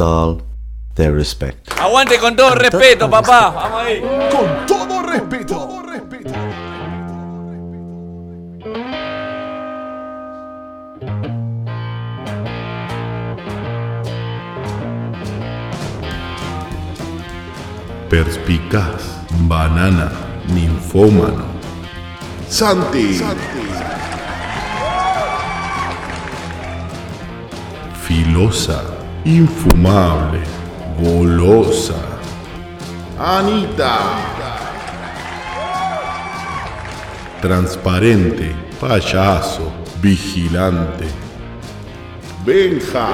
all their respect. Aguante con todo respeto, papá. Vamos ahí. Con todo respeto. Todo respeto. Perspicaz, banana, ninfómano. Santi. Filosa, infumable, golosa. Anita. Transparente, payaso, vigilante. Benja.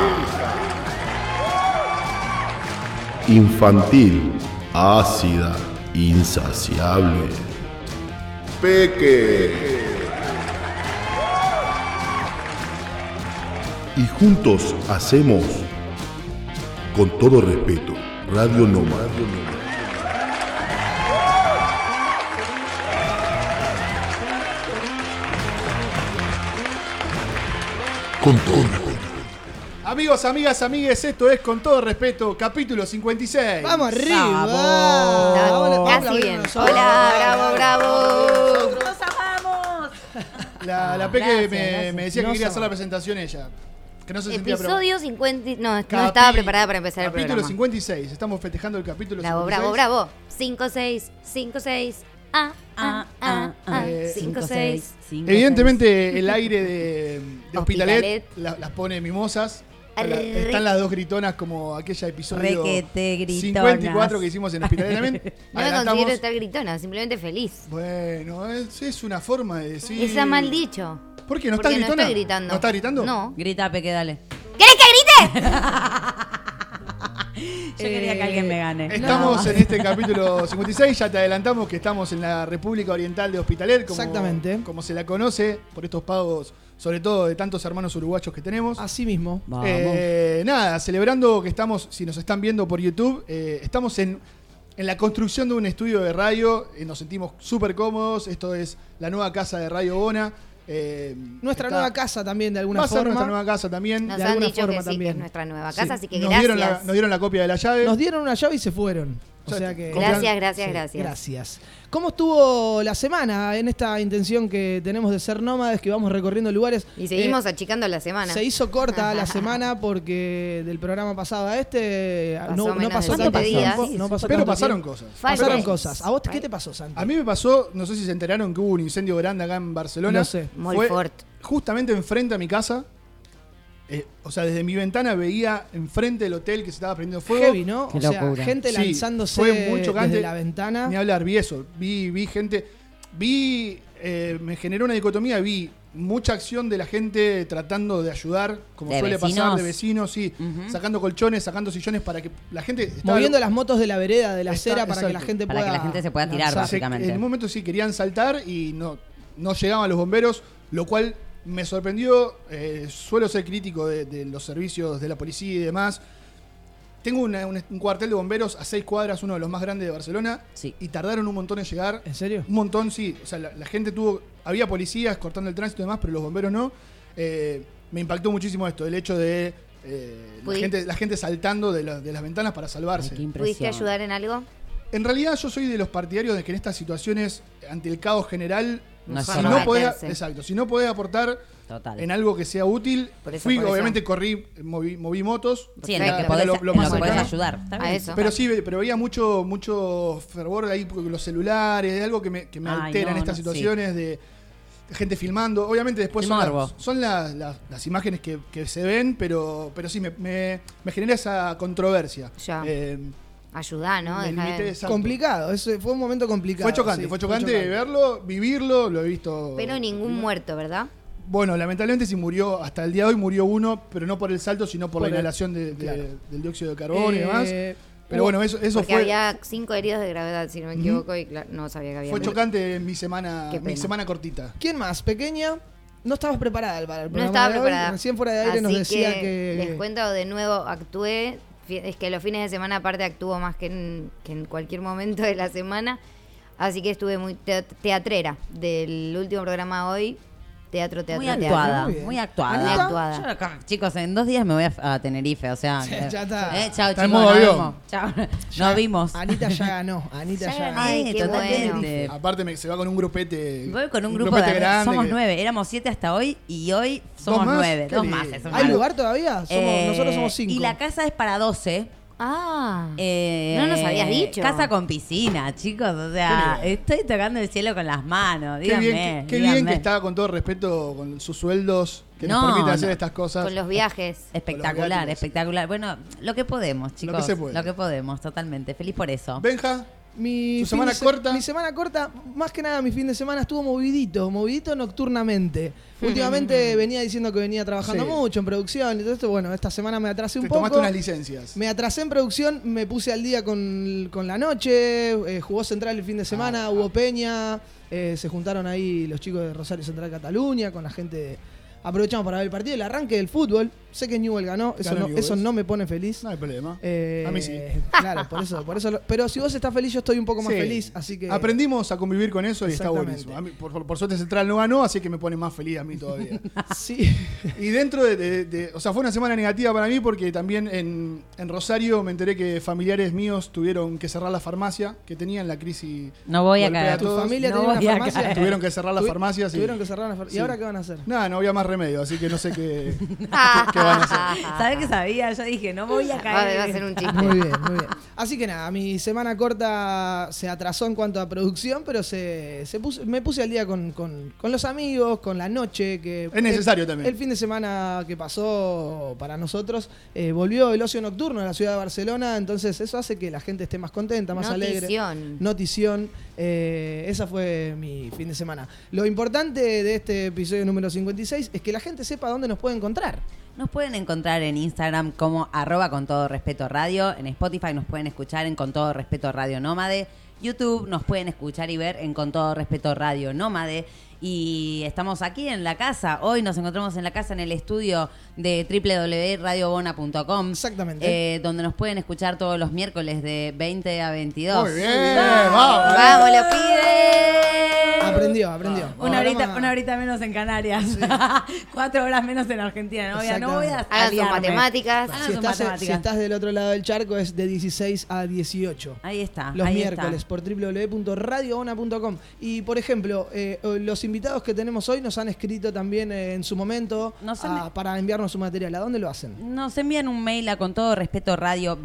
Infantil, ácida, insaciable. Peque. Y juntos hacemos, con todo respeto, Radio Noma. Con todo. Amigos, amigas, amigues, esto es con todo respeto, capítulo 56. ¡Vamos arriba! Bravo. Bien. Hola, bravo, bravo. ¡Los amamos! La, la Ah, Peque gracias, me, gracias. me decía que No quería hacer la presentación ella. Que no se Episodio 50. No, no Capi- estaba preparada para empezar el Capítulo programa. 56. Estamos festejando el capítulo Bravo, 56. bravo, bravo. 5, 6, 5, 6. Ah, ah, ah, ah. Eh, 5, 6. Evidentemente el aire de, de Hospitalet, Hospitalet. la- las pone mimosas. Están, la- están las dos gritonas como aquella episodio Requete gritonas. 54 que hicimos en Hospitalet también. No me considero estar gritona, simplemente feliz. Bueno, es, es una forma de decir. Está mal dicho. ¿Por qué? ¿No Porque estás no gritona? estoy gritando. ¿No estás gritando? No. Grita, Peque, dale. ¿Querés que grite? Yo quería que alguien me gane. Estamos en este capítulo 56, ya te adelantamos que estamos en la República Oriental de Hospitalet, como, Exactamente. como se la conoce, por estos pagos, sobre todo de tantos hermanos uruguayos que tenemos. Así mismo. Vamos. Eh, nada, celebrando que estamos, si nos están viendo por YouTube, eh, estamos en, en la construcción de un estudio de radio, eh, nos sentimos súper cómodos, esto es la nueva casa de Radio Bona. Eh, Nuestra está- nueva casa también, de alguna Va a ser forma. nuestra nueva casa también. Nos de han alguna dicho forma que sí, que también. es nuestra nueva Sí, casa, así que nos gracias. Dieron la, nos dieron la copia de la llave. Nos dieron una llave y se fueron. O O sea, sea que. Gracias, gracias, gracias. Gracias. ¿Cómo estuvo la semana en esta intención que tenemos de ser nómades, que vamos recorriendo lugares? Y seguimos Eh, achicando la semana. Se hizo corta la semana porque del programa pasado a este Pasó no, no pasó tanto tiempo. No pasó Pero tanto pasaron tiempo. cosas. Pasaron cosas. ¿A vos qué te pasó, Santi? A mí me pasó, no sé si se enteraron que hubo un incendio grande acá en Barcelona. No sé. Muy Fue fuerte. Justamente enfrente a mi casa. Eh, o sea, desde mi ventana veía enfrente del hotel que se estaba prendiendo fuego. Heavy, ¿no? Qué o sea, locura. gente Sí, lanzándose fue muy chocante. desde la ventana. Ni hablar, vi eso. Vi, vi gente. Vi. eh, me generó una dicotomía. Vi mucha acción de la gente tratando de ayudar, como ¿De suele pasar, de vecinos, sí. Sacando colchones, sacando sillones para que la gente. Moviendo las motos de la vereda, de la Está- acera, para que la gente Para pueda. que la gente se pueda tirar, lanzar. Se- básicamente. en un momento sí querían saltar y no, no llegaban los bomberos, lo cual me sorprendió. eh, suelo ser crítico de, de los servicios de la policía y demás. Tengo una- un, un cuartel de bomberos a seis cuadras, uno de los más grandes de Barcelona, Sí. y tardaron un montón en llegar. ¿En serio? Un montón, sí. O sea, la, la gente tuvo. Había policías cortando el tránsito y demás, pero los bomberos no. Eh, me impactó muchísimo esto, el hecho de eh, la, gente, la gente saltando de, la- de las ventanas para salvarse. Ay, ¿Pudiste ayudar en algo? En realidad yo soy de los partidarios de que en estas situaciones, ante el caos general, No es si solo no podés, exacto, si no podés aportar Total. en algo que sea útil, Por eso, fui, por eso. obviamente corrí, moví, moví motos. Sí, en era- lo que era podés, lo- lo en más lo que podés cercano. ayudar. A eso. Pero sí, pero veía mucho, mucho fervor ahí con los celulares, es algo que me, que me Ay, altera en estas no, situaciones de, de gente filmando. Obviamente después son, las, son las, las- las imágenes que, que se ven, pero, pero sí, me, me, me genera esa controversia. Ya. Eh, Ayudá, ¿no? me Dejá de- limité, exacto. Complicado, ese fue un momento complicado. Fue chocante, sí, fue chocante verlo, vivirlo, lo he visto. Pero ningún muerto, ¿verdad? Bueno, lamentablemente sí murió, hasta el día de hoy murió uno, pero no por el salto, sino por, Por la el- inhalación de- de- claro. del dióxido de carbono y Eh, demás. Pero hubo- bueno, eso, eso Porque fue, había cinco heridos de gravedad, si no me equivoco, y cla- no sabía que había fue chocante en mi semana, mi semana cortita. ¿Quién más? Pequeña. No estabas preparada para el No programa estaba de hoy. preparada. Recién fuera de aire nos Así decía que... Les cuento de nuevo, actué. Es que los fines de semana, aparte, actúo más que en, que en cualquier momento de la semana. Así que estuve muy te- teatrera del último programa hoy. Teatro, teatro, Muy teatro. actuada, Muy bien. muy actuada. Muy actuada. Yo acá, chicos, en dos días me voy a, a Tenerife, o sea. Eh, ya está. eh, chao, Está chicos, nos vemos. Chao. Nos vimos. Anita ya ganó. Anita Ya ganó. Ay, qué totalmente. Aparte me- se va con un grupete. Voy con un grupo de grande somos que- nueve, éramos siete hasta hoy y hoy somos nueve, dos más. ¿Hay lugar todavía? Somos- Eh, nosotros somos cinco. Y la casa es para 12. Ah, Eh, No nos habías dicho. Casa con piscina, chicos. O sea, estoy tocando el cielo con las manos. Qué Díganme. bien, qué bien que está, con todo respeto, con sus sueldos, que nos No, permite hacer no. estas cosas. con los viajes. Espectacular, espectacular. Bueno, lo que podemos, chicos. que se puede. Lo que podemos, totalmente. Feliz por eso. Benja, Mi ¿Tu fin semana se- corta? Mi semana corta, más que nada mi fin de semana estuvo movidito, movidito nocturnamente. Últimamente venía diciendo que venía trabajando Sí. mucho en producción y todo esto. Bueno, esta semana me atrasé un te poco. tomaste unas licencias. Me atrasé en producción, me puse al día con, con la noche, eh, jugó Central el fin de Ah, semana, hubo Peña, eh, se juntaron ahí los chicos de Rosario Central Cataluña con la gente de- Aprovechamos para ver el partido, el arranque del fútbol. Sé que Newell ganó, eso, no, eso no me pone feliz. No hay problema. Eh, A mí sí. Claro, por eso, por eso. lo- pero si vos estás feliz, yo estoy un poco más Sí. feliz, así que. Aprendimos a convivir con eso y está buenísimo. A mí, por, por- por suerte Central no ganó, así que me pone más feliz a mí todavía. Sí. y dentro de, de- de- O sea, fue una semana negativa para mí porque también en, en Rosario me enteré que familiares míos tuvieron que cerrar la farmacia, que tenían la crisis. No voy a caer. ¿Tu familia No tenía voy una a farmacia? caer. Tuvieron que cerrar las farmacias. y- Tuvieron que cerrar la farmacia. ¿Y Sí. ahora qué van a hacer? Nada, no había más remedio, así que no sé qué, qué- qué van a hacer. ¿Sabes qué sabía? Yo dije, no voy a caer. va a ser un chiste. Muy bien, muy bien. Así que nada, mi semana corta se atrasó en cuanto a producción, pero se, se puso- me puse al día con, con- con los amigos, con la noche. que Es necesario el, también. El fin de semana que pasó para nosotros, eh, volvió el ocio nocturno a la ciudad de Barcelona, entonces eso hace que la gente esté más contenta, más alegre. Notición. Notición. Eh, esa fue mi fin de semana. Lo importante de este episodio número 56 es que la gente sepa dónde nos puede encontrar. Nos pueden encontrar en Instagram como arroba con todo respeto radio. En Spotify nos pueden escuchar en con todo respeto radio nómade. YouTube nos pueden escuchar y ver en con todo respeto radio nómade. Y estamos aquí en la casa. Hoy nos encontramos en la casa en el estudio de www.radiobona.com. Exactamente. eh, donde nos pueden escuchar todos los miércoles de 20 a 22. Muy bien, vamos. ¡Vamos, lo pide! Aprendió, aprendió. Una horita, una horita menos en Canarias. Cuatro horas menos en Argentina. No voy a, no voy a Hagan sus matemáticas. Si sus estás, si matemáticas. estás del otro lado del charco es de 16 a 18. Ahí está. Los ahí miércoles está. por www.radioona.com. Y por ejemplo, eh, los invitados que tenemos hoy nos han escrito también eh, en su momento Nos a- han- para enviarnos su material. ¿A dónde lo hacen? Nos envían un mail a con todo respeto radio.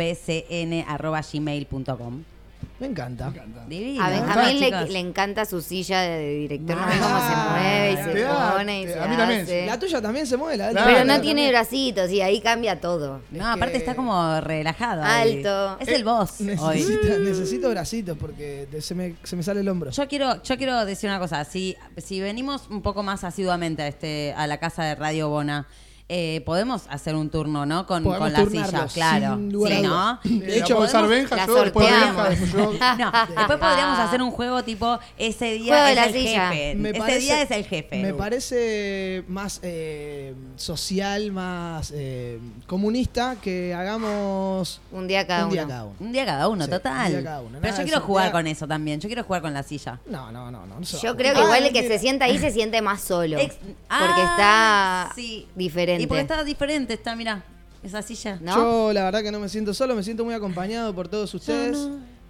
Me encanta. Divino. A ¿no, Benjamín le, le encanta su silla de director, no ve cómo se mueve y se da, pone y te- se a mí también. hace. La tuya también se mueve, la de Pero no tiene bracitos y ahí cambia todo. No, Es aparte que- está como relajado. ahí. Alto. Es el boss hoy. Necesito, necesito bracitos porque se me, se me sale el hombro. Yo quiero, yo quiero decir una cosa. Si, si venimos un poco más asiduamente a este, a la casa de Radio Bona, eh, podemos hacer un turno, ¿no? Con, Podemos con la silla, claro. sin lugar Sí, ¿no? De hecho, hecho, usar podemos- Benja, la yo después de Benja, sorteamos. después yo. No, después podríamos hacer un juego tipo ese día Juego de es la el silla. jefe. Me ese parece- día es el jefe. Me parece más eh, social, más eh, comunista que hagamos Un día cada un día uno. cada uno. Un día cada uno, Sí, total. un día cada uno. Pero yo quiero jugar con eso también. Yo quiero jugar con la silla. No, no, no, no. Yo creo que jugar. igual Ah, el que se sienta ahí se siente más solo. Ex- porque Ah, está sí. diferente. Y porque está diferente, está, mira, esa silla. ¿No? Yo la verdad que no me siento solo, me siento muy acompañado por todos ustedes.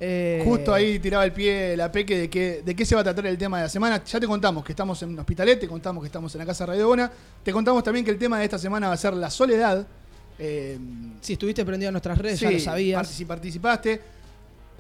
Eh, Justo ahí tiraba el pie la peque de, que, de qué se va a tratar el tema de la semana. Ya te contamos que estamos en un hospitalet, te contamos que estamos en la Casa Radio Bona. Te contamos también que el tema de esta semana va a ser la soledad. Eh, Si estuviste prendido a nuestras redes, ya lo sabías. Si participaste.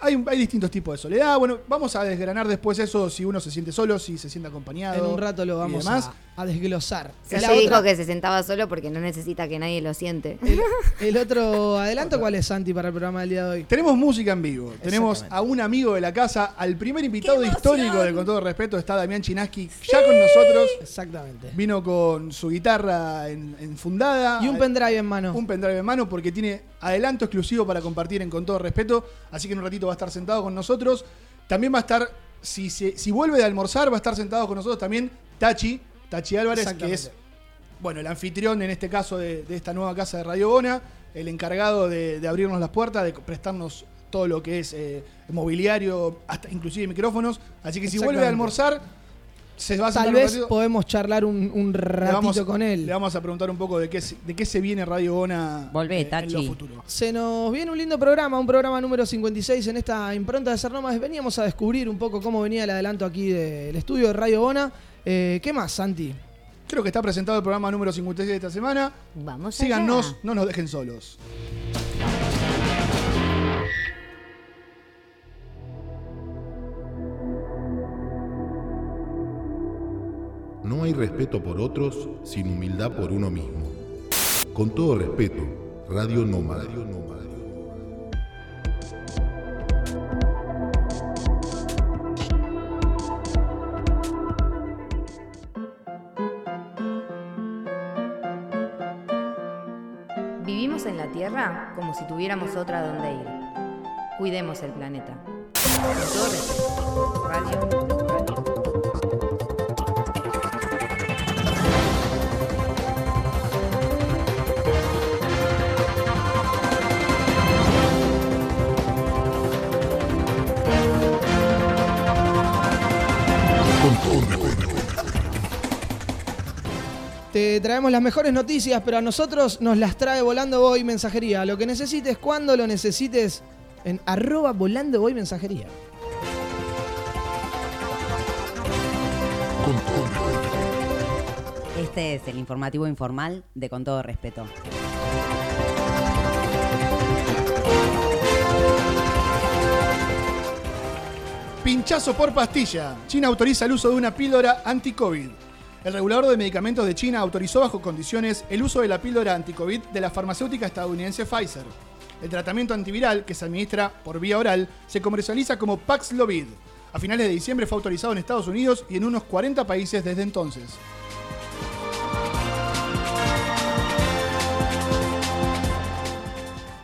Hay, hay distintos tipos de soledad. Bueno, vamos a desgranar después eso si uno se siente solo, si se siente acompañado. En un rato lo vamos a, a desglosar. Se le dijo otra- que se sentaba solo porque no necesita que nadie lo siente. el, el otro adelanto, ¿cuál es, Santi, para el programa del día de hoy? Tenemos música en vivo. Tenemos a un amigo de la casa, al primer invitado histórico de Con todo respeto, está Damián Chinaski, ya con nosotros. Exactamente. Vino con su guitarra en- enfundada. Y un pendrive en mano. un pendrive en mano porque tiene adelanto exclusivo para compartir en Con todo respeto. Así que en un ratito va a estar sentado con nosotros. También va a estar, si, si, si vuelve de almorzar, va a estar sentado con nosotros también Tachi, Tachi Álvarez, que es bueno, el anfitrión en este caso de, de esta nueva casa de Radio Bona, el encargado de, de abrirnos las puertas, de prestarnos todo lo que es eh, mobiliario, hasta inclusive micrófonos. Así que si vuelve a almorzar, se va a sentar Tal vez podemos charlar un, ratito vamos, con él. le vamos a preguntar un poco de qué, se- de qué se viene Radio Bona Volvé, eh, en lo Tachi. futuro. Se nos viene un lindo programa, un programa número 56 en esta impronta de Ser Nómades. Veníamos a descubrir un poco cómo venía el adelanto aquí del estudio de Radio Bona. Eh, ¿Qué más, Santi? Creo que está presentado el programa número 56 de esta semana. Vamos Síganos, allá. no nos dejen solos. No hay respeto por otros sin humildad por uno mismo. Con todo respeto, Radio Nómada. Radio Nómada. Vivimos en la Tierra como si tuviéramos otra donde ir. Cuidemos el planeta. Con todo respeto. Radio. Radio. Te traemos las mejores noticias, pero a nosotros nos las trae Volando Boy Mensajería. Lo que necesites, cuando lo necesites, en arroba Volando Boy Mensajería. Este es el informativo informal de Con todo respeto. Pinchazo por pastilla. China autoriza el uso de una píldora anti-COVID. El regulador de medicamentos de China autorizó bajo condiciones el uso de la píldora anti-COVID de la farmacéutica estadounidense Pfizer. El tratamiento antiviral, que se administra por vía oral, se comercializa como Paxlovid. A finales de diciembre fue autorizado en Estados Unidos y en unos 40 países desde entonces.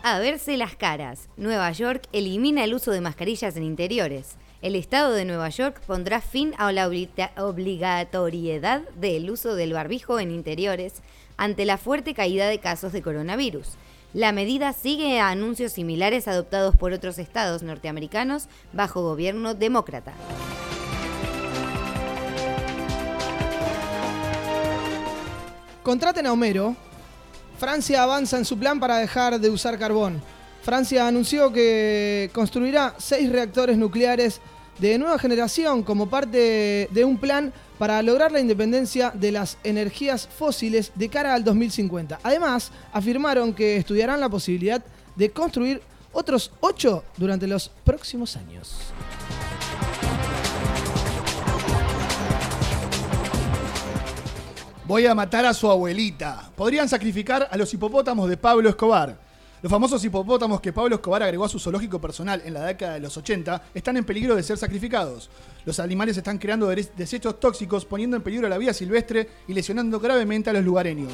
A verse las caras. Nueva York elimina el uso de mascarillas en interiores. El Estado de Nueva York pondrá fin a la obli- obligatoriedad del uso del barbijo en interiores ante la fuerte caída de casos de coronavirus. La medida sigue a anuncios similares adoptados por otros estados norteamericanos bajo gobierno demócrata. Contraten a Homero. Francia avanza en su plan para dejar de usar carbón. Francia anunció que construirá seis reactores nucleares de nueva generación como parte de un plan para lograr la independencia de las energías fósiles de cara al 2050. Además, afirmaron que estudiarán la posibilidad de construir otros ocho durante los próximos años. Voy a matar a su abuelita. Podrían sacrificar a los hipopótamos de Pablo Escobar. Los famosos hipopótamos que Pablo Escobar agregó a su zoológico personal en la década de los 80 están en peligro de ser sacrificados. Los animales están creando desechos tóxicos, poniendo en peligro la vida silvestre y lesionando gravemente a los lugareños.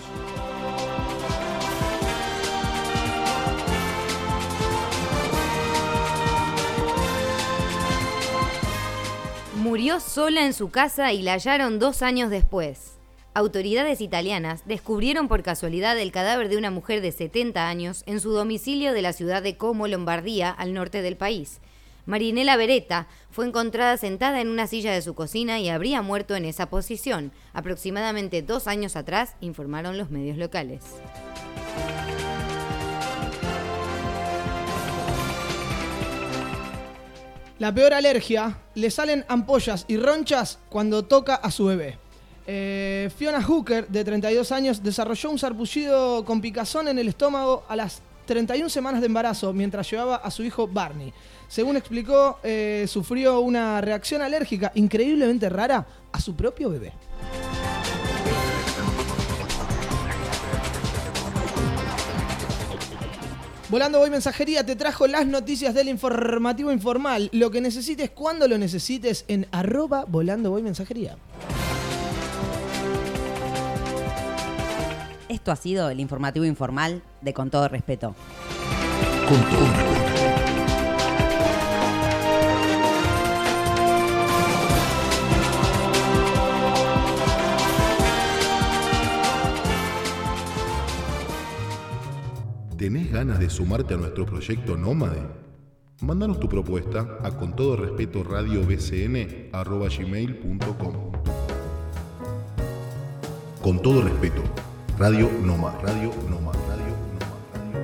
Murió sola en su casa y la hallaron dos años después. Autoridades italianas descubrieron por casualidad el cadáver de una mujer de 70 años en su domicilio de la ciudad de Como, Lombardía, al norte del país. Marinela Beretta fue encontrada sentada en una silla de su cocina y habría muerto en esa posición, aproximadamente dos años atrás, informaron los medios locales. La peor alergia, le salen ampollas y ronchas cuando toca a su bebé. Eh, Fiona Hooker, de 32 años, desarrolló un sarpullido con picazón en el estómago a las 31 semanas de embarazo mientras llevaba a su hijo Barney. Según explicó, eh, sufrió una reacción alérgica increíblemente rara a su propio bebé. Volando Voy Mensajería te trajo las noticias del informativo informal. Lo que necesites cuando lo necesites en arroba Volando Voy Mensajería. Esto ha sido el informativo informal de Con todo respeto. Con todo respeto. ¿Tenés ganas de sumarte a nuestro proyecto Nómade? Mándanos tu propuesta a con todo respeto radio Con todo respeto, Radio Nómade, Radio Nómade, Radio Nómade, Radio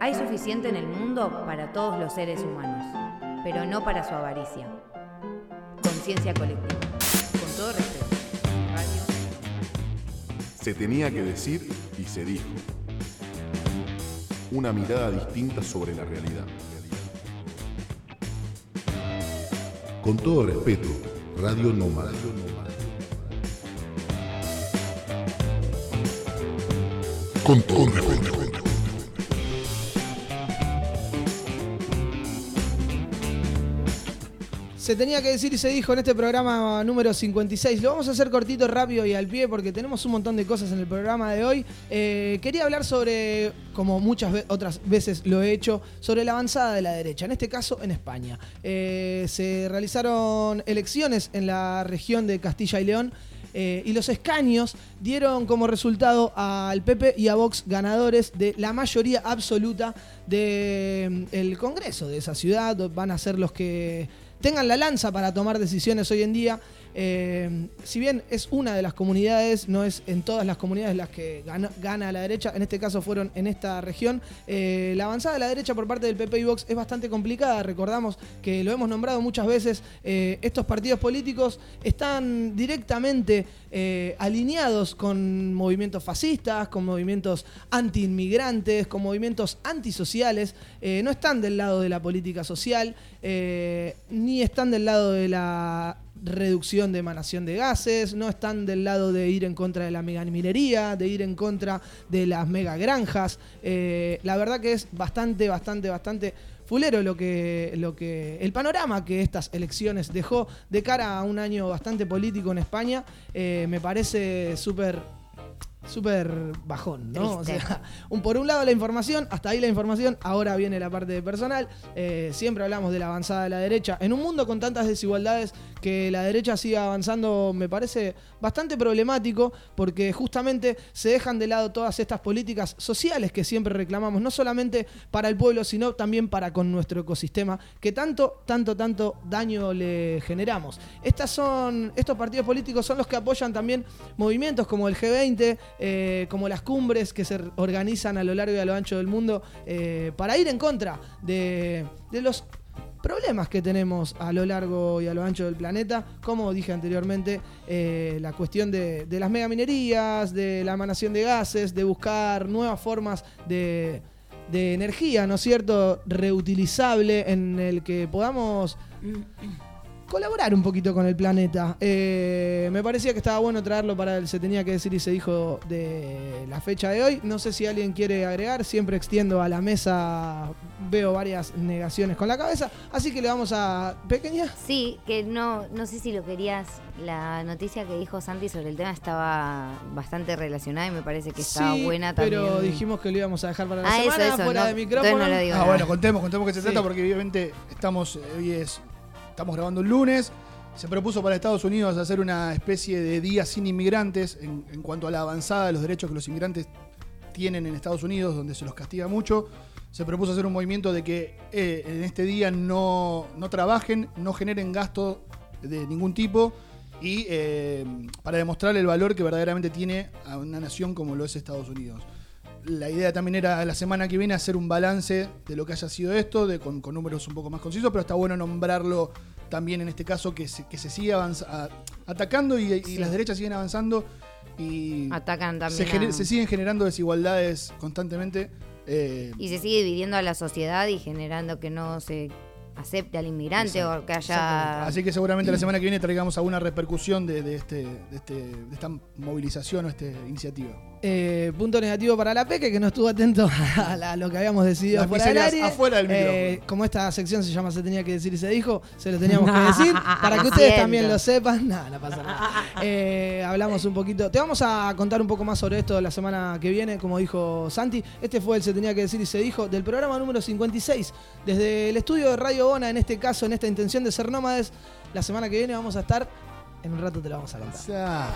Hay suficiente en el mundo para todos los seres humanos, pero no para su avaricia. Conciencia colectiva. Con todo respeto. Radio. Se tenía que decir y se dijo. Una mirada distinta sobre la realidad. Con todo respeto, Radio Nómada. Con todo Se tenía que decir y se dijo en este programa número 56. Lo vamos a hacer cortito, rápido y al pie porque tenemos un montón de cosas en el programa de hoy. Eh, quería hablar sobre, como muchas otras veces lo he hecho, sobre la avanzada de la derecha, en este caso en España. Eh, se realizaron elecciones en la región de Castilla y León. eh, y los escaños dieron como resultado al PP y a Vox ganadores de la mayoría absoluta del Congreso de esa ciudad. Van a ser los que tengan la lanza para tomar decisiones hoy en día. Eh, si bien es una de las comunidades, no es en todas las comunidades las que gana, la derecha, en este caso fueron en esta región, eh, la avanzada de la derecha por parte del PP y Vox es bastante complicada. Recordamos que lo hemos nombrado muchas veces, eh, estos partidos políticos están directamente alineados con movimientos fascistas, con movimientos anti-inmigrantes, con movimientos antisociales, no están del lado de la política social, ni están del lado de la reducción de emanación de gases, no están del lado de ir en contra de la megaminería, de ir en contra de las megagranjas. Eh, la verdad que es bastante, bastante, bastante fulero lo que, lo que. el panorama que estas elecciones dejó de cara a un año bastante político en España. eh, me parece súper súper bajón, ¿no? O sea, un, por un lado la información, hasta ahí la información, ahora viene la parte personal. Eh, siempre hablamos de la avanzada de la derecha. En un mundo con tantas desigualdades, que la derecha siga avanzando me parece bastante problemático, porque justamente se dejan de lado todas estas políticas sociales que siempre reclamamos, no solamente para el pueblo, sino también para con nuestro ecosistema, que tanto, tanto, tanto daño le generamos. Estas son, estos partidos políticos son los que apoyan también movimientos como el G20, eh, como las cumbres que se organizan a lo largo y a lo ancho del mundo eh, para ir en contra de, de los problemas que tenemos a lo largo y a lo ancho del planeta, como dije anteriormente, eh, la cuestión de, de las megaminerías, de la emanación de gases, de buscar nuevas formas de, de energía, ¿no es cierto?, reutilizable en el que podamos colaborar un poquito con el planeta. Eh, me parecía que estaba bueno traerlo para el Se tenía que decir y se dijo de la fecha de hoy. No sé si alguien quiere agregar, siempre extiendo a la mesa, veo varias negaciones con la cabeza, así que le vamos a... Pequeña. Sí, que no, no sé si lo querías. La noticia que dijo Santi sobre el tema estaba bastante relacionada y me parece que estaba Sí, buena también. Pero dijimos que lo íbamos a dejar para la Ah, semana, eso, fuera no, de micrófono. no lo digo. Ah, nada. bueno, contemos, contemos qué se Sí. trata porque obviamente estamos, hoy es, estamos grabando el lunes. Se propuso para Estados Unidos hacer una especie de día sin inmigrantes en, cuanto a la avanzada de los derechos que los inmigrantes tienen en Estados Unidos, donde se los castiga mucho. Se propuso hacer un movimiento de que eh, en este día no, no trabajen, no generen gasto de ningún tipo y eh, para demostrar el valor que verdaderamente tiene a una nación como lo es Estados Unidos. La idea también era la semana que viene hacer un balance de lo que haya sido esto, de, con, con números un poco más concisos, pero está bueno nombrarlo también en este caso que se, que se sigue avanza- atacando y, y Sí. las derechas siguen avanzando y Atacan se, también. gener- a- se siguen generando desigualdades constantemente. eh, Y se sigue dividiendo a la sociedad y generando que no se acepte al inmigrante o que haya. Así que seguramente la semana que viene traigamos alguna repercusión de, de este, de, este- de esta movilización o esta iniciativa. Eh, punto negativo para la Peque, que no estuvo atento a, la- a lo que habíamos decidido Las fuera del aire. afuera del Eh, como esta sección se llama Se tenía que decir y se dijo, se lo teníamos que decir. para que ustedes también lo sepan. No, no pasa nada. Eh, hablamos un poquito. Te vamos a contar un poco más sobre esto la semana que viene, como dijo Santi. Este fue el Se tenía que decir y se dijo del programa número 56. Desde el estudio de Radio Bona, en este caso, en esta intención de ser nómades. La semana que viene vamos a estar. En un rato te lo vamos a contar.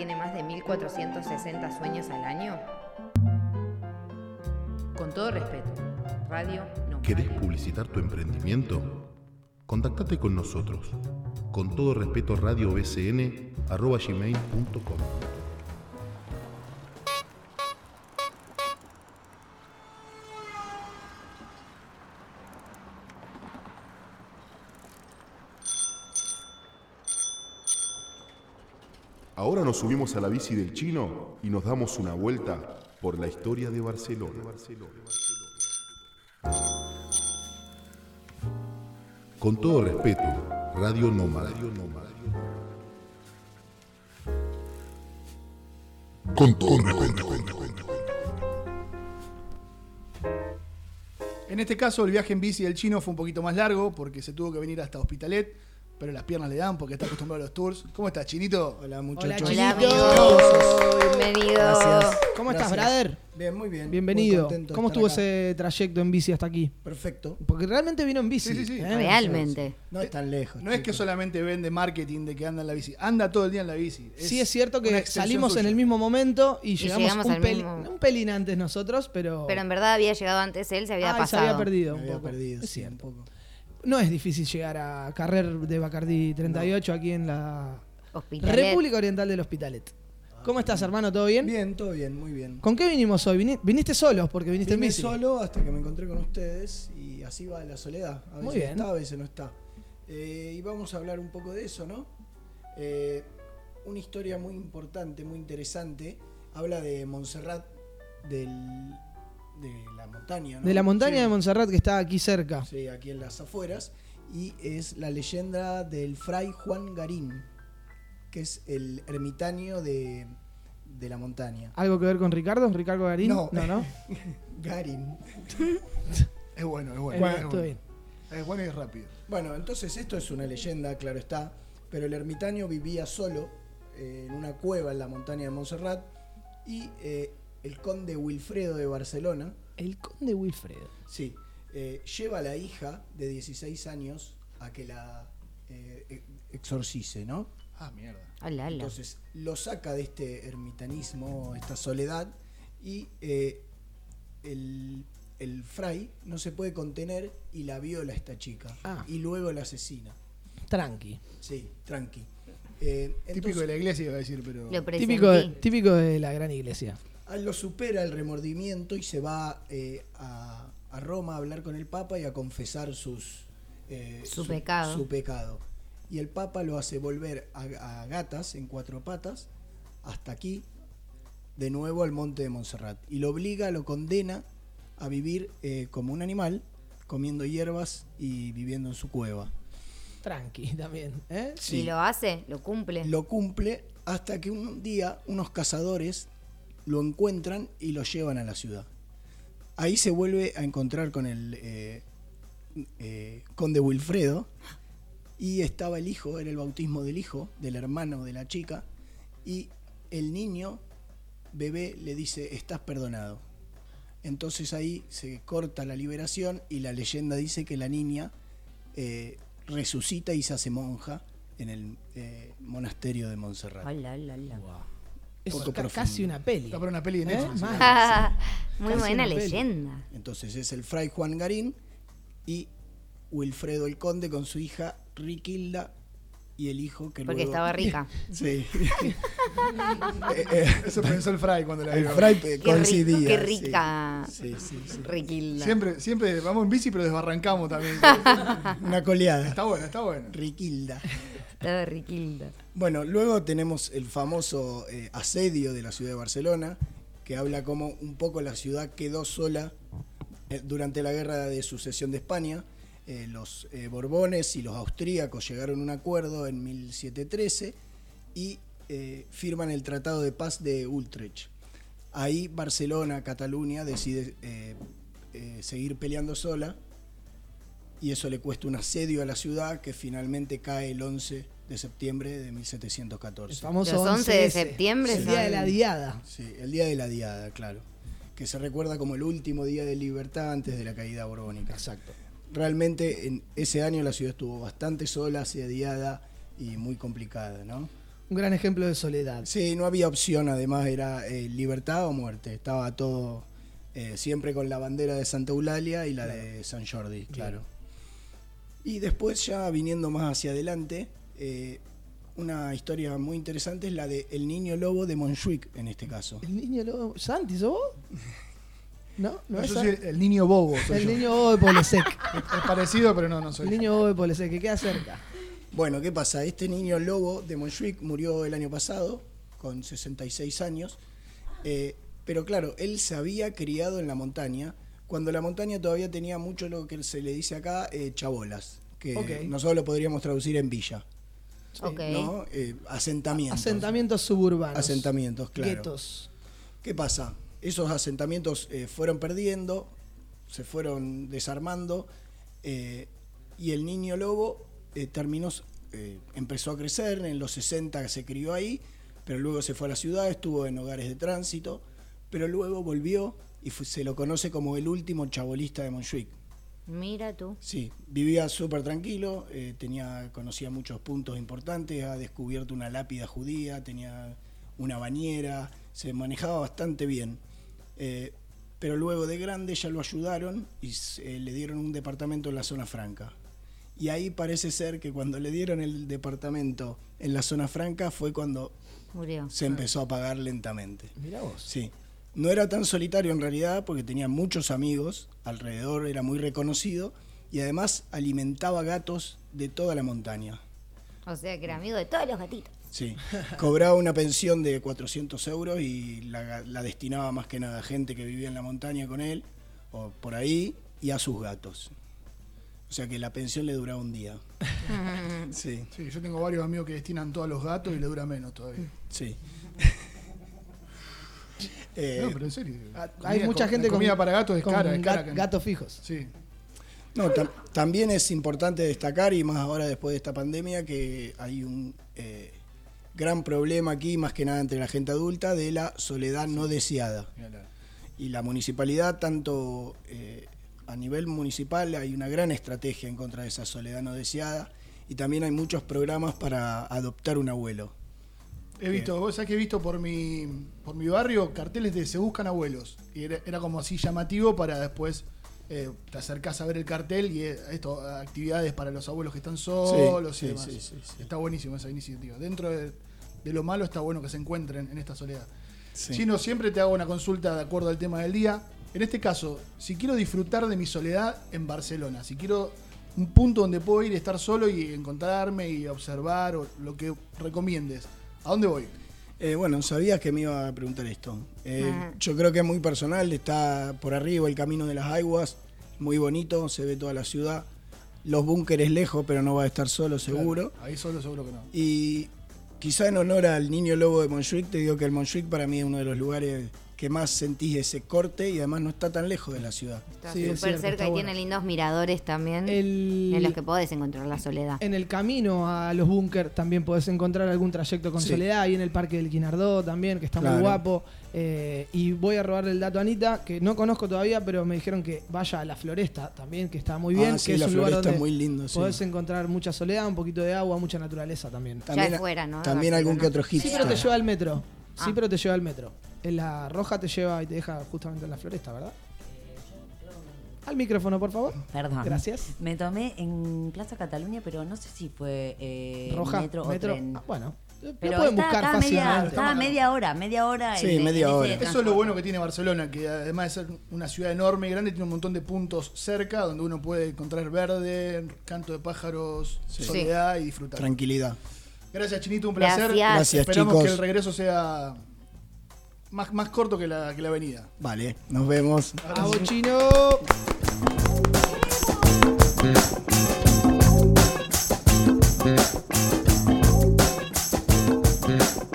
Tiene más de 1460 sueños al año? Con todo respeto, Radio No. ¿Querés publicitar tu emprendimiento? Contactate con nosotros. Con todo respeto, radiobcn arroba gmail.com. Ahora nos subimos a la bici del chino y nos damos una vuelta por la historia de Barcelona. Con todo respeto, Radio Nómada. Con todo respeto. En este caso, el viaje en bici del chino fue un poquito más largo porque se tuvo que venir hasta Hospitalet, pero las piernas le dan porque está acostumbrado a los tours. ¿Cómo estás, Chinito? Hola muchachos. Hola, amigo. Bienvenido. Gracias. ¿Cómo estás, Gracias. brother? Bien, muy bien. Bienvenido. Muy ¿Cómo estuvo acá. ese trayecto en bici hasta aquí? Perfecto. Porque realmente vino en bici. Sí, sí, sí. ¿eh? Realmente. No es tan lejos. No es que solamente vende marketing de que anda en la bici, anda todo el día en la bici. Sí, es cierto que salimos en el mismo momento y, llegamos, llegamos un, al peli- mismo. un pelín antes nosotros, pero, Pero en verdad había llegado antes él, se había se pasado. había perdido un había poco. perdido, Es sí, un poco. No es difícil llegar a Carrer de Bacardí 38 aquí en la Hospitalet. República Oriental del Hospitalet. ¿Cómo estás, hermano? ¿Todo bien? Bien, todo bien, muy bien. ¿Con qué vinimos hoy? Vini- ¿Viniste solo? Porque viniste en Vine bici. solo hasta que me encontré con ustedes y así va la soledad. A veces Muy bien. está, a veces no está. Eh, y vamos a hablar un poco de eso, ¿no? Eh, una historia muy importante, muy interesante. Habla de Montserrat, del, de la montaña, ¿no? De la montaña Sí. de Montserrat que está aquí cerca. Sí, aquí en las afueras. Y es la leyenda del fray Juan Garín, que es el ermitaño de, de la montaña. ¿Algo que ver con Ricardo? ¿Ricardo Garín? No. no. ¿no? Garín. Es bueno, es bueno. Bueno, es, bueno. bien. es bueno y es rápido. Bueno, entonces esto es una leyenda, claro está, pero el ermitaño vivía solo eh, en una cueva en la montaña de Montserrat y eh, el conde Wilfredo de Barcelona, El conde Wilfredo. sí, eh, lleva a la hija de 16 años a que la eh, exorcice, ¿no? Ah, mierda. Hola. Entonces lo saca de este ermitanismo, esta soledad, y eh, el, el fray no se puede contener y la viola a esta chica. Ah. Y luego la asesina. Tranqui. Sí, tranqui. Eh, Típico de la iglesia iba a decir, pero. Típico típico de la gran iglesia. A él lo supera el remordimiento y se va eh, a, a Roma a hablar con el Papa y a confesar sus, eh, Su pecado. su pecado. y el Papa lo hace volver a, a gatas en cuatro patas hasta aquí, de nuevo al monte de Montserrat. Y lo obliga, lo condena a vivir eh, como un animal, comiendo hierbas y viviendo en su cueva. Tranqui también. ¿eh? Y lo hace, lo cumple. Lo cumple hasta que un día unos cazadores lo encuentran y lo llevan a la ciudad. Ahí se vuelve a encontrar con el eh, eh, conde Wilfredo y estaba el hijo, era el bautismo del hijo, del hermano de la chica, y el niño, bebé, le dice, estás perdonado. Entonces ahí se corta la liberación y la leyenda dice que la niña eh, resucita y se hace monja en el eh, monasterio de Montserrat. Hola, hola, hola. Es Poco ca- profundo. casi una peli. Está para una peli de ¿Eh? Netflix. Muy Casi buena peli. leyenda. Entonces es el fray Juan Garín y Wilfredo el Conde con su hija Riquilda y el hijo que Porque luego- estaba rica. Sí. Eh, eh, Eso pensó el Fry cuando la el vio. fray Qué, ri- coincidía. qué sí. rica Sí, sí, sí. Riquilda. Siempre, siempre vamos en bici, pero desbarrancamos también. Una coleada. está bueno, está bueno. Riquilda. Estaba Riquilda. Bueno, luego tenemos el famoso eh, asedio de la ciudad de Barcelona, que habla como un poco la ciudad quedó sola eh, durante la guerra de sucesión de España. Eh, los Borbones y los austríacos llegaron a un acuerdo en 1713 y firman el Tratado de Paz de Utrecht. Ahí Barcelona, Cataluña, decide seguir peleando sola y eso le cuesta un asedio a la ciudad que finalmente cae el 11 de septiembre de El 1714. famoso Los 11 de 11S, septiembre El día de la diada. Sí, el día de la diada, claro. Que se recuerda como el último día de libertad antes de la caída borbónica. Exacto. Realmente en ese año la ciudad estuvo bastante sola, asediada y muy complicada, ¿no? Un gran ejemplo de soledad. Sí, no había opción, además era eh, libertad o muerte. Estaba todo eh, siempre con la bandera de Santa Eulalia y la de San Jordi, claro. Y después ya viniendo más hacia adelante, eh, una historia muy interesante es la de El Niño Lobo de Montjuic, en este caso. El niño lobo. ¿Santi, sos vos? ¿No? ¿No No, es yo Santi? soy el niño bobo. soy El yo. niño bobo de Polesec. Es parecido, pero no, no soy. El niño bobo de Polesec, que queda cerca. Bueno, ¿qué pasa? Este niño lobo de Montjuic murió el año pasado, con 66 años. eh, pero claro, él se había criado en la montaña, cuando la montaña todavía tenía mucho lo que se le dice acá, eh, chabolas, que nosotros lo podríamos traducir en villa, Ok. ¿no? Eh, asentamientos. Asentamientos suburbanos. Asentamientos, claro. Guetos. ¿Qué pasa? Esos asentamientos eh, fueron perdiendo, se fueron desarmando eh, y el niño lobo eh, terminó, eh, empezó a crecer, en los 60 se crió ahí, pero luego se fue a la ciudad, estuvo en hogares de tránsito, pero luego volvió y se lo conoce como el último chabolista de Montjuic. Mira tú. Sí, vivía súper tranquilo, eh, tenía, conocía muchos puntos importantes, ha descubierto una lápida judía, tenía una bañera, se manejaba bastante bien. Eh, pero luego de grande ya lo ayudaron y se- le dieron un departamento en la zona franca. Y ahí parece ser que cuando le dieron el departamento en la zona franca fue cuando Murió. se empezó a pagar lentamente. Mira vos. Sí. No era tan solitario en realidad porque tenía muchos amigos alrededor, era muy reconocido y además alimentaba gatos de toda la montaña. O sea que era amigo de todos los gatitos. Sí. Cobraba una pensión de 400 euros y la, la destinaba más que nada a gente que vivía en la montaña con él o por ahí y a sus gatos. O sea que la pensión le duraba un día. Sí, Sí, yo tengo varios amigos que destinan todos los gatos y le dura menos todavía. sí. Eh, no, pero en serio. Hay comida- mucha gente la comida con, para gatos es con cara, es gatos fijos. Sí. No, tam- también es importante destacar, y más ahora después de esta pandemia, que hay un eh, gran problema aquí, más que nada entre la gente adulta, de la soledad no deseada. Y la municipalidad, tanto eh, a nivel municipal, hay una gran estrategia en contra de esa soledad no deseada, y también hay muchos programas para adoptar un abuelo. He visto, vos sabés que he visto por mi, por mi barrio carteles de se buscan abuelos. Y era, era como así llamativo para después eh, te acercás a ver el cartel y eh, esto, actividades para los abuelos que están solos sí, y demás. sí, sí, sí. Está buenísimo esa iniciativa. Dentro de, de lo malo está bueno que se encuentren en esta soledad. Sí. Si no, siempre te hago una consulta de acuerdo al tema del día. En este caso, si quiero disfrutar de mi soledad en Barcelona, si quiero un punto donde puedo ir, estar solo y encontrarme y observar o lo que recomiendes. ¿A dónde voy? Eh, bueno, sabías que me iba a preguntar esto. Eh, yo creo que es muy personal, está por arriba el camino de las aguas, muy bonito, se ve toda la ciudad. Los búnkeres lejos, pero no va a estar solo seguro. Claro, ahí solo seguro que no. Y quizá en honor al niño lobo de Montjuic, te digo que el Montjuic para mí es uno de los lugares que más sentís ese corte y además no está tan lejos de la ciudad. Está Sí, súper cerca y bueno. tiene lindos miradores también. El- En los que podés encontrar la soledad. En el camino a los búnker también podés encontrar algún trayecto con Sí. soledad. Ahí en el Parque del Quinardó también, que está Claro. muy guapo. Eh, y voy a robarle el dato a Anita, que no conozco todavía, pero me dijeron que vaya a la Floresta también, que está muy bien. Ah, sí, que es la un lugar Floresta donde es muy lindo, sí. Podés encontrar mucha soledad, un poquito de agua, mucha naturaleza también. También, fuera, ¿no? De También algún que otro Sí, hit. pero te lleva al metro. Sí, Ah. pero te lleva al metro. En la roja te lleva y te deja justamente en la floresta, ¿verdad? Al micrófono, por favor. Perdón. Gracias. Me tomé en Plaza Cataluña, pero no sé si fue eh, roja, metro, metro. o tren. Ah, bueno, lo Pero pueden estaba- buscar estaba media, fácilmente. estaba media hora, media hora. Sí, en- media en hora. Eso es lo bueno que tiene Barcelona, que además de ser una ciudad enorme y grande, tiene un montón de puntos cerca donde uno puede encontrar verde, canto de pájaros, soledad y disfrutar. Tranquilidad. Gracias, Chinito, un placer. Gracias. Gracias, Esperamos chicos. que el regreso sea más, más corto que la, que la venida. Vale, nos vemos. A Bochino.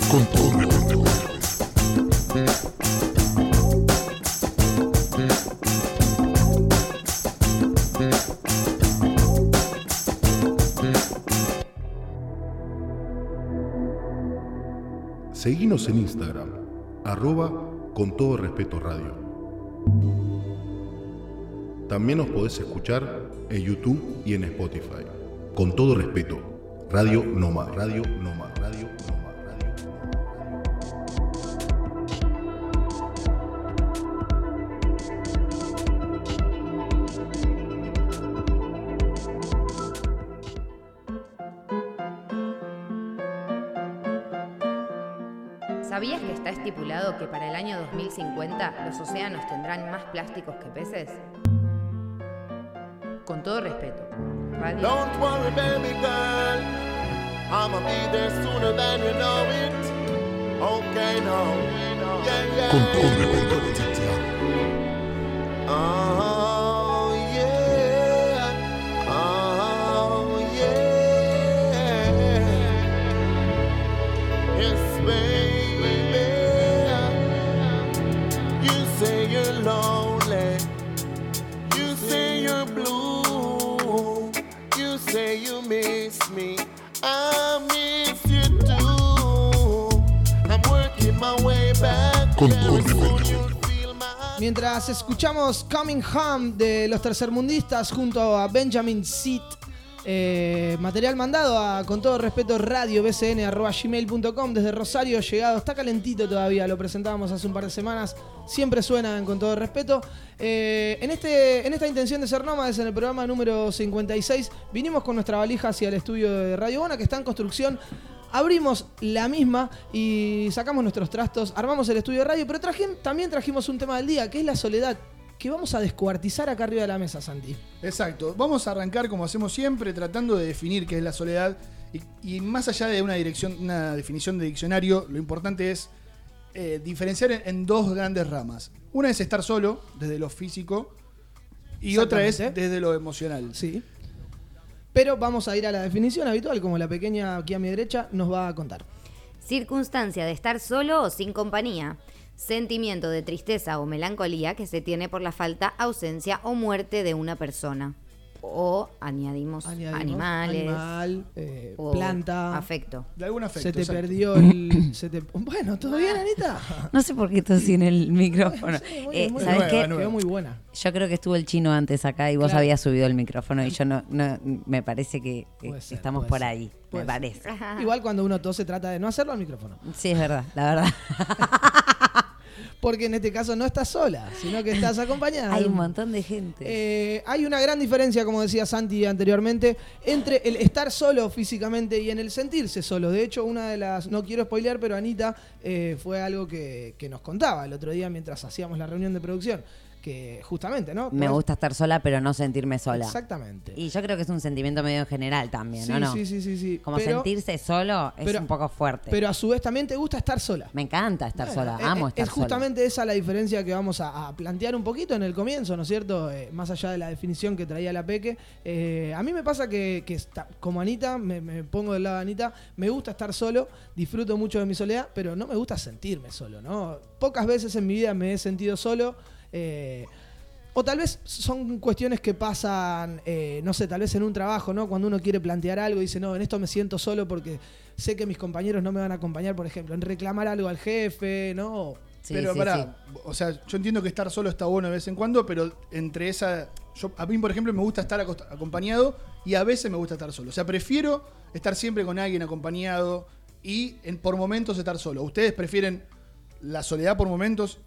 Con todo respeto. Seguinos en Instagram, arroba con todo respeto radio. También nos podés escuchar en YouTube y en Spotify. Con todo respeto, Radio Noma, Radio Noma, Radio ¿Sabías que está estipulado que para el año 2050 los océanos tendrán más plásticos que peces? Con todo respeto. Radio. Don't worry, baby girl. I'ma be there sooner than you know it. Okay, now. Yeah, yeah. Con todo respeto. Mientras escuchamos Coming Home de los tercermundistas junto a Benjamin Seat, eh, material mandado a, con todo respeto, radio gmail.com desde Rosario, llegado, está calentito todavía, lo presentábamos hace un par de semanas, siempre suenan con todo respeto. Eh, en, este, en esta intención de ser nómades, en el programa número 56, vinimos con nuestra valija hacia el estudio de Radio Bona, que está en construcción. Abrimos la misma y sacamos nuestros trastos, armamos el estudio de radio, pero también trajimos un tema del día, que es la soledad, que vamos a descuartizar acá arriba de la mesa, Santi. Exacto. Vamos a arrancar como hacemos siempre, tratando de definir qué es la soledad. Y, y más allá de una, dirección, una definición de diccionario, lo importante es eh, diferenciar en, en dos grandes ramas. Una es estar solo, desde lo físico, y otra es desde lo emocional. Sí. Pero vamos a ir a la definición habitual, como la pequeña aquí a mi derecha nos va a contar. Circunstancia de estar solo o sin compañía. Sentimiento de tristeza o melancolía que se tiene por la falta, ausencia o muerte de una persona. O añadimos, Añadimos animales. Animal, eh, o planta. Afecto. De algún afecto. Se te exacto. perdió el. se te- Bueno, ¿todo bien, Anita? No sé por qué tosí en el micrófono. Sí, muy Eh, muy ¿Sabes qué? Nueva, nueva. Quedó muy buena. Yo creo que estuvo el chino antes acá y vos Claro. habías subido el micrófono y yo no, no me parece que ser, estamos por ser. ahí, Puede me ser. parece. Igual cuando uno tose trata de no hacerlo al micrófono. Sí, es verdad, la verdad. Porque en este caso no estás sola, sino que estás acompañada. Hay un montón de gente. Eh, hay una gran diferencia, como decía Santi anteriormente, entre el estar solo físicamente y en el sentirse solo. De hecho, una de las, no quiero spoilear, pero Anita eh, fue algo que, que nos contaba el otro día mientras hacíamos la reunión de producción. Que justamente, ¿no? Me gusta estar sola, pero no sentirme sola. Exactamente. Y yo creo que es un sentimiento medio general también, Sí, ¿no? ¿no? sí, sí, sí, sí. Como Pero- sentirse solo es pero- un poco fuerte. Pero a su vez también te gusta estar sola. Me encanta estar Bueno, sola, eh, amo eh, estar Es sola. justamente esa la diferencia que vamos a, a plantear un poquito en el comienzo, ¿no es cierto? Eh, más allá de la definición que traía la Peque. Eh, a mí me pasa que, que está- como Anita, me, me pongo del lado de Anita, me gusta estar solo, disfruto mucho de mi soledad, pero no me gusta sentirme solo, ¿no? Pocas veces en mi vida me he sentido solo. Eh, o tal vez son cuestiones que pasan, eh, no sé, tal vez en un trabajo, ¿no? Cuando uno quiere plantear algo y dice, no, en esto me siento solo porque sé que mis compañeros no me van a acompañar, por ejemplo, en reclamar algo al jefe, ¿no? pero pará, o sea, yo entiendo que estar solo está bueno de vez en cuando, pero entre esa. Yo, a mí, por ejemplo, me gusta estar acompañado y a veces me gusta estar solo. O sea, prefiero estar siempre con alguien acompañado y en, por momentos estar solo. ¿Ustedes prefieren la soledad por momentos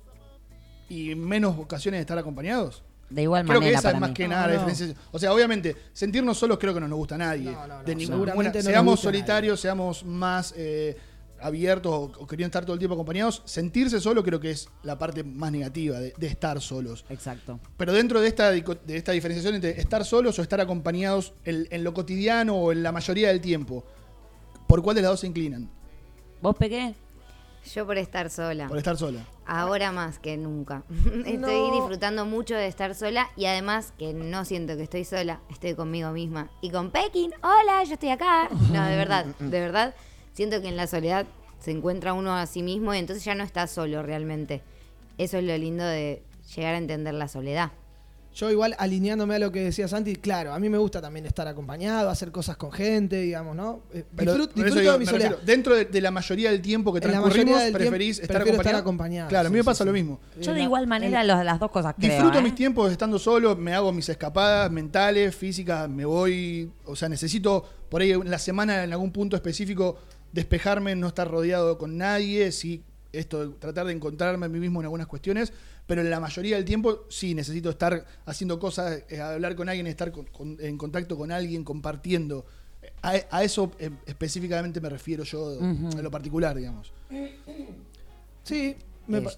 y menos ocasiones de estar acompañados? De igual Creo que manera esa es más mí. que nada No, la no. diferencia. O sea, obviamente, sentirnos solos creo que no nos gusta a nadie. de ninguna manera. nos seamos solitarios, seamos más eh, abiertos o, o queriendo estar todo el tiempo acompañados. Sentirse solo creo que es la parte más negativa de, de estar solos. Exacto. Pero dentro de esta, de esta diferenciación entre estar solos o estar acompañados en, en lo cotidiano o en la mayoría del tiempo, ¿por cuál de las dos se inclinan? ¿Vos pegué? Yo por estar sola. Por estar sola. Ahora más que nunca. Estoy No. disfrutando mucho de estar sola y además que no siento que estoy sola, estoy conmigo misma. Y con Pekin, hola, yo estoy acá. No, de verdad, de verdad. Siento que en la soledad se encuentra uno a sí mismo y entonces ya no está solo realmente. Eso es lo lindo de llegar a entender la soledad. Yo igual alineándome a lo que decía Santi, claro, a mí me gusta también estar acompañado, hacer cosas con gente, digamos, ¿no? Eh, Pero disfrut- por eso disfruto digo, de mi soledad. refiero, dentro de, de la mayoría del tiempo que transcurrimos, preferís tiempo, estar prefiero estar acompañado. acompañado, Claro, a mí sí, me pasa sí. lo mismo. Yo de igual manera los- las dos cosas creo. Disfruto ¿eh? mis tiempos estando solo, me hago mis escapadas mentales, físicas, me voy, o sea, necesito por ahí en la semana en algún punto específico despejarme, no estar rodeado con nadie, sí, esto de tratar de encontrarme a mí mismo en algunas cuestiones, pero en la mayoría del tiempo sí necesito estar haciendo cosas, eh, hablar con alguien, estar con- con- en contacto con alguien, compartiendo. A, a eso eh, específicamente me refiero yo en lo particular, digamos. Sí, me Eh, pa-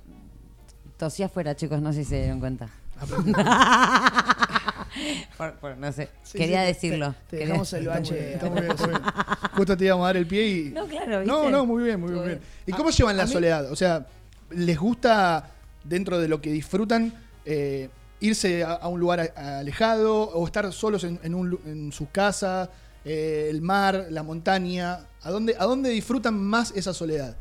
tosí afuera, chicos, no sé si se dieron cuenta. por, por- no sé. Sí, Quería sí, te- decirlo. te Quería- dejamos el bache. bien, está muy bien, está muy bien. Justo te íbamos a dar el pie y. No, claro, No, ¿viste? no, muy bien, muy bien. Estuvo muy bien. bien. ¿Y cómo llevan la mí- soledad? O sea, ¿les gusta, dentro de lo que disfrutan, eh, irse a, a un lugar alejado o estar solos en, en un en su casa, eh, el mar, la montaña? ¿A dónde, ¿A dónde disfrutan más esa soledad?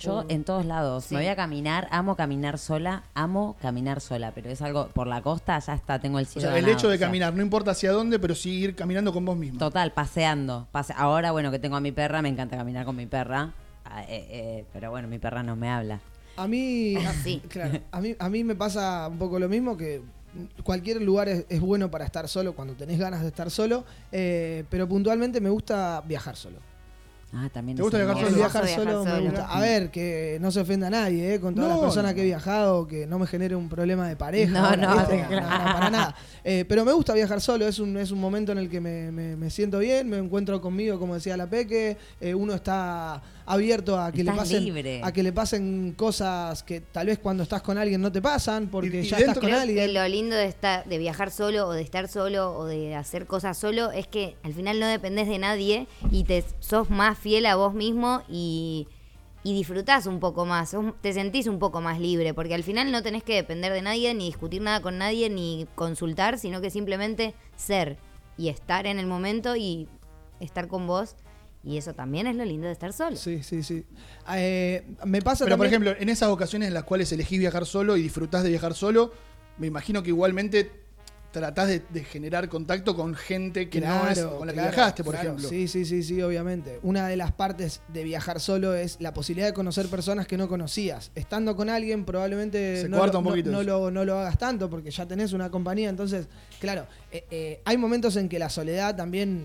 Yo en todos lados. Sí. Me voy a caminar, amo caminar sola, amo caminar sola, pero es algo por la costa, ya está, tengo el O cielo. sea, el ganado, hecho de o sea, caminar, no importa hacia dónde, pero sí ir caminando con vos mismo. Total, paseando. Pase- Ahora, bueno, que tengo a mi perra, me encanta caminar con mi perra. Ah, eh, eh, pero bueno, mi perra no me habla. A mí, Sí. claro, a mí, a mí me pasa un poco lo mismo que cualquier lugar es, es bueno para estar solo cuando tenés ganas de estar solo, eh, pero puntualmente me gusta viajar solo. Ah, también ¿Te gusta viajar solo? viajar solo viajar me gusta. A ver, que no se ofenda a nadie, eh, con todas No, las personas no. que he viajado, que no me genere un problema de pareja. No, ahora, no, no, para nada. Eh, pero me gusta viajar solo, es un, es un momento en el que me, me- me siento bien, me encuentro conmigo, como decía la Peque, eh, uno está abierto a que le pasen libre. a que le pasen cosas que tal vez cuando estás con alguien no te pasan porque Y- ya estás con que alguien. lo lindo de estar, de viajar solo o de estar solo o de hacer cosas solo es que al final no dependés de nadie y te sos más fiel a vos mismo y, y disfrutás un poco más, sos- te sentís un poco más libre, porque al final no tenés que depender de nadie, ni discutir nada con nadie, ni consultar, sino que simplemente ser y estar en el momento y estar con vos. Y eso también es lo lindo de estar solo. Sí, sí, sí. Eh, me pasa Pero, por ejemplo, en esas ocasiones en las cuales elegís viajar solo y disfrutás de viajar solo, me imagino que igualmente tratás de, de generar contacto con gente que no es con la que claro, viajaste, por claro. ejemplo. Sí, sí, sí, sí, obviamente. Una de las partes de viajar solo es la posibilidad de conocer personas que no conocías. Estando con alguien probablemente Se no, cuarta lo, un no- poquito no lo, no lo hagas tanto porque ya tenés una compañía. Entonces, claro, eh, eh, hay momentos en que la soledad también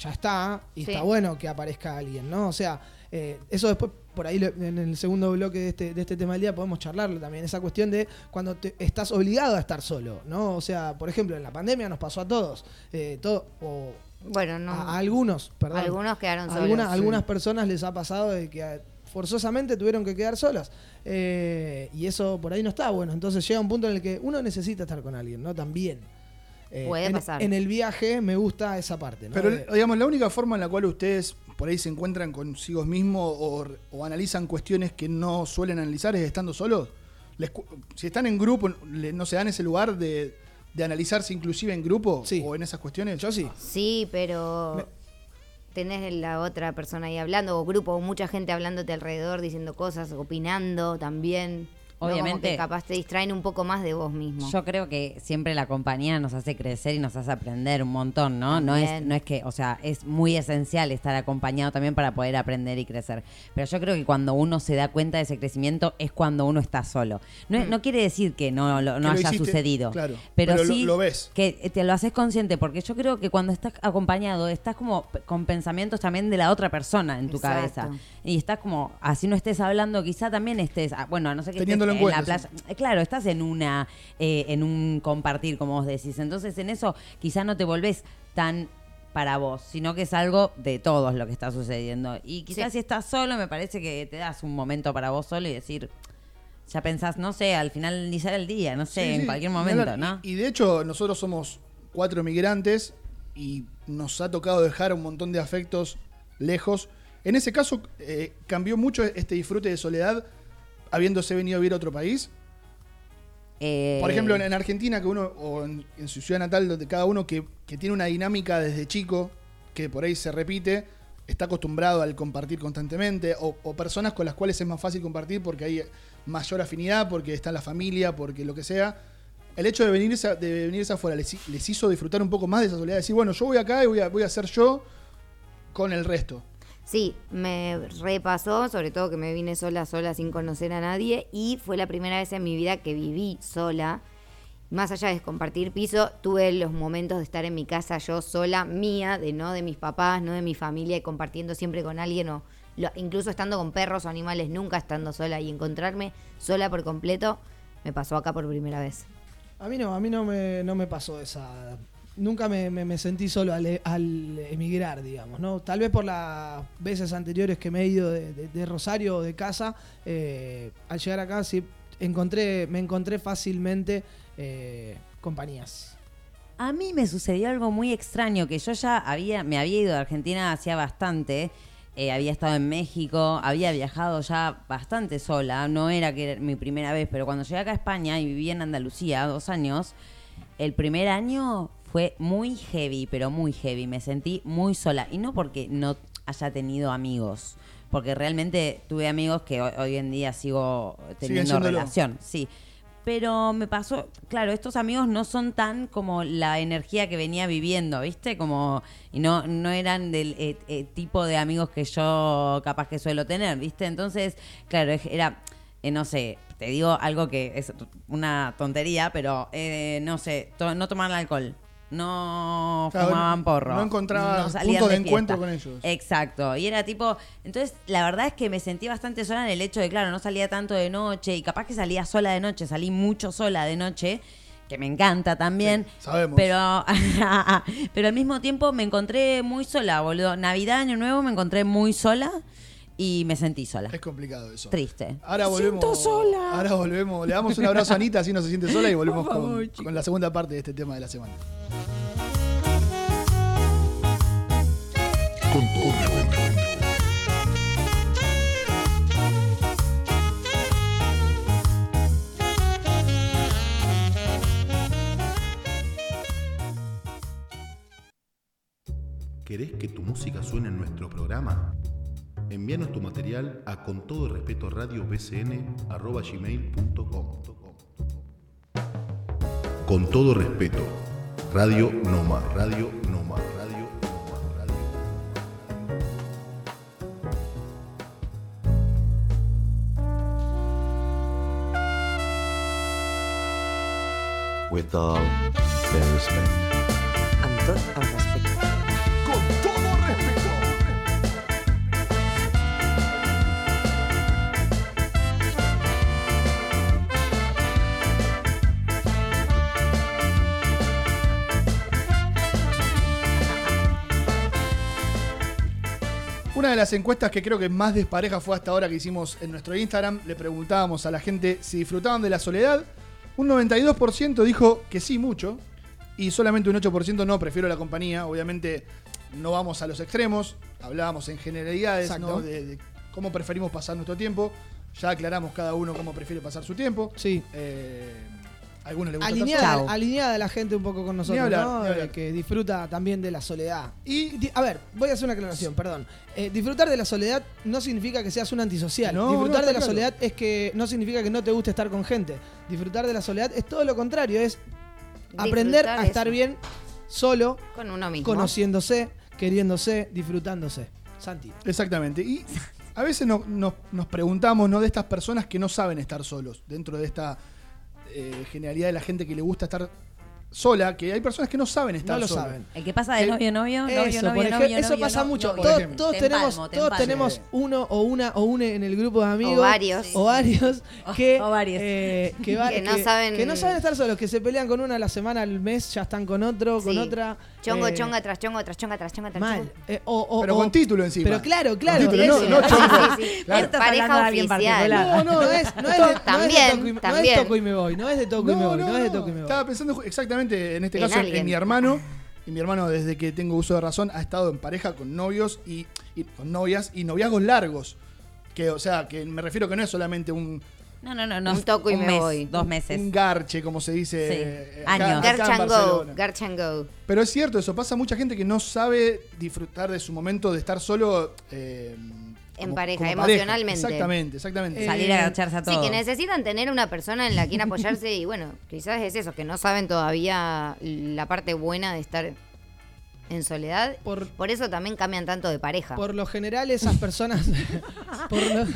ya está y Sí. está bueno que aparezca alguien, ¿no? O sea, eh, eso después, por ahí en el segundo bloque de este, de este tema del día podemos charlarlo también, esa cuestión de cuando te, estás obligado a estar solo, ¿no? O sea, por ejemplo, en la pandemia nos pasó a todos, eh, todo, o Bueno, no. a, a algunos, perdón. Algunos quedaron solos. algunas, sí. algunas personas les ha pasado de que eh, forzosamente tuvieron que quedar solas. Eh, y eso por ahí no está bueno. Entonces llega un punto en el que uno necesita estar con alguien, ¿no? También. Eh, Puede en, pasar. En el viaje me gusta esa parte, ¿no? Pero, De- digamos, la única forma en la cual ustedes por ahí se encuentran consigo mismos o, o analizan cuestiones que no suelen analizar es estando solos. Les si están en grupo, le- ¿no se dan ese lugar de, de analizarse inclusive en grupo o en esas cuestiones? Yo sí. Sí, pero tenés la otra persona ahí hablando, o grupo, o mucha gente hablándote alrededor, diciendo cosas, opinando también. ¿No? Como Obviamente. que capaz te distraen un poco más de vos mismo. Yo creo que siempre la compañía nos hace crecer y nos hace aprender un montón, ¿no? No es, no es que, o sea, es muy esencial estar acompañado también para poder aprender y crecer. Pero yo creo que cuando uno se da cuenta de ese crecimiento es cuando uno está solo. No, es- no quiere decir que no, lo- no Mm. Que haya hiciste, sucedido. claro, pero, pero lo- sí lo ves. que te lo haces consciente, porque yo creo que cuando estás acompañado, estás como con pensamientos también de la otra persona en tu Exacto. cabeza. Y estás como, así no estés hablando, quizá también estés, ah, bueno, a no sé que estés Teniéndolo en en la cuenta, playa. Eh, Claro, estás en una, eh, en un compartir, como vos decís. Entonces, en eso quizá no te volvés tan para vos, sino que es algo de todos lo que está sucediendo. Y quizás Sí. si estás solo, me parece que te das un momento para vos solo y decir, ya pensás, no sé, al finalizar el día, no sé, Sí, en sí, cualquier momento. ¿no? Y, y de hecho, nosotros somos cuatro migrantes y nos ha tocado dejar un montón de afectos lejos. En ese caso, eh, cambió mucho este disfrute de soledad habiéndose venido a vivir a otro país. Eh, Por ejemplo, en, en Argentina, que uno, o en, en su ciudad natal, donde cada uno que, que tiene una dinámica desde chico, que por ahí se repite, está acostumbrado al compartir constantemente, o, o personas con las cuales es más fácil compartir porque hay mayor afinidad, porque está en la familia, porque lo que sea. El hecho de venirse, de venirse afuera les hizo disfrutar un poco más de esa soledad, decir, bueno, yo voy acá y voy a, voy a ser yo con el resto. Sí, me repasó, sobre todo que me vine sola, sola, sin conocer a nadie, y fue la primera vez en mi vida que viví sola. Más allá de compartir piso, tuve los momentos de estar en mi casa yo sola, mía, de no de mis papás, no de mi familia, y compartiendo siempre con alguien, o lo- incluso estando con perros o animales, nunca estando sola, y encontrarme sola por completo, me pasó acá por primera vez. A mí no, a mí no me, no me pasó esa. Nunca me, sentí solo al, emigrar, digamos, ¿no? Tal vez por las veces anteriores que me he ido de Rosario o de casa, eh, al llegar acá sí encontré, me encontré fácilmente eh, compañías. A mí me sucedió algo muy extraño, que yo ya había, me había ido de Argentina hacía bastante, eh, había estado en México, había viajado ya bastante sola, no era que era mi primera vez, pero cuando llegué acá a España y viví en Andalucía dos años, el primer año fue muy heavy, pero muy heavy, me sentí muy sola, y no porque no haya tenido amigos, porque realmente tuve amigos que hoy, hoy en día sigo teniendo relación, sí. Pero me pasó, claro, estos amigos no son tan como la energía que venía viviendo, ¿viste? Como, y no, no eran del eh, eh, tipo de amigos que yo capaz que suelo tener, ¿viste? Entonces, claro, era, eh, no sé, te digo algo que es una tontería, pero eh, no sé, to- no tomaban alcohol. No Claro, fumaban no- porro. no encontrabas salían puntos de encuentro con ellos. Exacto. Y era tipo. Entonces, la verdad es que me sentí bastante sola en el hecho de, claro, no salía tanto de noche y capaz que salía sola de noche, salí mucho sola de noche, que me encanta también. sabemos. Pero, pero al mismo tiempo me encontré muy sola, boludo. Navidad, Año Nuevo me encontré muy sola y me sentí sola. Es complicado eso. Triste. Ahora Me volvemos. siento sola. Ahora volvemos. Le damos un abrazo a Anita, así no se siente sola y volvemos favor, con la segunda parte de este tema de la semana. Con todo. ¿Querés que tu música suene en nuestro programa? Envíanos tu material a con todo respeto radio Con todo respeto, Radio Noma, Radio Noma, with all their respect. Amb tot el respecte. Con todo respeto. Una de las encuestas que creo que más despareja fue hasta ahora que hicimos en nuestro Instagram. Le preguntábamos a la gente si disfrutaban de la soledad. Un 92% dijo que sí, mucho. Y solamente un 8% no, prefiero la compañía. Obviamente no vamos a los extremos. Hablábamos en generalidades de, de cómo preferimos pasar nuestro tiempo. Ya aclaramos cada uno cómo prefiere pasar su tiempo. Sí. Eh, algunos les gusta estar Alineada, solos. alineada la gente un poco con nosotros, hablar, ¿no? ni hablar. Eh, que disfruta también de la soledad. Y A ver, voy a hacer una aclaración, perdón. Eh, disfrutar de la soledad no significa que seas un antisocial. No, disfrutar no, de la claro. soledad es que no significa que no te guste estar con gente. Disfrutar de la soledad es todo lo contrario, es aprender a estar eso. bien solo, Con uno mismo. conociéndose, queriéndose, disfrutándose. Santi. Exactamente. Y a veces no- no- nos preguntamos, ¿no? De estas personas que no saben estar solos, dentro de esta eh, generalidad de la gente que le gusta estar sola, que hay personas que no saben estar No lo saben. El que pasa de novio, novio, novio, Eso, novio, por novio, ejemplo, eso novio, pasa novio, mucho. novio. Todos, todos Te tenemos, te todos empalmo. tenemos uno o una o une en el grupo de amigos. O varios. O varios que, O varios. eh, que, va- Que no saben- que no saben estar solos, que se pelean con una a la semana, al mes, ya están con otro, con Sí. otra. Chongo, eh, chonga tras chongo, tras chonga, tras chonga, tras Mal. chonga. Eh, o- o- Pero o- con título encima. Pero claro, claro. Con título, eso. no, no chongo. Sí, sí, sí. Claro. Estás Pareja oficial. No, no, No es, no es de, También, toco y- no es de también. toco y me voy, no es de toco y me voy, no, es de toco y me voy. Estaba pensando exactamente en este En caso en, mi hermano. Y mi hermano, desde que tengo uso de razón, ha estado en pareja con novios y, y con novias y noviazgos largos. Que, o sea, que me refiero que no es solamente un, No, no, no, no. Un toco y me mes, voy. Dos meses. un garche, como se dice. Sí. eh, Años. acá Garch and go. Garch and go. Pero es cierto, eso pasa a mucha gente que no sabe disfrutar de su momento de estar solo eh, En como- pareja, como emocionalmente. Exactamente, exactamente. Eh, Salir a agacharse a Sí, todo. que necesitan tener una persona en la quien apoyarse y bueno, quizás es eso, que no saben todavía la parte buena de estar en soledad. Por- Por, eso también cambian tanto de pareja. Por lo general, esas personas. por lo-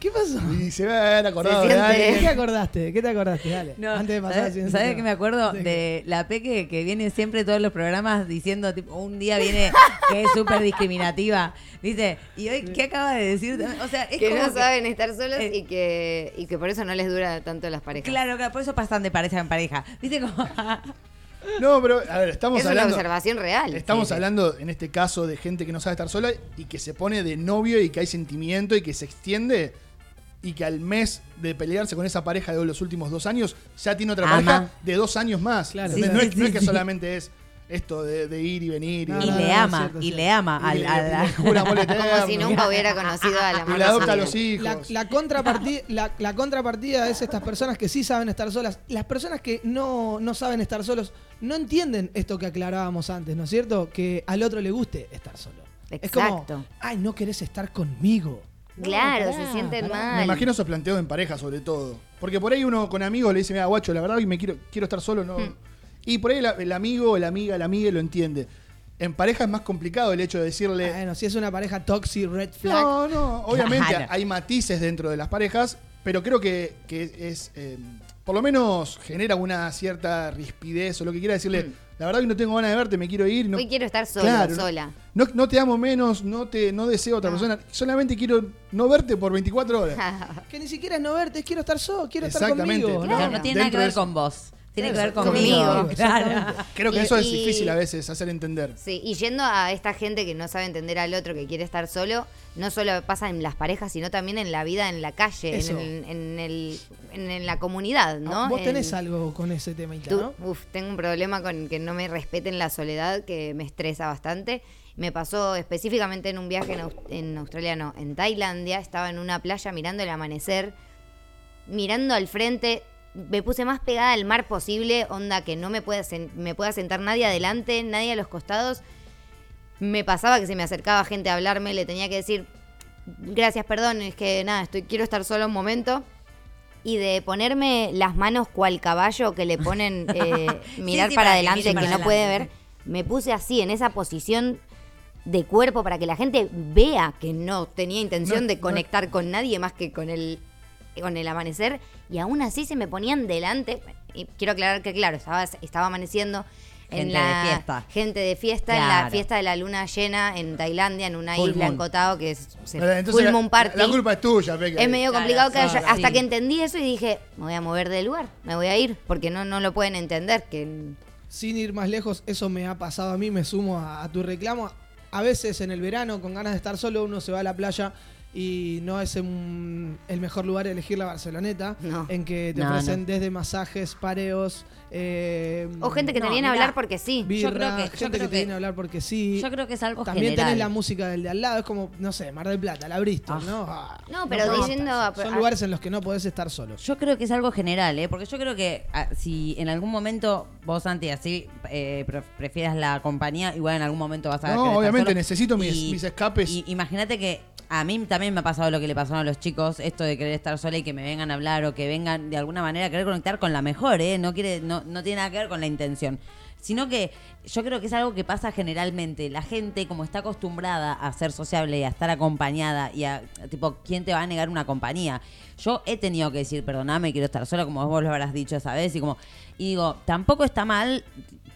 ¿Qué pasó? Y se va a haber acordado Se de siente- ¿De alguien. qué acordaste? ¿Qué te acordaste? Dale. No, Antes de pasar ¿sabes, ¿sabes que me acuerdo ¿De la Peque que viene siempre todos los programas diciendo, tipo, un día viene que es súper discriminativa? Dice, ¿y hoy qué acaba de decir? O sea, es que como no saben estar solos eh, y, que, y que por eso no les dura tanto las parejas. Claro, claro, por eso pasan de pareja en pareja. ¿Viste como No, pero a ver, estamos es una hablando. observación real. Estamos Sí, sí. hablando en este caso de gente que no sabe estar sola y que se pone de novio y que hay sentimiento y que se extiende y que al mes de pelearse con esa pareja de los últimos dos años ya tiene otra Ama. pareja de dos años más. Claro. Sí, no, sí, es, no sí, es que sí. solamente es esto de, de ir y venir y, y le ama, cierto, y le ama y al, le- al- y le jura amor Como si nunca hubiera conocido a la y mamá. le adopta a los hijos. La, la contrapartida, la, la contrapartida es estas personas que sí saben estar solas. Las personas que no, no saben estar solos no entienden esto que aclarábamos antes, ¿no es cierto? Que al otro le guste estar solo. Es como, Exacto. ay, no querés estar conmigo. Claro, pará, se sienten pará. mal. Me imagino esos planteos en pareja sobre todo. Porque por ahí uno con amigos le dice, mira, guacho, la verdad hoy me quiero, quiero estar solo, no. Hmm. Y por ahí la- el amigo, la amiga, la amiga lo entiende. En pareja es más complicado el hecho de decirle. Bueno, si es una pareja toxic, red flag. No, no, obviamente Claro. hay matices dentro de las parejas, pero creo que, que es. eh, por lo menos genera una cierta rispidez o lo que quiera decirle. Mm. La verdad que no tengo ganas de verte, me quiero ir. No, Hoy quiero estar solo, Claro, no- sola. No, no te amo menos, no te no deseo a otra persona. Solamente quiero no verte por 24 horas. Que ni siquiera es no verte, es quiero estar solo, quiero estar conmigo. Claro, ¿no? no tiene nada que ver con vos. Tiene que ver conmigo. conmigo, Claro. Creo que Y- eso es y- difícil a veces hacer entender. Sí, y yendo a esta gente que no sabe entender al otro, que quiere estar solo, no solo pasa en las parejas, sino también en la vida en la calle, en, el- en, el, en, en la comunidad, ¿no? Ah, Vos tenés En- algo con ese tema, ¿no? uf, tengo un problema con que no me respeten la soledad, que me estresa bastante. Me pasó específicamente en un viaje en, Aus- en Australia, no, en Tailandia. Estaba en una playa mirando el amanecer, mirando al frente. Me puse más pegada al mar posible, onda que no me pueda, me pueda sentar nadie adelante, nadie a los costados. Me pasaba que se me acercaba gente a hablarme, le tenía que decir, gracias, perdón, es que nada, estoy, quiero estar solo un momento. Y de ponerme las manos cual caballo que le ponen eh, mirar sí, para adelante que, para no puede ver, me puse así, en esa posición de cuerpo para que la gente vea que no tenía intención No, de no. conectar con nadie más que con el, con el amanecer. Y aún así se me ponían delante. Y quiero aclarar que, claro, estaba, estaba amaneciendo. En Gente la de fiesta. gente de fiesta, en la fiesta de la luna llena en Tailandia, en una Full isla en moon. Tao, que es se- Pero entonces full la- moon party. La, culpa es tuya, Peque. Es medio Claro, complicado que sí, haya- sí. hasta que entendí eso y dije, me voy a mover del lugar, me voy a ir, porque no, no lo pueden entender. que Sin ir más lejos, eso me ha pasado a mí, me sumo a, a tu reclamo. a veces en el verano, con ganas de estar solo, uno se va a la playa y no es un- el mejor lugar elegir la Barceloneta, No. en que te No, ofrecen no. desde masajes, pareos. eh, O gente que te No, viene a hablar porque sí. birra, Yo creo que- yo gente creo que te viene a hablar porque sí. Yo creo que es algo También general. tenés la música del de al lado, es como, no sé, Mar del Plata, la Bristol, Ah. ¿no? Ah, No, pero importa. diciendo- Son ah, lugares en los que no podés estar solo. Yo creo que es algo general, ¿eh? porque yo creo que ah, si en algún momento vos, Santi, así eh, pre- prefieras la compañía, igual en algún momento vas a No, obviamente, solo. necesito mis- mis escapes. Y imagínate que a mí también me ha pasado lo que le pasó a los chicos, esto de querer estar sola y que me vengan a hablar o que vengan de alguna manera a querer conectar con la mejor, ¿eh? No, quiere, no, no tiene nada que ver con la intención. Sino que yo creo que es algo que pasa generalmente. La gente, como está acostumbrada a ser sociable y a estar acompañada y a, tipo, ¿quién te va a negar una compañía? Yo he tenido que decir, perdoname, quiero estar sola, como vos lo habrás dicho esa vez, y como, y digo, tampoco está mal,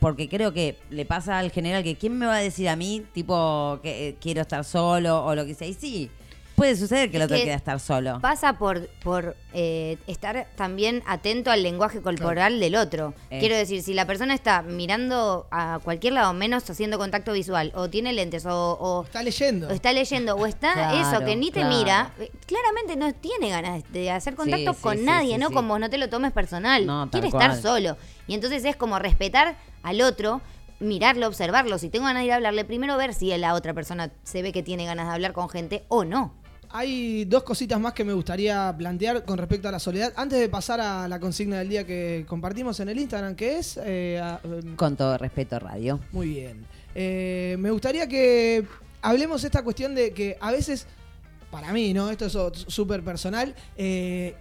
porque creo que le pasa al general que ¿quién me va a decir a mí, tipo, que eh, quiero estar solo o lo que sea? Y sí, puede suceder que el otro que quiera estar solo. Pasa por, por eh, estar también atento al lenguaje corporal del otro. Eh. Quiero decir, si la persona está mirando a cualquier lado, menos haciendo contacto visual, o tiene lentes, o, o Está leyendo. o está leyendo, o está Claro, eso, que ni te mira, eh, claramente no tiene ganas de hacer contacto Sí, sí, con sí, nadie, sí, ¿no? sí. Como no te lo tomes personal. No, Quiere estar solo. Y entonces es como respetar al otro, mirarlo, observarlo. Si tengo ganas de ir a hablarle, primero ver si la otra persona se ve que tiene ganas de hablar con gente o no. Hay dos cositas más que me gustaría plantear con respecto a la soledad. Antes de pasar a la consigna del día que compartimos en el Instagram, que es... eh, a- em, Con todo respeto, radio. Muy bien. Eh, me gustaría que hablemos esta cuestión de que a veces, para mí, ¿no? Esto es súper personal. eh,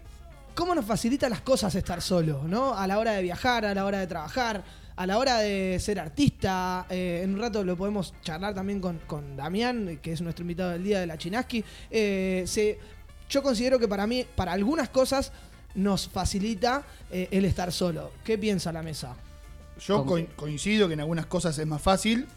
¿Cómo nos facilita las cosas estar solo, ¿no? A la hora de viajar, a la hora de trabajar, a la hora de ser artista. eh, en un rato lo podemos charlar también con, con Damián, que es nuestro invitado del día de la Chinaski. Eh, se- yo considero que para mí, para algunas cosas, nos facilita eh, el estar solo. ¿Qué piensa la mesa? Yo coincido que en algunas cosas es más fácil,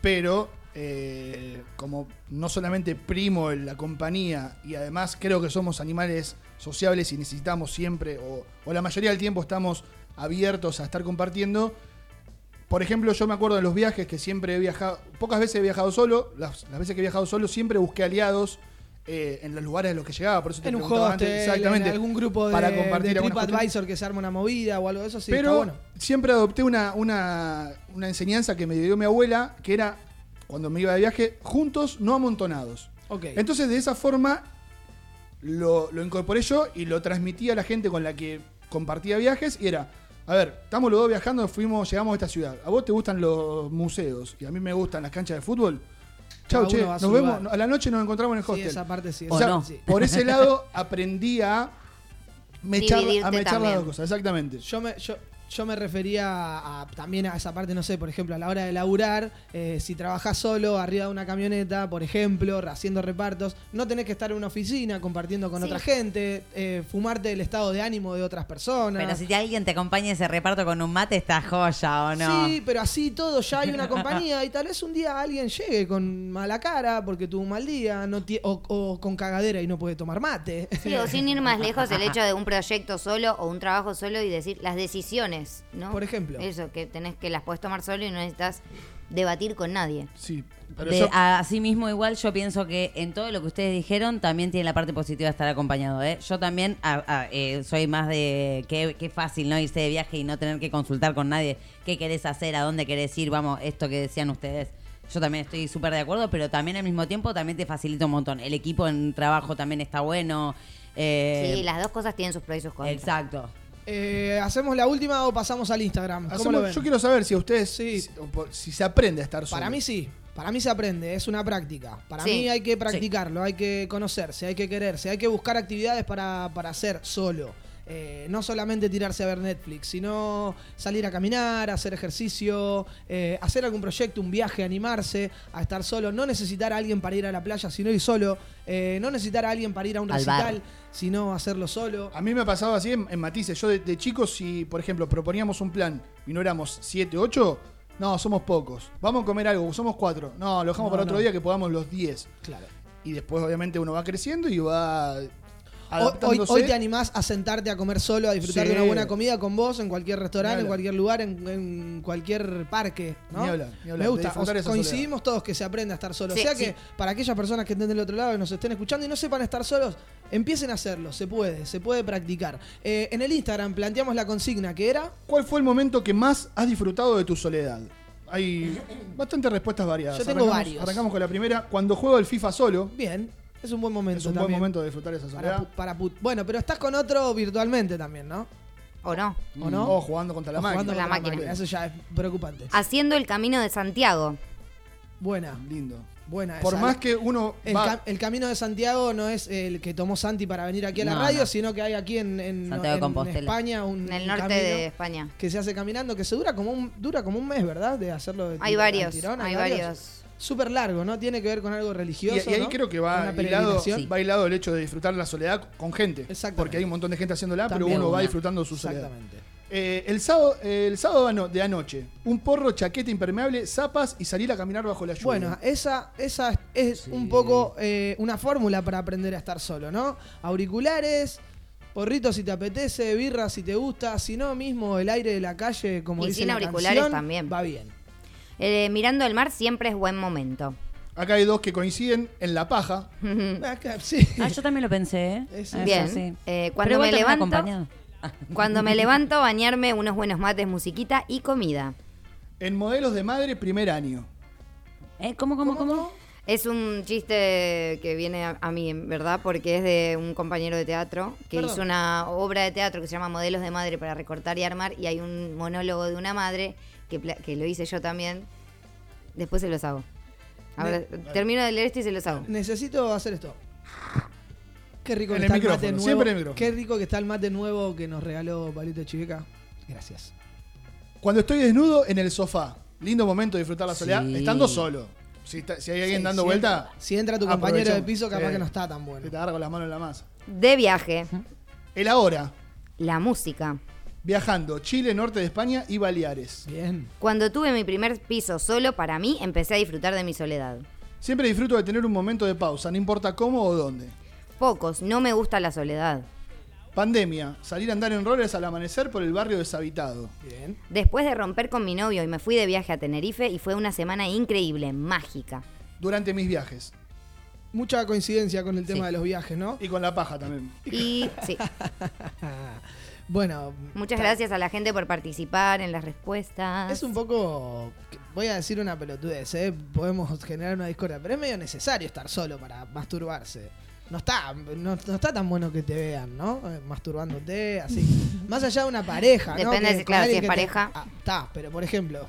pero eh, como no solamente primo en la compañía y además creo que somos animales sociables y necesitamos siempre, o, o la mayoría del tiempo estamos abiertos a estar compartiendo. Por ejemplo, yo me acuerdo de los viajes que siempre he viajado, pocas veces he viajado solo, las, las veces que he viajado solo siempre busqué aliados eh, en los lugares a los que llegaba, por eso te En un preguntaba hostel, antes, exactamente, en algún grupo de, para compartir de cuestiones. TripAdvisor que se arma una movida o algo de eso, sí, Pero está bueno. siempre adopté una, una, una enseñanza que me dio mi abuela, que era, cuando me iba de viaje, juntos, no amontonados. Ok. Entonces, de esa forma, lo, lo incorporé yo y lo transmití a la gente con la que compartía viajes y era, a ver, estamos los dos viajando, fuimos, llegamos a esta ciudad. ¿A vos te gustan los museos y a mí me gustan las canchas de fútbol? Chau, che, nos vemos, lugar. a la noche nos encontramos en el Sí, hostel. esa parte sí. O sea, sí. por ese lado aprendí a mechar, a mechar las dos cosas, exactamente. Yo me, yo, yo me refería a, también a esa parte, no sé, por ejemplo, a la hora de laburar, eh, si trabajás solo, arriba de una camioneta, por ejemplo, haciendo repartos, no tenés que estar en una oficina compartiendo con Sí. otra gente, eh, fumarte el estado de ánimo de otras personas. Pero si alguien te acompaña a ese reparto con un mate, está joya, ¿o no? Sí, pero así todo, ya hay una compañía y tal vez un día alguien llegue con mala cara porque tuvo un mal día no o, o con cagadera y no puede tomar mate. Sí, o sin ir más lejos, el hecho de un proyecto solo o un trabajo solo y decir las decisiones, ¿no? Por ejemplo. Eso, que tenés que las puedes tomar solo y no necesitas debatir con nadie. Sí, pero De- yo- así mismo igual yo pienso que en todo lo que ustedes dijeron también tiene la parte positiva de estar acompañado. ¿eh? Yo también a- a- eh, soy más de qué, qué fácil no irse de viaje y no tener que consultar con nadie qué querés hacer, a dónde querés ir, vamos, esto que decían ustedes. Yo también estoy súper de acuerdo, pero también al mismo tiempo también te facilita un montón. El equipo en trabajo también está bueno. eh, sí, las dos cosas tienen sus pros y sus contras. Exacto. Eh, ¿Hacemos la última o pasamos al Instagram? ¿Cómo Hacemos- lo ven? yo quiero saber si a ustedes, Sí. si, se aprende a estar solo. Para mí sí, para mí se aprende, es una práctica. Para Sí. mí hay que practicarlo, hay que conocerse, hay que quererse, hay que buscar actividades para, para hacer solo. Eh, no solamente tirarse a ver Netflix, sino salir a caminar, hacer ejercicio, eh, hacer algún proyecto, un viaje, animarse a estar solo, no necesitar a alguien para ir a la playa, sino ir solo, eh, no necesitar a alguien para ir a un Al bar. recital, sino hacerlo solo. A mí me ha pasado así en, en matices. Yo de, de chico, si, por ejemplo, proponíamos un plan y no éramos 7, 8, no, somos pocos. Vamos a comer algo, somos 4. No, lo dejamos No, para otro día que podamos los 10. Claro. Y después, obviamente, uno va creciendo y va. Hoy, te animás a sentarte a comer solo, a disfrutar Sí. de una buena comida con vos en cualquier restaurante, en cualquier lugar, en, en cualquier parque. ¿no? Ni hablar, ni hablar, Me gusta. coincidimos todos que se aprende a estar solo. Sí, o sea sí. que para aquellas personas que estén del otro lado y nos estén escuchando y no sepan estar solos, empiecen a hacerlo. Se puede, se puede practicar. Eh, en el Instagram planteamos la consigna que era. ¿Cuál fue el momento que más has disfrutado de tu soledad? Hay bastantes respuestas variadas. Yo tengo Arrancamos- varios. Arrancamos con la primera. Cuando juego el FIFA solo, Bien, es un buen momento. es un buen momento de disfrutar esa Para, soledad. para put- bueno, pero estás con otro virtualmente también, ¿no? ¿O no? ¿O no? O jugando contra la O máquina. jugando La contra máquina. Eso ya es preocupante. Haciendo el camino de Santiago. Buena, Lindo. buena. Por esa. más que uno El, va- ca- el camino de Santiago no es el que tomó Santi para venir aquí a la No, radio, no. sino que hay aquí en, en- Santiago de en Compostela. España un En el norte de España. que se hace caminando, que se dura como un dura como un mes, ¿verdad? De hacerlo de Hay varios, tirón, hay varios. Súper largo, ¿no? Tiene que ver con algo religioso. y ahí ¿no? creo que va hilado el hecho de disfrutar la soledad con gente. Exactamente. Porque hay un montón de gente haciéndola, pero También uno va disfrutando su soledad. Exactamente. Eh, el sábado, el sábado de anoche, un porro, chaqueta impermeable, zapas y salir a caminar bajo la lluvia. Bueno, esa, esa es un poco eh, una fórmula para aprender a estar solo, ¿no? Auriculares, porritos si te apetece, birra si te gusta, si no mismo el aire de la calle, como Y dice sin la auriculares canción, también. Va bien. Eh, mirando el mar siempre es buen momento. Acá hay dos que coinciden en la paja. Acá, sí. Ah, yo también lo pensé, ¿eh? Eso Bien. sí. Eh, cuando me levanto, acompañado. cuando me levanto, bañarme, unos buenos mates, musiquita y comida. En modelos de madre, primer año. ¿Eh? ¿Cómo, cómo, cómo? Es un chiste que viene a, a mí, en verdad, porque es de un compañero de teatro que Perdón. hizo una obra de teatro que se llama Modelos de Madre para recortar y armar y hay un monólogo de una madre que, lo hice yo también. Después se los hago. Ahora, termino de leer esto y se los hago. Necesito hacer esto. Qué rico En que el está el mate nuevo. siempre en el. Qué rico que está el mate nuevo que nos regaló Palito Chiveca. Gracias. Cuando estoy desnudo en el sofá. Lindo momento de disfrutar la soledad, Sí. estando solo. Si, está- si hay alguien Sí, dando si vuelta, entra- si entra tu compañero de piso, capaz Sí. que no está tan bueno. que te agarra con las manos en la masa. De viaje, El ahora, la música. Viajando Chile, norte de España y Baleares. Bien. Cuando tuve mi primer piso solo, para mí, empecé a disfrutar de mi soledad. Siempre disfruto de tener un momento de pausa, no importa cómo o dónde. Pocos, no me gusta la soledad. Pandemia, salir a andar en rollers al amanecer por el barrio deshabitado. Bien. Después de romper con mi novio y me fui de viaje a Tenerife y fue una semana increíble, mágica. Durante mis viajes. Mucha coincidencia con el tema Sí. de los viajes, ¿no? Y con la paja también. Y sí, Bueno. muchas gracias a la gente por participar en las respuestas. Es un poco. Voy a decir una pelotudez, ¿eh? Podemos generar una discordia, pero es medio necesario estar solo para masturbarse. No está, no, no está tan bueno que te vean, ¿no? Eh, Masturbándote, así. Más allá de una pareja, ¿no? Depende Que- si- con claro, si es te- pareja. Ah, Está, pero por ejemplo,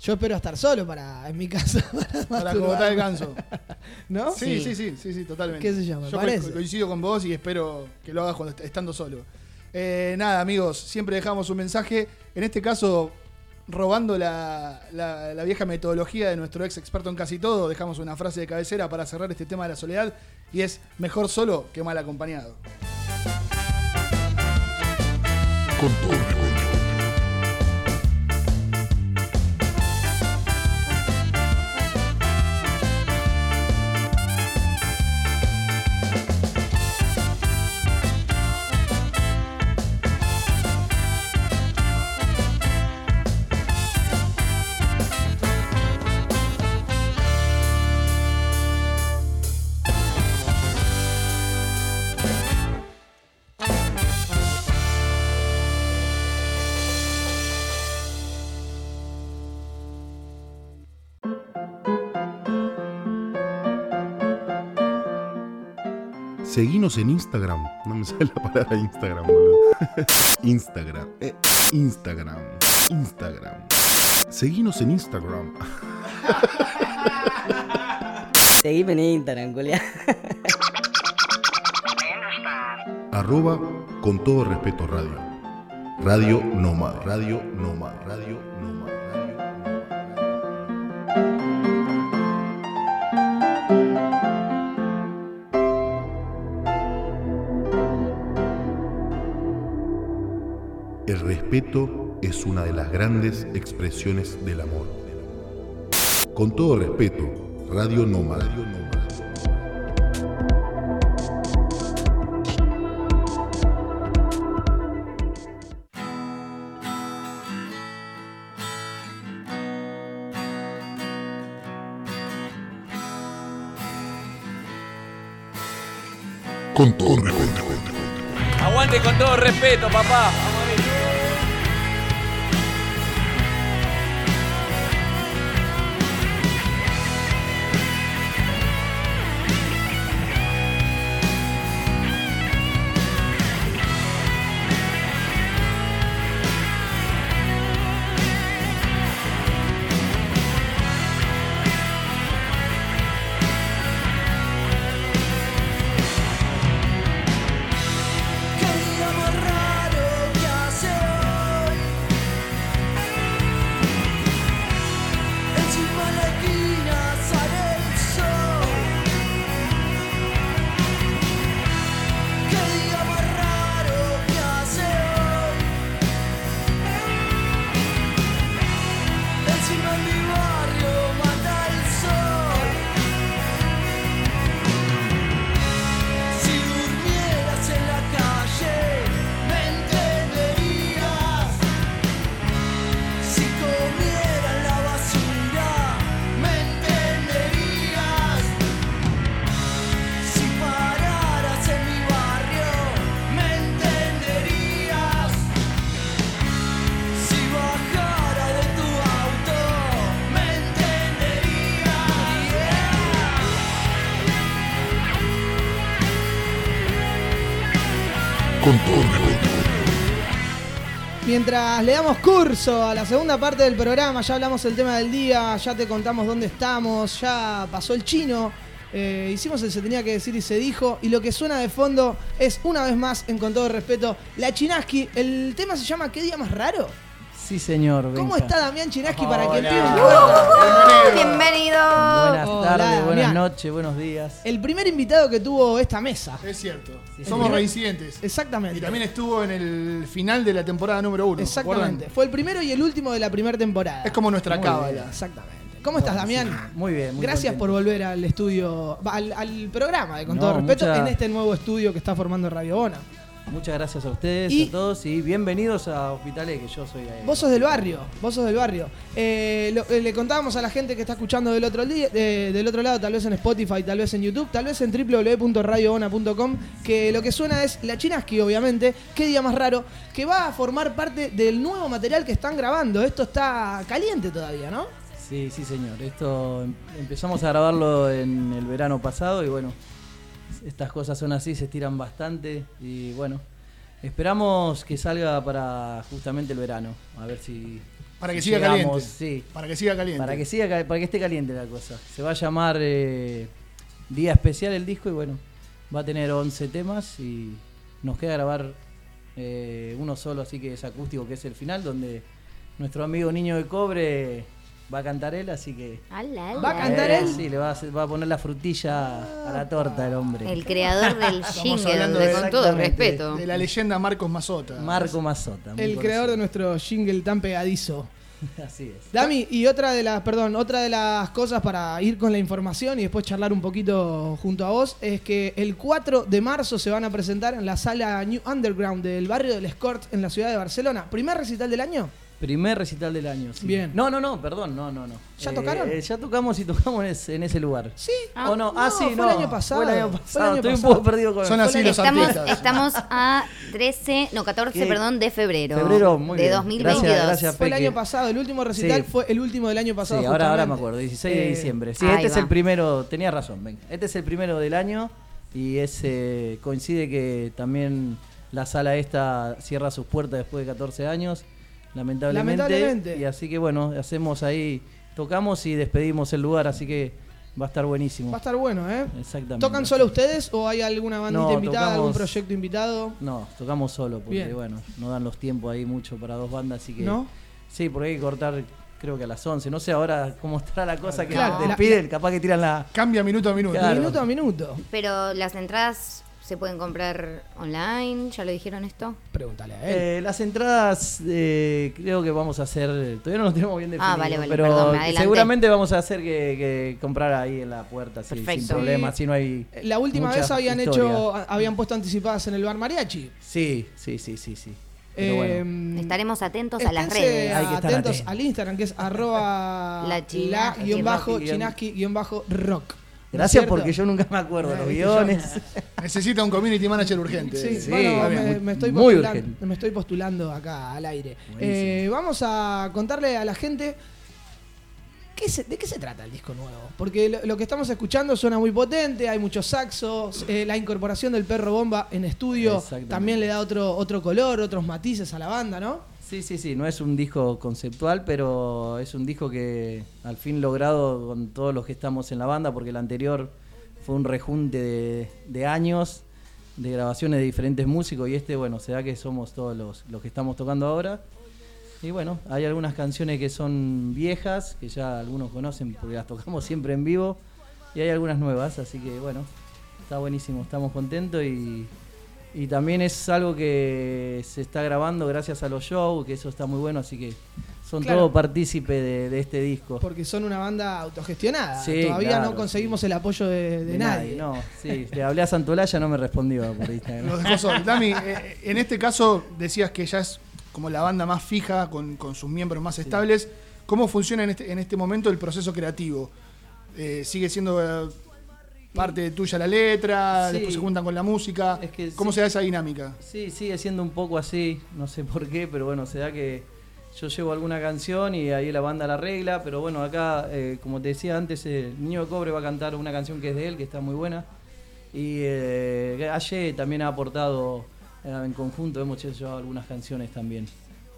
yo espero estar solo para, en mi casa, para Para cogotar el ganso. ¿No? Sí, sí, sí, sí, sí, totalmente. ¿Qué se llama? Yo Parece. co- coincido con vos y espero que lo hagas cuando est- estando solo. Eh, nada, amigos, siempre dejamos un mensaje. En este caso, robando la, la- vieja metodología de nuestro ex experto en casi todo, dejamos una frase de cabecera para cerrar este tema de la soledad y es mejor solo que mal acompañado. Con todo Seguinos en Instagram. No me sale la palabra Instagram, boludo. Instagram. eh, Instagram. Instagram. Seguinos en Instagram. Seguime en Instagram, Julián. Arroba con todo respeto radio. Radio Nómada. Radio Nómada. Radio Nómada. Radio Nómada. El respeto es una de las grandes expresiones del amor. Con todo respeto, Radio Nómada. Con todo respeto. Aguante con todo respeto, papá. Mientras le damos curso a la segunda parte del programa, ya hablamos del tema del día, ya te contamos dónde estamos, ya pasó el chino, eh, hicimos el se tenía que decir y se dijo, y lo que suena de fondo es, una vez más, en con todo respeto, la Chinaski. El tema se llama ¿Qué día más raro? Sí, señor. ¿Cómo está Damián Chinaski para que empiece un Uh, bienvenido. Buenas tardes, buenas noches, buenos días. El primer invitado que tuvo esta mesa. Es cierto. Sí, Somos señor. reincidentes. Exactamente. Y también estuvo en el final de la temporada número uno. Exactamente. Fue el primero y el último de la primera temporada. Es como nuestra Muy cábala. bien. Exactamente. ¿Cómo estás, Damián? Muy bien, muy Gracias contento. por volver al estudio, va, al, al programa de Con No, todo respeto, mucha- en este nuevo estudio que está formando Radio Bona. Muchas gracias a ustedes, Y- a todos y bienvenidos a Hospitalet, que yo soy ahí. Vos sos del barrio, vos sos del barrio. Eh, lo- eh, le contábamos a la gente que está escuchando del otro, día- de- del otro lado, tal vez en Spotify, tal vez en YouTube, tal vez en www.radiobona.com, que lo que suena es La Chinaski, obviamente, qué día más raro, que va a formar parte del nuevo material que están grabando. Esto está caliente todavía, ¿no? Sí, sí, señor. Esto em- empezamos a grabarlo en el verano pasado y bueno, estas cosas son así, se estiran bastante y bueno, esperamos que salga para justamente el verano. A ver si. Para que si siga llegamos, caliente. Sí, Para que siga caliente. para que, siga, para que esté caliente la cosa. Se va a llamar eh, Día Especial el disco y bueno, va a tener 11 temas y nos queda grabar eh, uno solo, así que es acústico, que es el final, donde nuestro amigo Niño de Cobre va a cantar él, así que... Ala, ala. ¿Va a cantar él? Sí, le va a, hacer- va a poner la frutilla a la torta el hombre. El creador del jingle, de con todo respeto. De la leyenda Marcos Mazota. Marco Mazota. El creador de nuestro jingle tan pegadizo. Así es. Dami, y otra de las, perdón, otra de las cosas para ir con la información y después charlar un poquito junto a vos es que el 4 de marzo se van a presentar en la sala New Underground del barrio del Escort en la ciudad de Barcelona. ¿Primer recital del año? Primer recital del año. sí. Bien. No, no, no, perdón, no, no, no. ¿Ya Eh, tocaron? eh, ya tocamos y tocamos en ese, en ese lugar. Sí. ¿O no? Ah, sí, fue no. el año pasado. Fue el año Fue el pasado. año Estoy pasado. un poco perdido con Son así los Estamos, artistas. estamos a 13, no, 14, ¿Qué? perdón, de febrero. Febrero, muy de bien. 2022. Gracias, gracias. Fue el año pasado, el último recital Sí. fue el último del año pasado. Sí, ahora, ahora me acuerdo, 16 de Eh, diciembre. Sí, este es el primero, tenía razón, venga. Este es el primero del año y ese coincide que también la sala esta cierra sus puertas después de 14 años, lamentablemente. Lamentablemente. Y así que bueno, hacemos ahí, tocamos y despedimos el lugar, así que va a estar buenísimo. Va a estar bueno, ¿eh? Exactamente. ¿Tocan solo ustedes o hay alguna bandita No, invitada, algún tocamos- proyecto invitado? No, tocamos solo, porque Bien. bueno, no dan los tiempos ahí mucho para dos bandas, así que... ¿No? Sí, porque hay que cortar creo que a las 11. No sé ahora cómo estará la cosa que Claro, la- despiden, capaz que tiran la... Cambia minuto a minuto. Claro. Minuto a minuto. Pero las entradas se pueden comprar online, ¿ya lo dijeron esto? Pregúntale a él. Eh, las entradas eh, creo que vamos a hacer, todavía no lo tenemos bien definido, Ah, vale, vale, pero perdón, me seguramente vamos a hacer que, que comprar ahí en la puerta, sí, sin problema, si no hay... La última vez habían historia. hecho, habían puesto anticipadas en el bar mariachi. Sí, sí, sí, sí, sí. Pero Eh, bueno, Estaremos atentos a las redes. Hay que estar atentos al Instagram que es arroba La china- la guion bajo guión- chinaski guion bajo rock. Gracias porque yo nunca me acuerdo de los guiones. Necesita un community manager urgente. Sí, Sí, bueno, me, estoy Muy urgente. me estoy postulando acá al aire. Eh, vamos a contarle a la gente ¿qué se- de qué se trata el disco nuevo. Porque lo, lo que estamos escuchando suena muy potente, hay muchos saxos, eh, la incorporación del perro bomba en estudio también le da otro, otro color, otros matices a la banda, ¿no? Sí, sí, sí, no es un disco conceptual, pero es un disco que al fin logrado con todos los que estamos en la banda, porque el anterior fue un rejunte de, años de grabaciones de diferentes músicos y este, bueno, se da que somos todos los, los que estamos tocando ahora. Y bueno, hay algunas canciones que son viejas, que ya algunos conocen porque las tocamos siempre en vivo, y hay algunas nuevas, así que bueno, está buenísimo, estamos contentos y, y también es algo que se está grabando gracias a los shows, que eso está muy bueno, así que son Claro. todos partícipes de, de este disco. Porque son una banda autogestionada. Sí, Todavía claro, no conseguimos el apoyo de, de De nadie. No, sí, le hablé a Santolaya, no me respondió por Instagram. Dejó solos. Dami, eh, en este caso decías que ya es como la banda más fija, con, con sus miembros más estables. ¿Cómo funciona en este, en este momento el proceso creativo? Eh, ¿Sigue siendo parte tuya la letra? Sí. ¿Después se juntan con la música? Es que ¿Cómo sí. se da esa dinámica? Sí, sigue siendo un poco así, no sé por qué, pero bueno, se da que yo llevo alguna canción y ahí la banda la arregla, pero bueno, acá, eh, como te decía antes, eh, el Niño de Cobre va a cantar una canción que es de él, que está muy buena, y eh, Aye también ha aportado eh, en conjunto, hemos hecho algunas canciones también,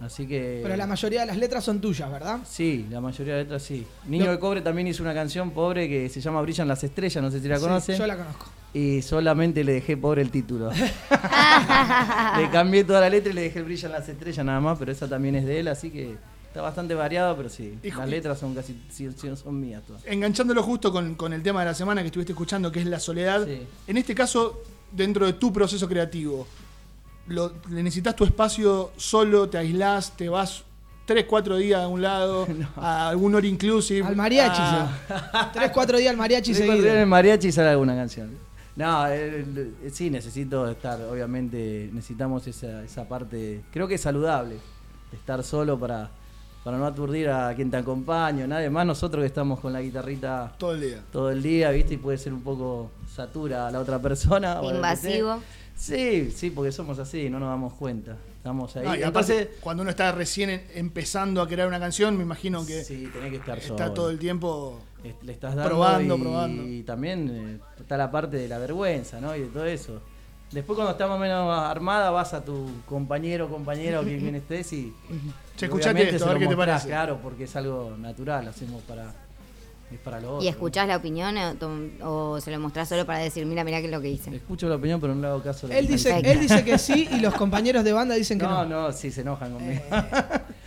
así que... Pero la mayoría de las letras son tuyas, ¿verdad? Sí, la mayoría de letras sí. Niño Lo- de Cobre también hizo una canción pobre que se llama Brillan las Estrellas, no sé si la Sí, conocen. yo la conozco. Y solamente le dejé pobre el título. le cambié toda la letra y le dejé el Brillan las Estrellas nada más, pero esa también es de él, así que está bastante variado, pero sí. Hijo- las letras son casi sí, sí, son mías todas. Enganchándolo justo con, con el tema de la semana que estuviste escuchando, que es la soledad. Sí. En este caso, dentro de tu proceso creativo, lo, le necesitas tu espacio solo, te aislás, te vas 3, 4 días a un lado, a algún all inclusive. Al mariachi, sí. Tres, cuatro días al mariachi seguido. viene el mariachi sale alguna canción. No, el- el- sí, necesito estar, obviamente, necesitamos esa, esa parte, creo que es saludable, estar solo para, para no aturdir a quien te acompaña, nadie más nosotros que estamos con la guitarrita Todo el día. todo el día, ¿viste? Y puede ser un poco satura a la otra persona. Invasivo. Sí, sí, porque somos así, no nos damos cuenta. Estamos ahí. No, y aparte, Entonces, cuando uno está recién empezando a crear una canción, me imagino que sí, tenés que estar está solo. todo el tiempo le estás dando Probando, y, probando. y también eh, está la parte de la vergüenza, ¿no? Y de todo eso. Después cuando está más o menos armada vas a tu compañero, compañero, quien, quien estés y, Che, escuchate esto, a ver qué te parece. Claro, porque es algo natural, hacemos para es para lo otro. ¿Y escuchás la opinión o, se lo mostrás solo para decir, mira, mira qué es lo que hice? Escucho la opinión, pero no le hago caso. a la Él dice, él dice que sí y los compañeros de banda dicen que no. No, no, sí se enojan conmigo.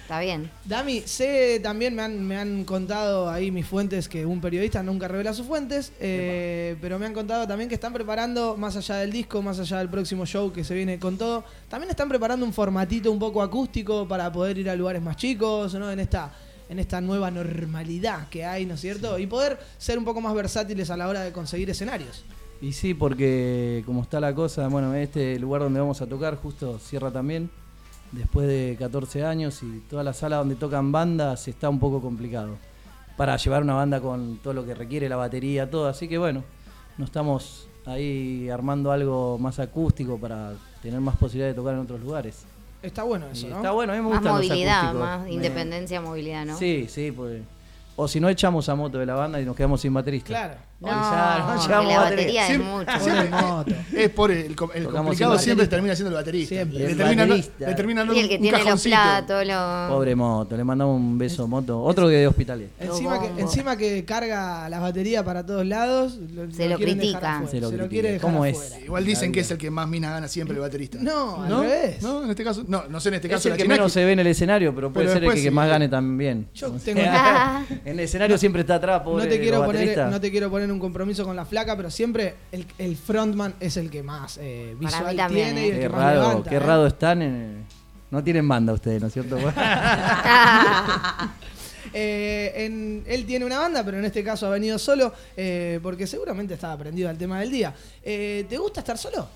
Está bien. Dami, sé también, me han, me han contado ahí mis fuentes que un periodista nunca revela sus fuentes, eh, pero me han contado también que están preparando, más allá del disco, más allá del próximo show que se viene con todo, también están preparando un formatito un poco acústico para poder ir a lugares más chicos, ¿no? En esta, en esta nueva normalidad que hay, ¿no es cierto? Y poder ser un poco más versátiles a la hora de conseguir escenarios. Y sí, porque como está la cosa, bueno, este lugar donde vamos a tocar justo cierra también, después de 14 años y toda la sala donde tocan bandas está un poco complicado para llevar una banda con todo lo que requiere la batería, todo, así que bueno, nos estamos ahí armando algo más acústico para tener más posibilidad de tocar en otros lugares. Está bueno Y eso, ¿no? Está bueno, a mí me Más gustan los movilidad, acústicos. más Me- independencia, movilidad, ¿no? Sí, sí, pues. O si no echamos a moto de la banda y nos quedamos sin baterista. Claro. No, no llevamos la batería. batería es Siempre- mucho. siempre- moto. es por el, complicado siempre termina siendo el baterista. Siempre. Le El termina, baterista. le termina dando Y el que un tiene los cajoncito. platos, los... Pobre moto, le mandamos un beso moto. Otro que de hospitales. Encima que, bombo. encima que carga las baterías para todos lados, lo, Se lo afuera, Se lo se lo critican. quiere dejar ¿Cómo es? Igual dicen que es el que más minas gana siempre el baterista. No, ¿No? revés. No, en este caso, no, no sé en este Es caso el que menos se ve en el escenario, pero puede ser el que, más gane también. Yo tengo- en el escenario siempre está atrás, pobre No te, quiero poner, un compromiso con la flaca, pero siempre el, el frontman es el que más eh, Para visual mí también, tiene ¿eh? y el Qué que más raro, levanta. qué ¿eh? raro están. en- No tienen banda ustedes, ¿no es cierto? Eh, en- él tiene una banda, pero en este caso ha venido solo eh, porque seguramente estaba aprendido al tema del día. Eh, ¿Te gusta estar solo?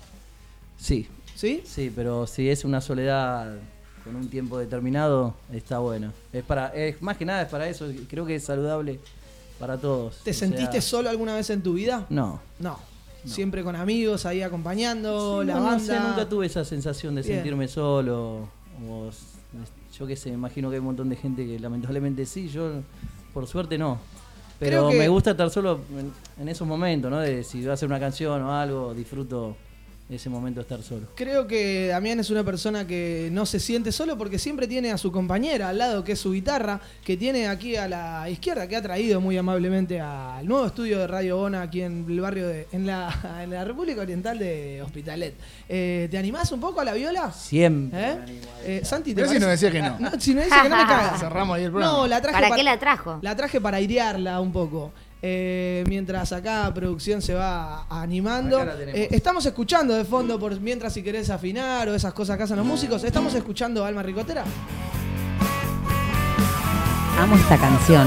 sí, ¿Sí? sí, pero si es una soledad con un tiempo determinado, está bueno. Es para, es, más que nada es para eso. Creo que es saludable para todos. ¿Te O sentiste sea, solo alguna vez en tu vida? No. No. Siempre con amigos ahí acompañando Sí, la no, no banda. sé, nunca tuve esa sensación de Bien. sentirme solo. o yo qué sé, me imagino que hay un montón de gente que lamentablemente sí, yo por suerte no. Pero que- me gusta estar solo en, en esos momentos, ¿no? De si voy a hacer una canción o algo, disfruto ese momento de estar solo. Creo que Damián es una persona que no se siente solo porque siempre tiene a su compañera al lado, que es su guitarra, que tiene aquí a la izquierda, que ha traído muy amablemente al nuevo estudio de Radio Bona aquí en el barrio de, en la, en la República Oriental de Hospitalet. Eh, ¿Te animás un poco a la viola? Siempre. ¿Eh? Eh, Santi, ¿te Pero si no decía que no. si no dice que no me cagas. Cerramos ahí el programa. No, la traje ¿Para qué la trajo? La traje para airearla un poco. Eh, mientras acá producción se va animando. Eh, estamos escuchando de fondo por mientras si querés afinar o esas cosas que hacen los músicos. Estamos escuchando Alma Ricotera. Amo esta canción.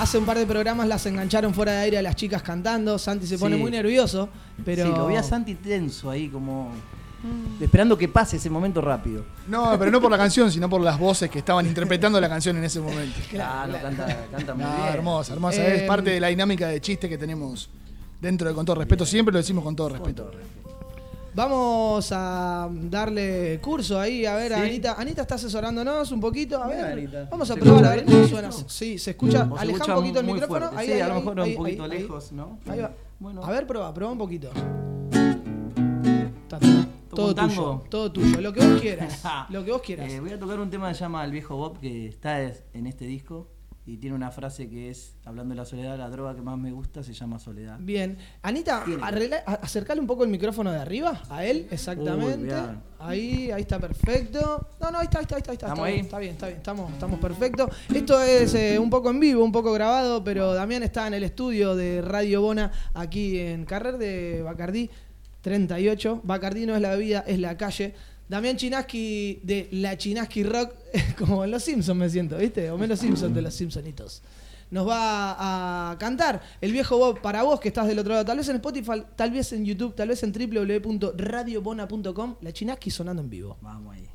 Hace un par de programas las engancharon fuera de aire a las chicas cantando. Santi se pone Sí. muy nervioso. Pero Sí, lo vi a Santi tenso ahí como esperando que pase ese momento rápido. No, pero no por la canción, sino por las voces que estaban interpretando la canción en ese momento. Claro, canta, canta muy No, bien. hermosa, hermosa. Eh, es parte de la dinámica de chiste que tenemos dentro de Con todo respeto. Siempre lo decimos con todo respeto. vamos a darle curso ahí. A ver, Sí. Anita. Anita está asesorándonos un poquito. A Mira, ver, Anita. vamos a ¿Se probar a ver cómo suena. Sí, se escucha. Se Aleja escucha un poquito el micrófono. fuerte. Ahí, sí, ahí, a lo mejor ahí, un poquito ahí, ahí. lejos, ¿no? Ahí va. Bueno. A ver, prueba, prueba un poquito. Todo tuyo, todo tuyo. Lo que vos quieras. lo que vos quieras. Eh, voy a tocar un tema que se llama El viejo Bob, que está es- en este disco y tiene una frase que es, hablando de la soledad, la droga que más me gusta se llama soledad. Bien. Anita, arregla- acercale un poco el micrófono de arriba, a él, exactamente. Uy, ahí, ahí está perfecto. No, no, ahí está, ahí está, ahí está. ahí está, ¿Estamos está ahí? bien, está bien, está bien, estamos, estamos perfectos. Esto es eh, un poco en vivo, un poco grabado, pero Damián está en el estudio de Radio Bona, aquí en Carrer de Bacardí 38. Bacardí no es la bebida, es la calle. Damián Chinaski de la Chinaski Rock, como en Los Simpsons me siento, ¿viste? O menos Simpsons de los Simpsonitos. Nos va a cantar el viejo Bob para vos que estás del otro lado, tal vez en Spotify, tal vez en YouTube, tal vez en www.radiobona.com, la Chinaski sonando en vivo. Vamos ahí.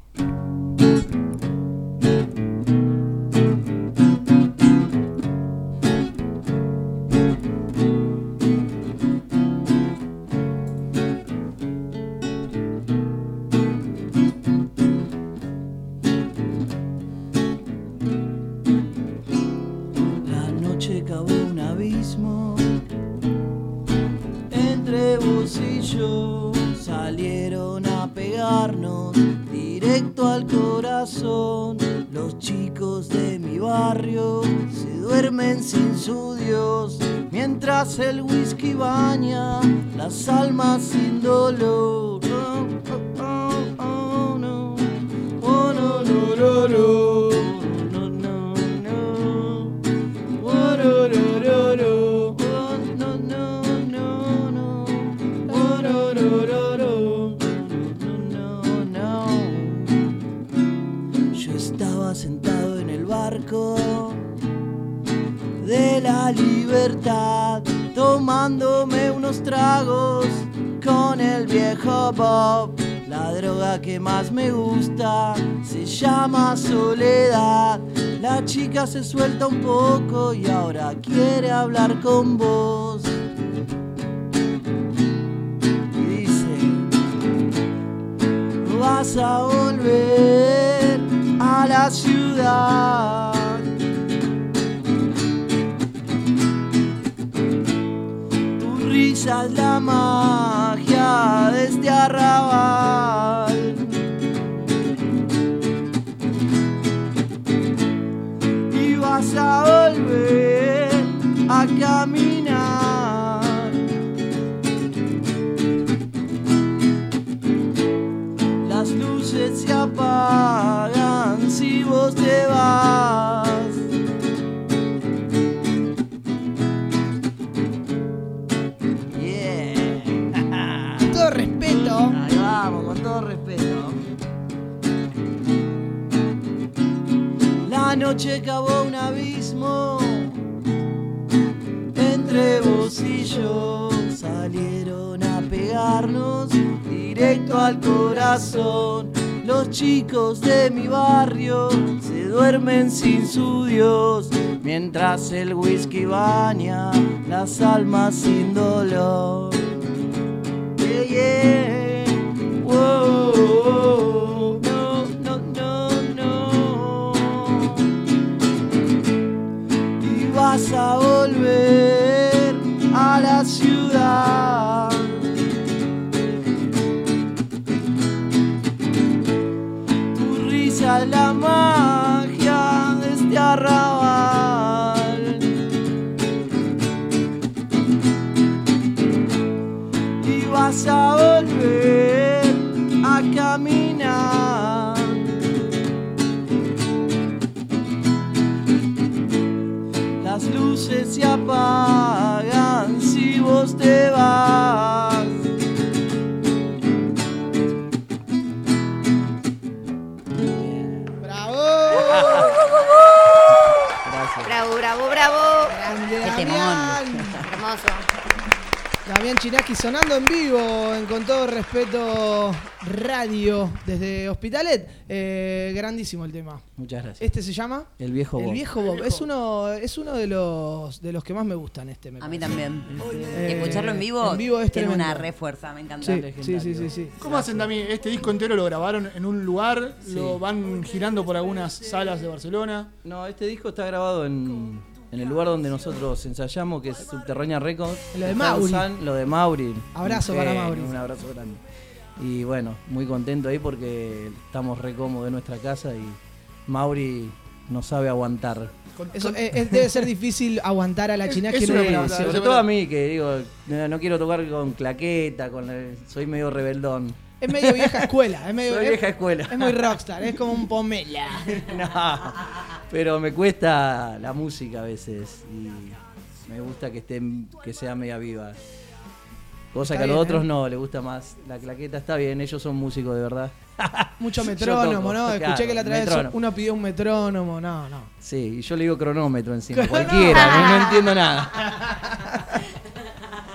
A pegarnos directo al corazón. Los chicos de mi barrio se duermen sin su Dios. Mientras el whisky baña las almas sin dolor. Oh, oh, oh, oh. Oh, no, no, no. No, de la libertad, tomándome unos tragos con el viejo Bob. La droga que más me gusta se llama soledad. La chica se suelta un poco y ahora quiere hablar con vos. Y dice, vas a volver a la ciudad. Es la magia de este arrabal. Y vas a volver a caminar. Las luces se apagan si vos te vas. Noche cavó un abismo entre vos y yo. Salieron a pegarnos directo al corazón. Los chicos de mi barrio se duermen sin su Dios, mientras el whisky baña las almas sin dolor. Yeah, yeah. Vas a volver a la ciudad. Tu risa es la magia de este arrabal. Y vas a te vas. Damián Chinaski sonando en vivo, en con todo respeto, radio desde Hospitalet. Eh, grandísimo el tema. Muchas gracias. Este se llama El viejo El Bob. viejo Bob. Es uno, es uno de los de los que más me gustan este. me A mí también. Eh, Escucharlo en vivo, en vivo es tiene una refuerza, me encanta. Sí, sí, sí, sí, sí. ¿Cómo hacen también? Este disco entero lo grabaron en un lugar, Sí. lo van girando por algunas salas de Barcelona. No, este disco está grabado en, en el lugar donde nosotros ensayamos, que es Subterránea Records. Lo de Mauri. San- lo de Mauri. Abrazo para Mauri. Un abrazo grande. Y bueno, muy contento ahí porque estamos re cómodos en nuestra casa y Mauri nos sabe aguantar. Eso, debe ser difícil aguantar a la una una grabación. palabra. Sobre todo a mí, que digo, no, no quiero tocar con claqueta, con la- soy medio rebeldón. Es medio vieja escuela. Es medio Soy es- vieja escuela. Es muy rockstar, es como un pomela. No, pero me cuesta la música a veces y me gusta que esté que sea media viva. Cosa Está que a los bien, otros ¿eh? no, les gusta más. La claqueta está bien, ellos son músicos de verdad. Mucho metrónomo, ¿no? Escuché claro, que la otra vez uno pidió un metrónomo. No, no. Sí, y yo le digo cronómetro encima, cualquiera, no, no entiendo nada.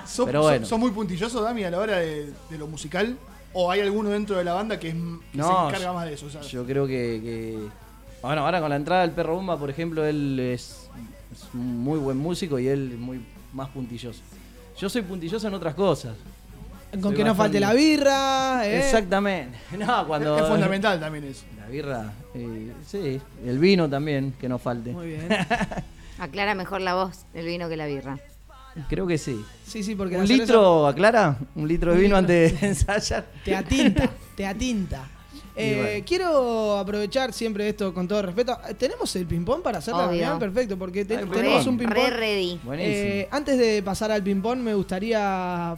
¿Sos, Pero bueno. sos muy puntilloso, Dami, a la hora de, de lo musical? ¿O hay alguno dentro de la banda que, es, que No, se encarga más de eso? sea? Yo creo que, que- Bueno, ahora con la entrada del perro bomba, por ejemplo, él es, es un muy buen músico y él es muy más puntilloso. Yo soy puntilloso en otras cosas. Con Soy que no falte la birra. ¿eh? Exactamente. No, cuando. es fundamental también eso. La birra, eh, sí. El vino también, que no falte. Muy bien. Aclara mejor la voz el vino que la birra. Creo que sí. Sí, sí, porque ¿Un la cerveza litro, aclara? ¿Un litro de vino antes de ensayar? te atinta, te atinta. Eh, bueno. Quiero aprovechar siempre esto con todo respeto. ¿Tenemos el ping-pong para hacerla? Obvio. Bien, perfecto, porque te- Ay, tenemos re- un Re ping-pong. ready. Buenísimo. Eh, antes de pasar al ping-pong, me gustaría,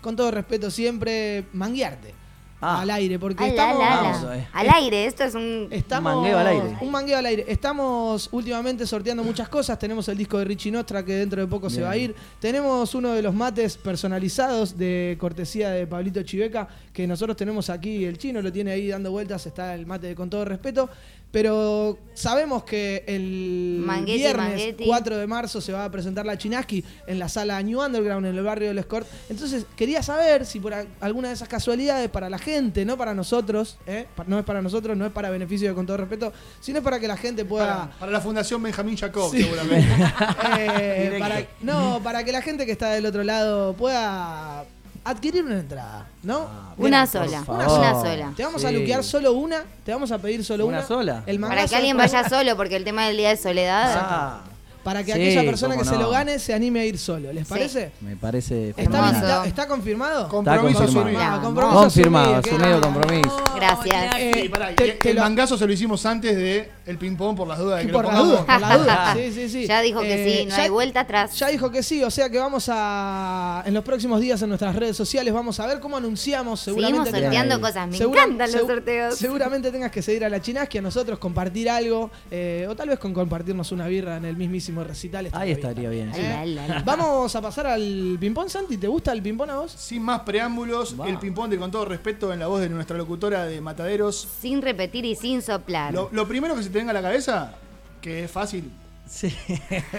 con todo respeto siempre, manguearte Ah. al aire, porque Ala, estamos... ala, ala. Vamos a ver. Al aire, esto es un. Estamos, Un mangueo al aire. Un mangueo al aire. Estamos últimamente sorteando muchas cosas. Tenemos el disco de Richie Nostra que dentro de poco se va a ir. Tenemos uno de los mates personalizados de cortesía de Pablito Chiveca que nosotros tenemos aquí. El chino lo tiene ahí dando vueltas. Está el mate de con todo respeto. Pero sabemos que el Manguetti, viernes Manguetti. 4 de marzo se va a presentar la Chinaski en la sala New Underground en el barrio del Escort. Entonces quería saber si por alguna de esas casualidades para la gente, no para nosotros, ¿eh? No es para nosotros, no es para beneficio de con todo respeto, sino es para que la gente pueda... para la Fundación Benjamín Jacob, Sí. seguramente. eh, para, no, para que la gente que está del otro lado pueda adquirir una entrada, ¿no? Una Mira, sola. Una sola. Te vamos a luquear solo una, te vamos a pedir solo una. ¿Una sola? El Para que alguien vaya solo, porque el tema del día de soledad. Ah, Para que Sí, aquella persona que se lo gane se anime a ir solo. ¿Les Sí. parece? me parece ¿Está? ¿Está confirmado? Compromiso confirmado. asumido. Confirmado. compromiso Confirmado, asumido, asumido compromiso. Gracias. Eh, Y pará, te- y te el lo- mangazo se lo hicimos antes de el ping-pong por las dudas de que por lo la pongamos. duda, por la duda. Sí, sí, sí. Ya dijo que Eh, sí, no ya- hay vuelta atrás. Ya dijo que sí, o sea que vamos a. En los próximos días en nuestras redes sociales vamos a ver cómo anunciamos. Seguramente Seguimos sorteando cosas. Me segura- encantan los sorteos. Seguramente tengas que seguir a la Chinaski, a nosotros, compartir algo, eh, o tal vez con compartirnos una birra en el mismísimo recital. ahí estaría bien. Ay, la, la, la. Vamos a pasar al ping-pong, Santi. ¿Te gusta el ping-pong a vos? Sin más preámbulos, el ping-pong de con todo respeto en la voz de nuestra locutora de Mataderos. Sin repetir y sin soplar. Lo, lo primero que se te venga a la cabeza, que es fácil, Sí.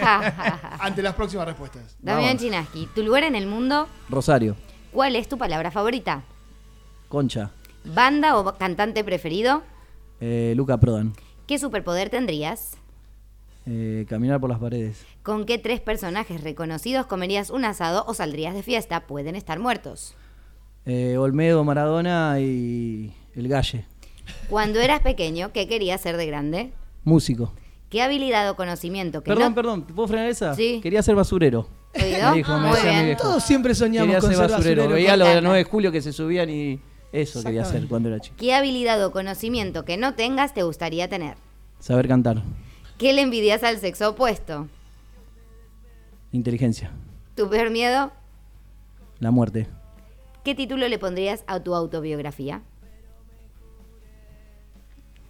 ante las próximas respuestas. Damián. Chinaski, tu lugar en el mundo, Rosario, ¿cuál es tu palabra favorita? Concha, ¿Banda o cantante preferido? Eh, Luca Prodan. ¿Qué superpoder tendrías? Eh, caminar por las paredes. ¿Con qué tres personajes reconocidos comerías un asado o saldrías de fiesta? Pueden estar muertos. Eh, Olmedo, Maradona y el Galle. Cuando eras pequeño, ¿qué querías ser de grande? Músico. ¿Qué habilidad o conocimiento que Perdón, no... perdón, ¿te puedo frenar esa? Sí. Quería ser basurero. ¿Oído? Me dijo, me Muy decía mi bien. viejo. Todos siempre soñamos Quería con ser ser basurero. basurero. Veía lo de la Cortana. 9 de julio que se subían y eso quería hacer cuando era chico. ¿Qué habilidad o conocimiento que no tengas te gustaría tener? Saber cantar. ¿Qué le envidias al sexo opuesto? Inteligencia. ¿Tu peor miedo? La muerte. ¿Qué título le pondrías a tu autobiografía?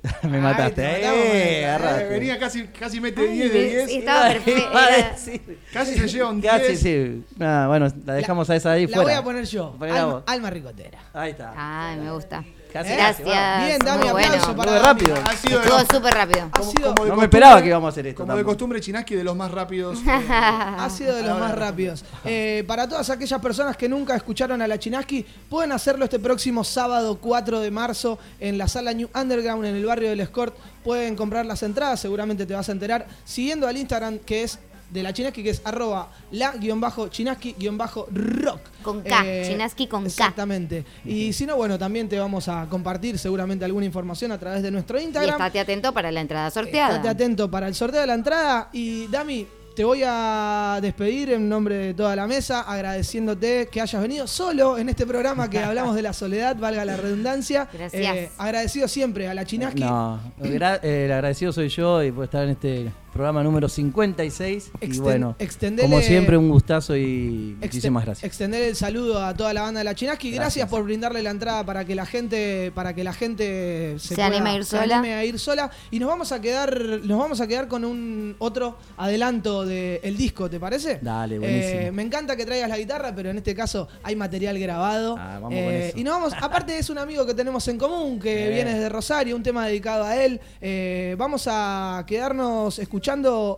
Me mataste. te Eh, matamos, eh, venía casi, casi mete Ay, 10 de me- 10. estaba perfecto. Casi se lleva un Casi, 10. sí. Nada, bueno, la dejamos a esa ahí La fuera. voy a poner yo. Alma, alma ricotera. Ahí está. Ay, me gusta. Casi, Gracias. casi, Bien, dame Muy aplauso bueno. para rápido. Ha sido Estuvo súper rápido. Ha como- sido, No me esperaba que íbamos a hacer esto Como de costumbre, Chinaski de los más rápidos. eh, ha sido de los más rápidos. Eh, para todas aquellas personas que nunca escucharon a la Chinaski, pueden hacerlo este próximo sábado 4 de marzo en la sala New Underground en el barrio del Escort. Pueden comprar las entradas, seguramente te vas a enterar, siguiendo al Instagram que es de la Chinaski, que es arroba la-chinaski-rock. Con K, Chinaski con K. Exactamente. Y si no, bueno, también te vamos a compartir seguramente alguna información a través de nuestro Y Instagram. estate atento para la entrada sorteada. Estate atento para el sorteo de la entrada. Y Dami, te voy a despedir en nombre de toda la mesa, agradeciéndote que hayas venido solo en este programa que hablamos de la soledad, valga la redundancia. Gracias. Eh, agradecido siempre a la Chinaski. No, gra- eh, el agradecido soy yo y por estar en este programa número 56. y Exten- bueno, extendele- como siempre, un gustazo y Exten- muchísimas gracias. Extender el saludo a toda la banda de la Chinaski. Gracias, Gracias. por brindarle la entrada para que la gente, para que la gente se, Se pueda- anime a ir se sola. anime a ir sola. Y nos vamos a quedar, nos vamos a quedar con un otro adelanto del disco, ¿te parece? Dale, buenísimo. Eh, me encanta que traigas la guitarra, pero en este caso hay material grabado. Ah, vamos Eh, con eso. Y nos vamos, aparte es un amigo que tenemos en común, que Eh. viene desde Rosario, un tema dedicado a él. Eh, vamos a quedarnos escuchando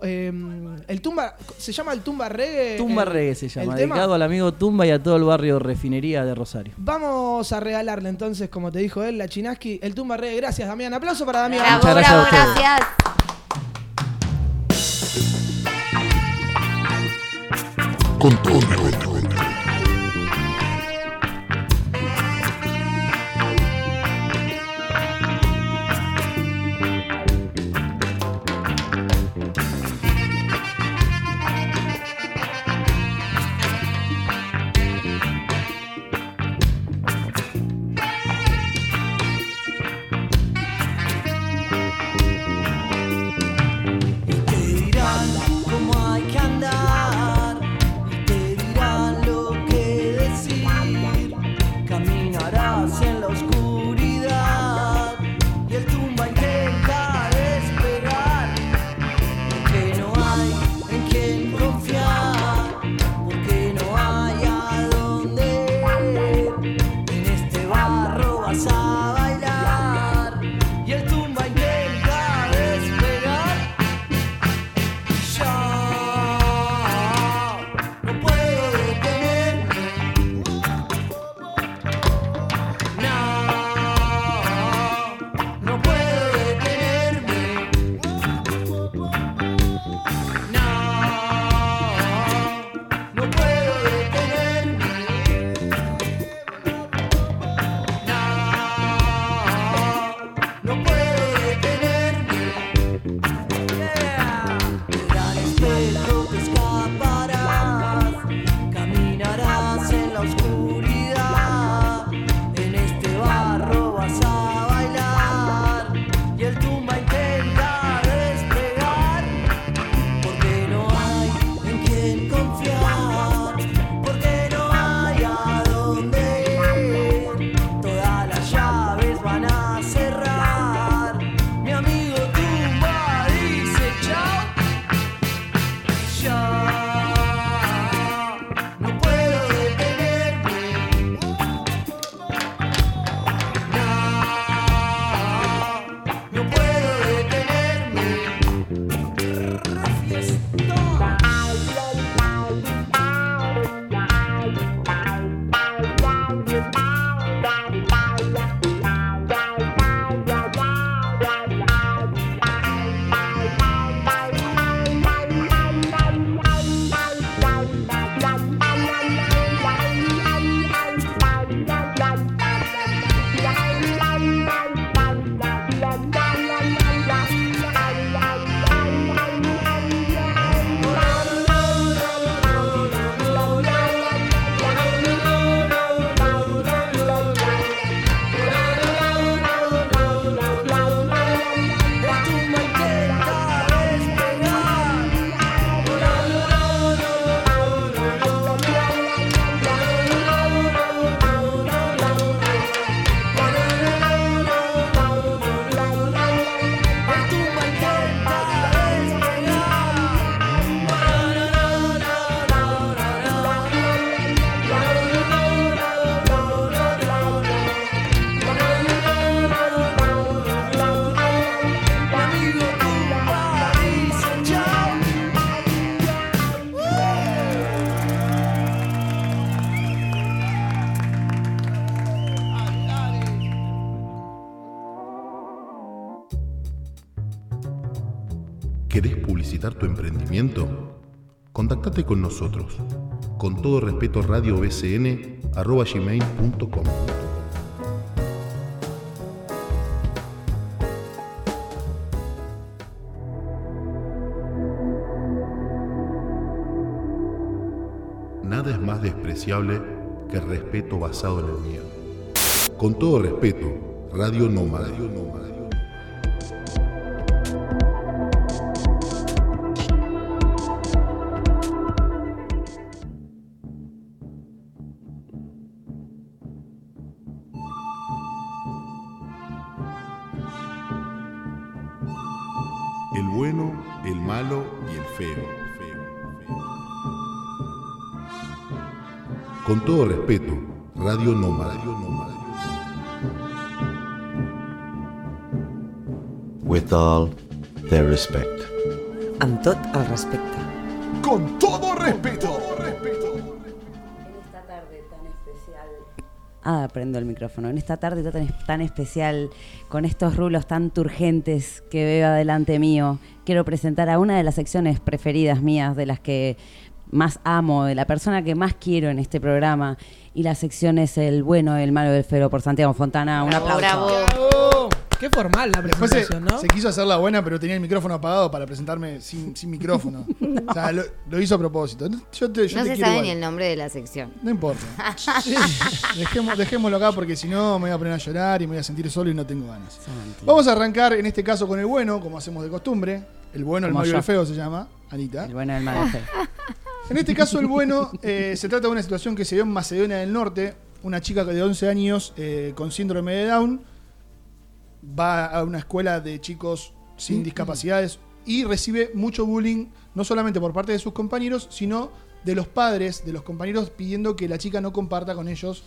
eh, el tumba, ¿se llama el tumba reggae? Tumba El- Reggae se llama, tema. dedicado al amigo Tumba y a todo el barrio Refinería de Rosario. Vamos a regalarle entonces, como te dijo él, la Chinaski, el tumba reggae. Gracias, Damián. Aplauso para Damián. Bravo, Muchas gracias a bravo, ustedes. gracias. Con todo Contactate con nosotros. Con todo respeto, radiobcn.gmail.com Nada es más despreciable que el respeto basado en el miedo. Con todo respeto, Radio Nómada. Radio Nómada. Respect. Amb tot el respecte. Con todo respeto. Ah, prendo el micrófono. En esta tarde tan, tan especial, con estos rulos tan turgentes que veo adelante mío, quiero presentar a una de las secciones preferidas mías, de las que más amo, de la persona que más quiero en este programa. Y la sección es El bueno, el malo y el feo por Santiago Fontana. Un Bravo, aplauso. ¡Bravo! Qué formal la se, presentación, ¿no? se quiso hacer la buena, pero tenía el micrófono apagado para presentarme sin, sin micrófono. O sea, lo, lo hizo a propósito. Yo te, yo No te se sabe igual. ni el nombre de la sección. No importa. Dejemos, dejémoslo acá porque si no me voy a poner a llorar y me voy a sentir solo y no tengo ganas. Vamos a arrancar en este caso con el bueno, como hacemos de costumbre. El bueno, el Como malo y yo. el feo se llama, Anita. El bueno, el malo y el feo. En este caso, el bueno, eh, se trata de una situación que se dio en Macedonia del Norte. Una chica de 11 años eh, con síndrome de Down va a una escuela de chicos sin discapacidades y recibe mucho bullying, no solamente por parte de sus compañeros, sino de los padres de los compañeros pidiendo que la chica no comparta con ellos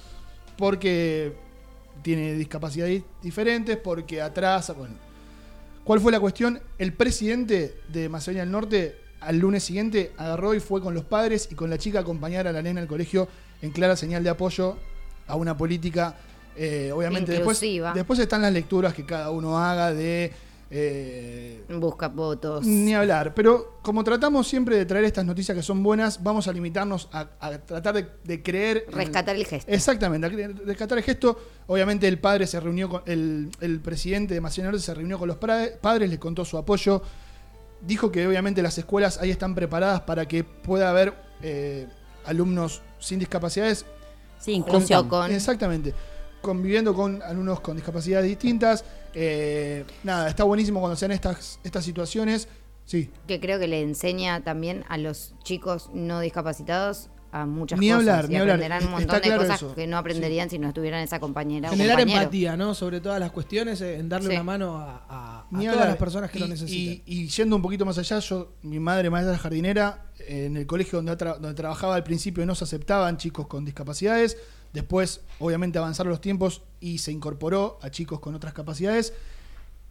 porque tiene discapacidades diferentes, porque atrasa. Bueno. ¿Cuál fue la cuestión? El presidente de Macedonia del Norte al lunes siguiente agarró y fue con los padres y con la chica a acompañar a la nena al colegio en clara señal de apoyo a una política, eh, obviamente después, después están las lecturas que cada uno haga de... eh, Busca votos. ni hablar, pero como tratamos siempre de traer estas noticias que son buenas, vamos a limitarnos a, a tratar de, de creer... Rescatar el gesto. Exactamente, rescatar el gesto. Obviamente el padre se reunió con, el, el presidente de Macedonia se reunió con los padres, les contó su apoyo. Dijo que obviamente las escuelas ahí están preparadas para que pueda haber eh, alumnos sin discapacidades. Sí, inclusión. con- Exactamente. Conviviendo con alumnos con discapacidades distintas. Eh, nada, está buenísimo cuando sean estas, estas situaciones. Sí, Que creo que le enseña también a los chicos no discapacitados a muchas Ni cosas. hablar, y ni hablar. aprenderán un Está montón de claro cosas eso. que no aprenderían si no estuvieran esa compañera o Generar compañero. empatía, ¿no? Sobre todas las cuestiones, eh, en darle Sí. una mano a, a- a Ni todas hablar. las personas que y, lo necesitan. Y, y yendo un poquito más allá, yo, mi madre maestra jardinera, en el colegio donde, tra- donde trabajaba al principio no se aceptaban chicos con discapacidades, después obviamente avanzaron los tiempos y se incorporó a chicos con otras capacidades.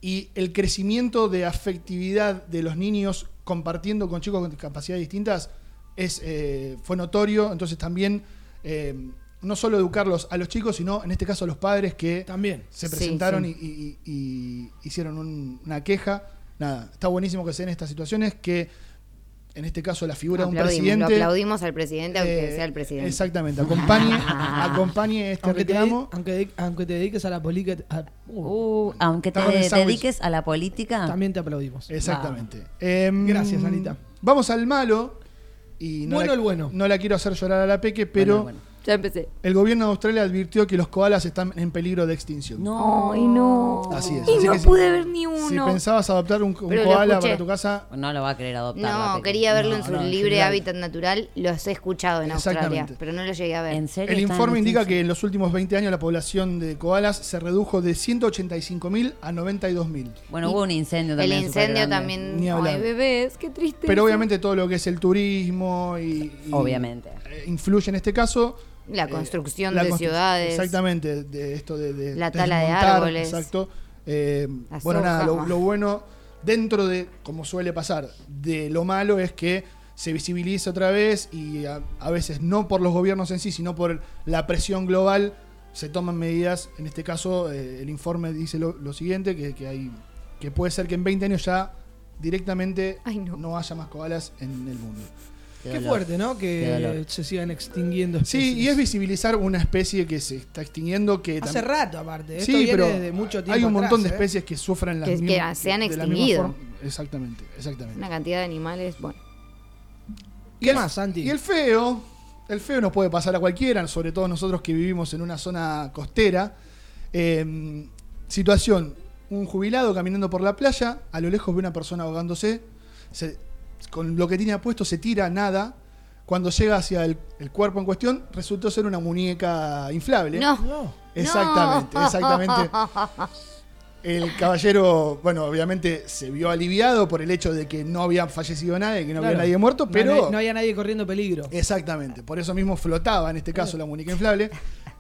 Y el crecimiento de afectividad de los niños compartiendo con chicos con discapacidades distintas es, eh, fue notorio, entonces también... eh, no solo educarlos a los chicos, sino en este caso a los padres que También. se Sí, presentaron sí. Y, y- y hicieron un- una queja. Nada, está buenísimo que se den estas situaciones, que en este caso la figura de un presidente... Lo aplaudimos al presidente, aunque eh, sea el presidente. Exactamente, acompañe, acompañe este Aunque te, reclamo. aunque, de- aunque te dediques a la política, uh, Uh, aunque te dediques a la política. también te aplaudimos. Exactamente. Em, Gracias, Anita. Vamos al malo. Y no Bueno la, el bueno. No la quiero hacer llorar a la peque, pero Bueno, bueno. Ya empecé. el gobierno de Australia advirtió que los koalas están en peligro de extinción. No. Ay, no. Así es. Y así no que si- pude ver ni Si uno. pensabas adoptar un, un Pero lo koala escuché. para tu casa, No lo va a querer adoptar. la No, quería verlo No, en su no, libre hábitat natural. Los he escuchado en Australia, Exactamente. pero no lo llegué a ver. ¿En serio? El informe indica que en los últimos 20 años la población de koalas se redujo de 185.000 a 92.000. Bueno, hubo un incendio El también. incendio supergrande. también. Ni hablar. Ay, bebés, qué triste. Pero obviamente todo lo que es el turismo y, y- Obviamente. eh, influye en este caso. La Eh, construcción la de constru- ciudades. Exactamente, de esto de, de La tala de árboles. Exacto. Eh, bueno, nada, lo, lo bueno dentro de, como suele pasar, de lo malo es que se visibiliza otra vez y a, a veces no por los gobiernos en sí, sino por la presión global se toman medidas. En este caso, eh, el informe dice lo, lo siguiente, que, que hay que puede ser que en 20 años ya directamente no. haya más koalas en el mundo. Qué fuerte, ¿no? Que se sigan extinguiendo especies. Sí, y es visibilizar una especie que se está extinguiendo que Hace tam- rato, aparte. Esto Sí, viene pero de mucho tiempo hay un montón de ¿eh? especies que sufran las Que- que se han extinguido. Exactamente, exactamente. Una cantidad de animales, bueno. ¿Qué más, Santi? Y el feo, el feo nos puede pasar a cualquiera, sobre todo nosotros que vivimos en una zona costera. Eh, situación, un jubilado caminando por la playa, a lo lejos ve una persona ahogándose, se- con lo que tiene puesto se tira, nada. Cuando llega hacia el, el cuerpo en cuestión, resultó ser una muñeca inflable. No. Exactamente, No. exactamente. El caballero, bueno, obviamente se vio aliviado por el hecho de que no había fallecido nadie, que no Claro. había nadie muerto, No pero... hay- no había nadie corriendo peligro. Exactamente, por eso mismo flotaba en este caso la muñeca inflable.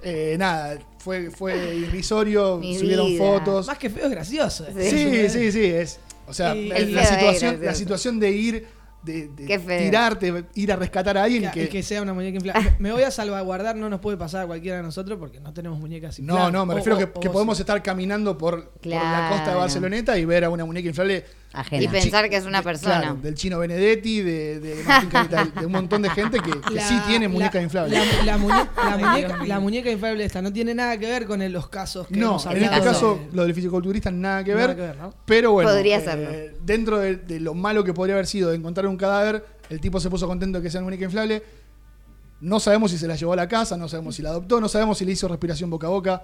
Eh, nada, fue, fue irrisorio, Mi subieron vida. fotos. Más que feo es gracioso. Sí, sí, sí, es. O sea, Y- la, situación, la situación de ir, de, tirarte, ir a rescatar a alguien Que, y que, y que sea una muñeca inflable. Me- Me voy a salvaguardar, no nos puede pasar a cualquiera de nosotros porque no tenemos muñecas No, inflables. no, me O- refiero o- que, o que vos podemos estar caminando por, por la costa de Barceloneta y ver a una muñeca inflable. Ajena. Y pensar que es una persona. claro, del chino Benedetti, de, de Martín Capital, de un montón de gente que, que La- sí tiene muñeca la- inflable. La, la muñe- la Ay, muñeca, muñeca inflable esta no tiene nada que ver con el- los casos que No, hemos en este caso, de- lo del fisiculturista nada que Nada ver. que ver, ¿no? Pero bueno, Podría eh, serlo. dentro de, de lo malo que podría haber sido de encontrar un cadáver, el tipo se puso contento de que sea una muñeca inflable. No sabemos si se la llevó a la casa, no sabemos si la adoptó, no sabemos si le hizo respiración boca a boca.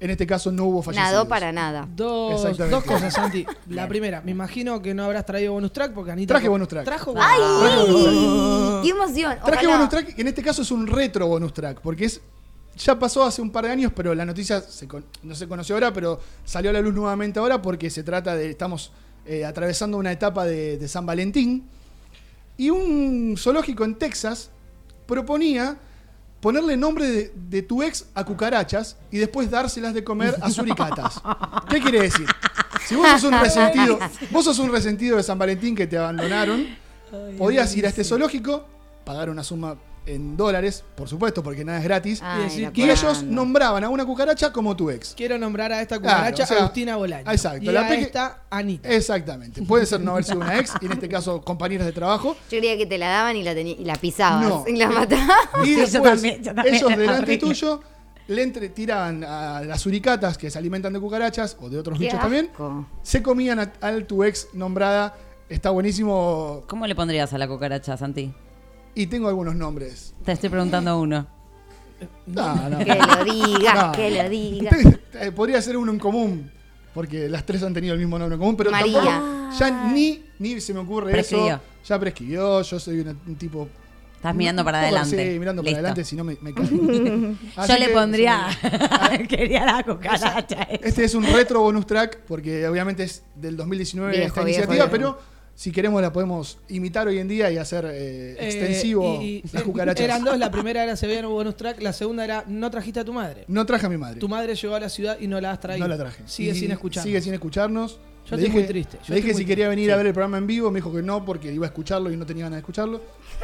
En este caso no hubo fallecidos. Nadó para nada. Dos, cosas, Santi. La primera, me imagino que no habrás traído bonus track porque Anita. Traje bonus track. Trajo ¡Ay! Traje bonus track. ¡Qué emoción! Traje Ojalá. bonus track, que en este caso es un retro bonus track, porque es ya pasó hace un par de años, pero la noticia se con- no se conoció ahora, pero salió a la luz nuevamente ahora porque se trata de, estamos eh, atravesando una etapa de, de San Valentín, y un zoológico en Texas proponía ponerle nombre de, de tu ex a cucarachas y después dárselas de comer a suricatas. ¿Qué quiere decir? Si vos sos un resentido, vos sos un resentido de San Valentín que te abandonaron, podías ir a este zoológico, pagar una suma en dólares, por supuesto, porque nada es gratis, Ay, y, decir, ellos nombraban a una cucaracha como tu ex. Quiero nombrar a esta Claro, cucaracha o sea, Agustina Bolaño. exacto, Y la a peque- esta Anita. Exactamente. Puede ser no haber sido una ex, y en este caso compañeras de trabajo. Yo creía que te la daban y la, y la pisabas. No. Y la matabas. Y yo después, también, yo también. ellos delante Horrible. tuyo le entre, tiraban a las suricatas que se alimentan de cucarachas o de otros Qué bichos también. Se comían a, al tu ex nombrada. Está buenísimo. ¿Cómo le pondrías a la cucaracha, Santi? Y tengo algunos nombres. Te estoy preguntando uno. No, no. Que lo diga, No. que lo diga. Eh, podría ser uno en común. Porque las tres han tenido el mismo nombre en común, pero María. tampoco- ya ni, ni se me ocurre Prescribió. eso. Ya prescribió, yo soy un tipo. Estás mirando para adelante. Sí, mirando Listo. para adelante, si no me, me. Yo le que- pondría. Quería la cucaracha. Este es un retro bonus track porque obviamente es del 2019 Viejo, esta viejo, iniciativa, viejo. pero si queremos la podemos imitar hoy en día y hacer eh, Eh, extensivo y- y- las cucarachas. Eran dos, la primera era se veía en un bonus track, la segunda era no trajiste a tu madre. No traje a mi madre. Tu madre llegó a la ciudad y no la has traído. No la traje. Sigue Y sin escuchar. Sigue sin escucharnos. Yo Le estoy muy triste, yo Le dije si quería venir a ver el programa en vivo, me dijo que no porque iba a escucharlo y no tenía ganas de escucharlo.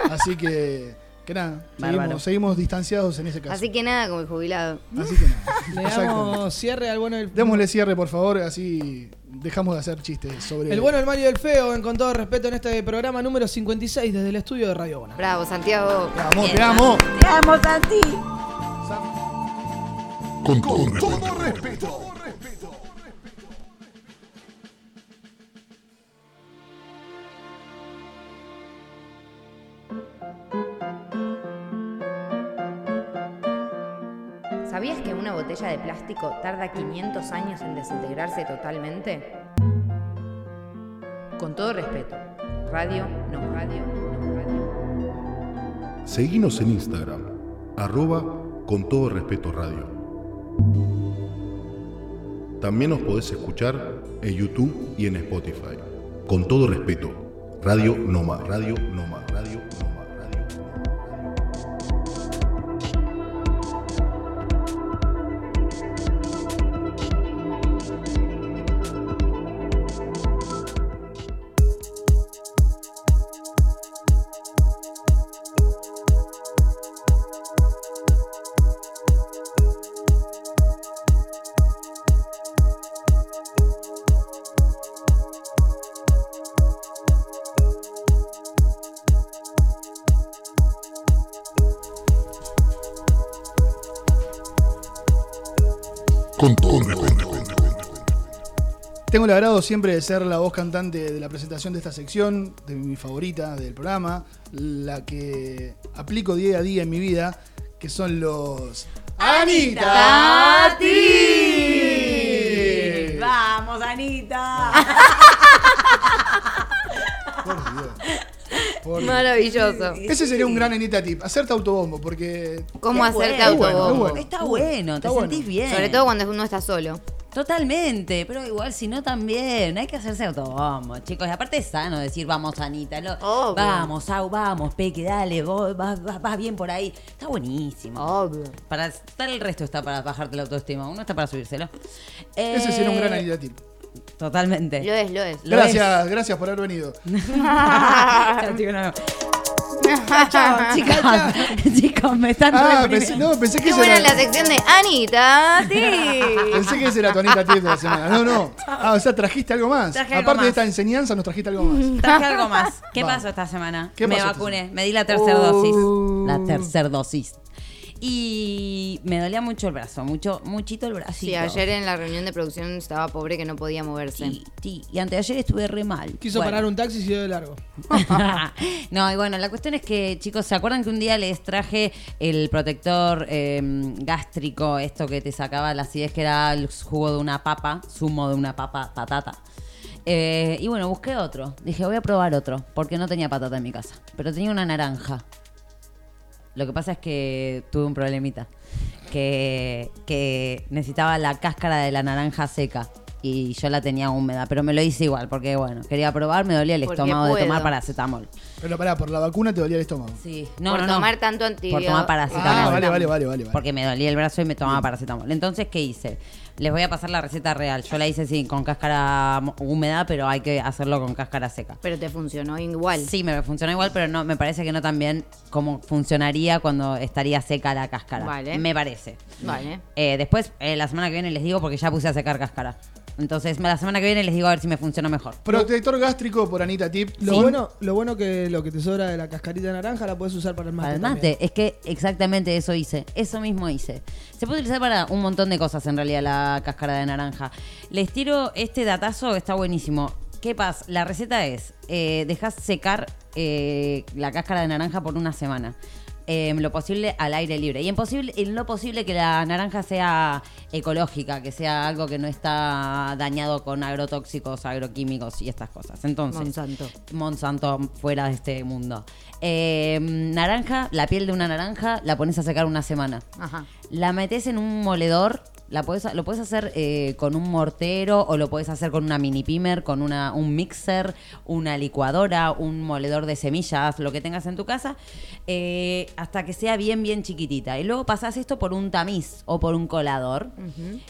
Así que, que nada, seguimos, seguimos distanciados en ese caso. Así que nada, como el jubilado. Así que nada. Le damos cierre al bueno del Démosle cierre, por favor, así dejamos de hacer chistes sobre El bueno, el malo y el feo, en con todo respeto, en este programa número 56 desde el estudio de Radio Bona. Bravo, Santiago. Te amo, te amo. Te amo, Santi. Con todo todo respeto. ¿Sabías botella de plástico tarda 500 años en desintegrarse totalmente? Con todo respeto. Radio, no radio, no radio. Seguinos en Instagram, arroba con todo respeto radio. También nos podés escuchar en YouTube y en Spotify. Con todo respeto, Radio Noma, Radio Noma, Radio el agrado siempre de ser la voz cantante de la presentación de esta sección, de mi favorita del programa, la que aplico día a día en mi vida, que son los Anita Ti. Vamos, Anita. Maravilloso. Ese sería un gran Anita Tip, hacerte autobombo, porque ¿Cómo Qué hacerte bueno, autobombo? es bueno. Está bueno, te Está bueno. sentís bien. Sobre todo cuando uno está solo. Totalmente, pero igual si no también, hay que hacerse autobombo, chicos. Y aparte es sano decir, vamos, Anita, lo- vamos, Au, vamos, Peque, dale, vos vas, vas- vas bien por ahí. Está buenísimo. Obvio. Para estar el resto está para bajarte la autoestima, uno está para subírselo. ese sería un gran Eh, Anita Tip. Totalmente. Lo es, lo es. Lo Gracias, gracias por haber venido. Chao, chicos, me están Ah, pensé, no, pensé que Qué ese buena era, la sección de Anita. Sí. pensé que ese era tu Anita Tip de la semana. No, no. Ah, o sea, trajiste algo más. Traje algo Aparte de esta enseñanza, nos trajiste algo más. Traje algo más. ¿Qué pasó esta semana? ¿Qué me pasó vacuné, me di la tercera Uh. dosis. La tercera dosis. Y me dolía mucho el brazo, mucho, muchito el bracito. Sí, ayer en la reunión de producción estaba pobre que no podía moverse. Sí, sí, y anteayer estuve re mal. Quiso Bueno. parar un taxi y se dio de largo. no, y bueno, la cuestión es que, chicos, ¿se acuerdan que un día les traje el protector eh, gástrico, esto que te sacaba la acidez, que era el jugo de una papa, zumo de una papa, patata? Eh, y bueno, busqué otro. Dije, voy a probar otro, porque no tenía patata en mi casa, pero tenía una naranja. Lo que pasa es que tuve un problemita, que, que necesitaba la cáscara de la naranja seca. Y yo la tenía húmeda, pero me lo hice igual, porque bueno, quería probar, me dolía el Porque estómago de tomar paracetamol. Pero pará, por la vacuna te dolía el estómago. Sí, no, por no, no. tomar tanto Por antibiótico. tomar paracetamol. Ah, vale, vale, vale, vale. vale. Porque me dolía el brazo y me tomaba paracetamol. Entonces, ¿qué hice? Les voy a pasar la receta real. Yo la hice sí, con cáscara húmeda, pero hay que hacerlo con cáscara seca. Pero te funcionó igual. Sí, me funcionó igual, pero no, me parece que no tan bien como funcionaría cuando estaría seca la cáscara. Vale. Me parece. Vale. Eh, después, eh, la semana que viene les digo porque ya puse a secar cáscara. Entonces, la semana que viene les digo a ver si me funciona mejor. Protector gástrico por Anita Tip. Lo, bueno, lo bueno que lo que te sobra de la cascarita de naranja la puedes usar para el mate. Para el también. mate, es que exactamente eso hice, eso mismo hice. Se puede utilizar para un montón de cosas en realidad la cáscara de naranja. Les tiro este datazo, está buenísimo. ¿Qué pasa? La receta es, eh, dejas secar eh, la cáscara de naranja por una semana. Eh, lo posible al aire libre. Y en, posible, en lo posible que la naranja sea ecológica, que sea algo que no está dañado con agrotóxicos, agroquímicos y estas cosas. Entonces, Monsanto. Monsanto fuera de este mundo. Eh, naranja, la piel de una naranja, la pones a secar una semana. Ajá. La metes en un moledor. La podés- lo puedes hacer eh, con un mortero o lo puedes hacer con una mini pimer, con una, un mixer, una licuadora, un moledor de semillas, lo que tengas en tu casa, eh, hasta que sea bien, bien chiquitita. Y luego pasás esto por un tamiz o por un colador.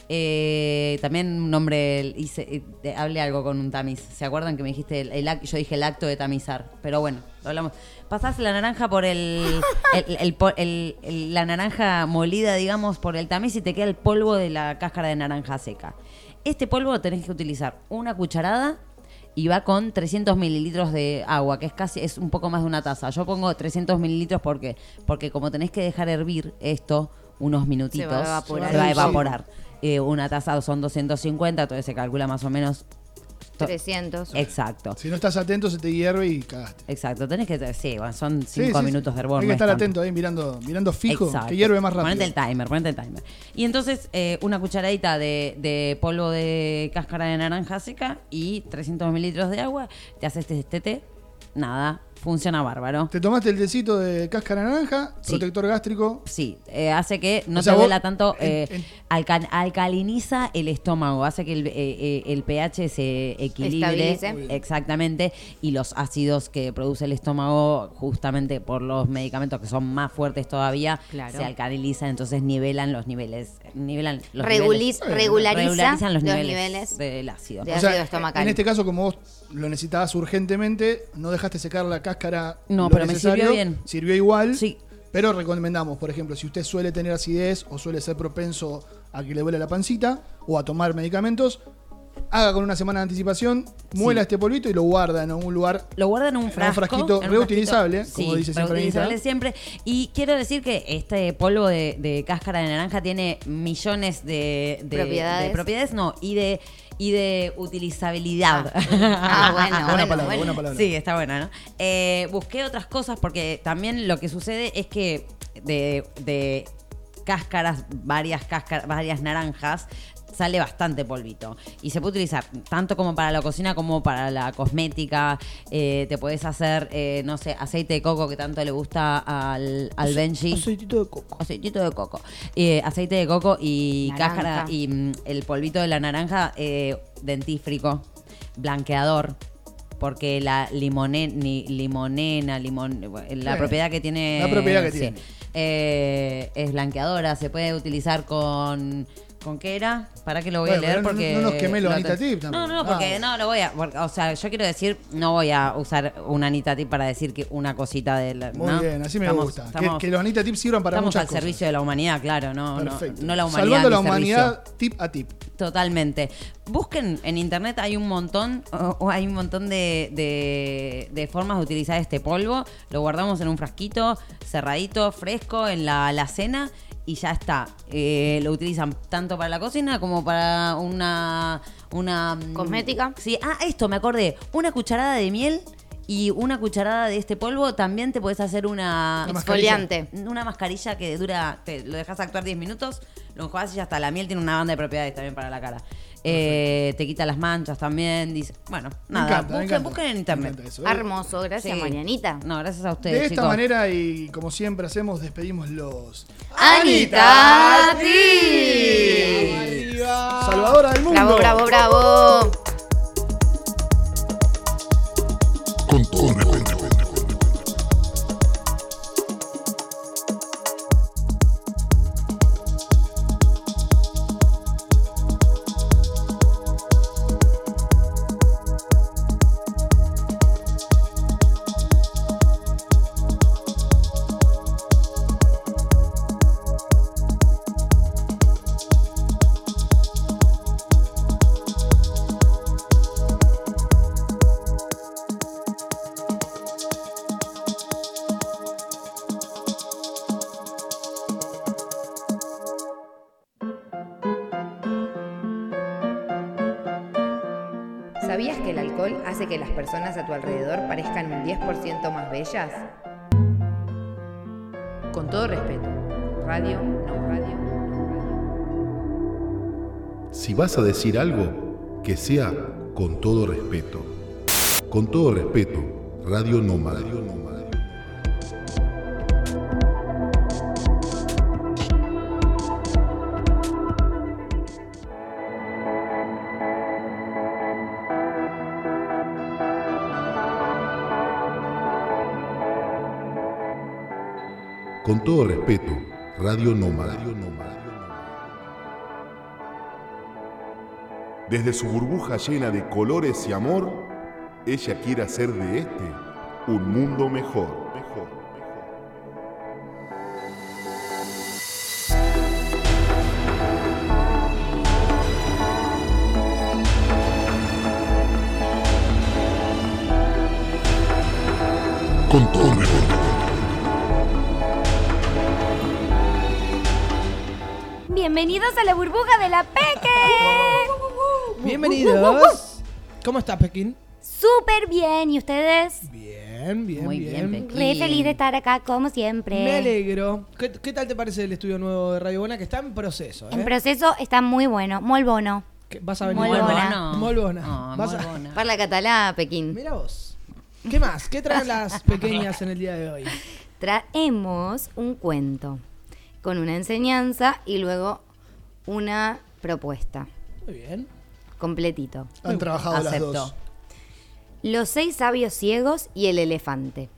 Eh, también un nombre, hice, eh, hablé algo con un tamiz. ¿Se acuerdan que me dijiste, el, yo dije el acto de tamizar? Pero bueno, lo hablamos. Pasás la naranja por el, el- el la naranja molida, digamos, por el tamiz y te queda el polvo de la cáscara de naranja seca. Este polvo tenés que utilizar una cucharada y va con 300 mililitros de agua, que es casi, es un poco más de una taza. Yo pongo 300 mililitros porque, porque como tenés que dejar hervir esto unos minutitos, Se va a evaporar. se va a Sí. evaporar. Eh, una taza son 250, entonces se calcula más o menos. To- 300. Exacto. Si no estás atento, se te hierve y cagaste. Exacto, tenés que, sí, bueno, son Sí, cinco sí, minutos sí. de hervor. Hay no que es estar atento ahí, mirando, mirando fijo, Exacto. que hierve más rápido. Ponete el timer, ponete el timer. Y entonces eh, una cucharadita de, de polvo de cáscara de naranja seca y 300 mililitros de agua. Te haces este, este té. Nada, funciona bárbaro. Te tomaste el tecito de cáscara naranja, Sí. protector gástrico. Sí, eh, hace que no O sea, te duela tanto, eh, en- alca- alcaliniza el estómago, hace que el, eh, eh, el pH se equilibre Estabilice. exactamente y los ácidos que produce el estómago justamente por los medicamentos que son más fuertes todavía Claro. se alcalinizan, entonces nivelan los niveles, nivelan los Reguliz- niveles- regulariza regularizan los, los niveles, niveles del ácido. de O ácido sea, estomacal. en este caso, como vos lo necesitabas urgentemente, no dejaste secar la cáscara. No, lo pero me sirvió bien. Sirvió igual. Sí. Pero recomendamos, por ejemplo, si usted suele tener acidez o suele ser propenso a que le duele la pancita o a tomar medicamentos, haga con una semana de anticipación, muela este polvito y lo guarda en un lugar. Lo guarda en un En un frasco. frasquito en un reutilizable, frasquito. como dice siempre reutilizable siempre. Y quiero decir que este polvo de, de cáscara de naranja tiene millones de, de- Propiedades. de propiedades, no, y de y de utilizabilidad. Ah, bueno, Buena bueno, palabra, bueno. buena palabra. Sí, está buena, ¿no? Eh, busqué otras cosas porque también lo que sucede es que de, de cáscaras, varias cáscaras, varias naranjas, sale bastante polvito. Y se puede utilizar tanto como para la cocina como para la cosmética. Eh, te puedes hacer, eh, no sé, aceite de coco que tanto le gusta al, al Benji. Aceitito de coco. Aceitito de coco. Eh, aceite de coco y Naranja. cáscara y mm, el polvito de la naranja, eh, dentífrico, blanqueador. Porque la limone, ni- limonena, limon, la Sí. propiedad que tiene. La propiedad que sí, tiene. eh, es blanqueadora, se puede utilizar con. ¿Con qué era? ¿Para qué lo voy Bueno, a leer? no- Porque no nos quemé lo lo Anita Tip No, tampoco. no, porque Ah. no lo voy a. porque, o sea, yo quiero decir, no voy a usar una Anita Tip para decir que una cosita de la. Muy ¿no? bien, así me Estamos- gusta. Que- estamos- que, los Anita Tips sirvan para Estamos muchas al cosas. servicio de la humanidad, claro, no, no, Perfecto. no la humanidad. Salvando la servicio. humanidad tip a tip. Totalmente. Busquen en internet, hay un montón, o- o hay un montón de, de- de formas de utilizar este polvo. Lo guardamos en un frasquito, cerradito, fresco, en la alacena y ya está. Eh, lo utilizan tanto para la cocina como para una. una mm, ¿Cosmética? Sí, ah, esto me acordé. Una cucharada de miel. Y una cucharada de este polvo también te puedes hacer una. Exfoliante. una mascarilla que dura, te lo dejas actuar 10 minutos, lo enjuagas y ya está. La miel tiene una banda de propiedades también para la cara. Eh, te quita las manchas también. Dice, bueno, nada, encanta, busquen, busquen en internet. eso, ¿eh? Hermoso, gracias Sí. Marianita. No, gracias a De ustedes. esta chicos. manera y como siempre hacemos, despedimos los Anita Tip. Arriba. Salvadora del mundo. Bravo, bravo, bravo. Personas a tu alrededor parezcan un 10% más bellas? Con todo respeto, radio, no radio, no radio. Si vas a decir algo, que sea con todo respeto. Con todo respeto, Radio Nómada. Con todo respeto, Radio Nómada. Desde su burbuja llena de colores y amor, ella quiere hacer de este un mundo mejor. Con todo respeto. Bienvenidos a la burbuja de la Peque. Bienvenidos. ¿Cómo está Pekín? Súper bien, ¿y ustedes? Bien, bien, Muy bien. bien, Pekín. Re feliz de estar acá, como siempre. Me alegro. ¿Qué, qué tal te parece el estudio nuevo de Radio Bona que está en proceso? En eh? proceso está muy bueno, muy bono. ¿Qué- ¿Vas a venir? Molt bona. Molt bona. Ah, Vas molt a- bona. Parla catalá, Pekín. Mira vos. ¿Qué más? ¿Qué traen las pequeñas en el día de hoy? Traemos un cuento con una enseñanza y luego una propuesta. Muy bien. Completito. Han trabajado las dos. Los seis sabios ciegos y el elefante.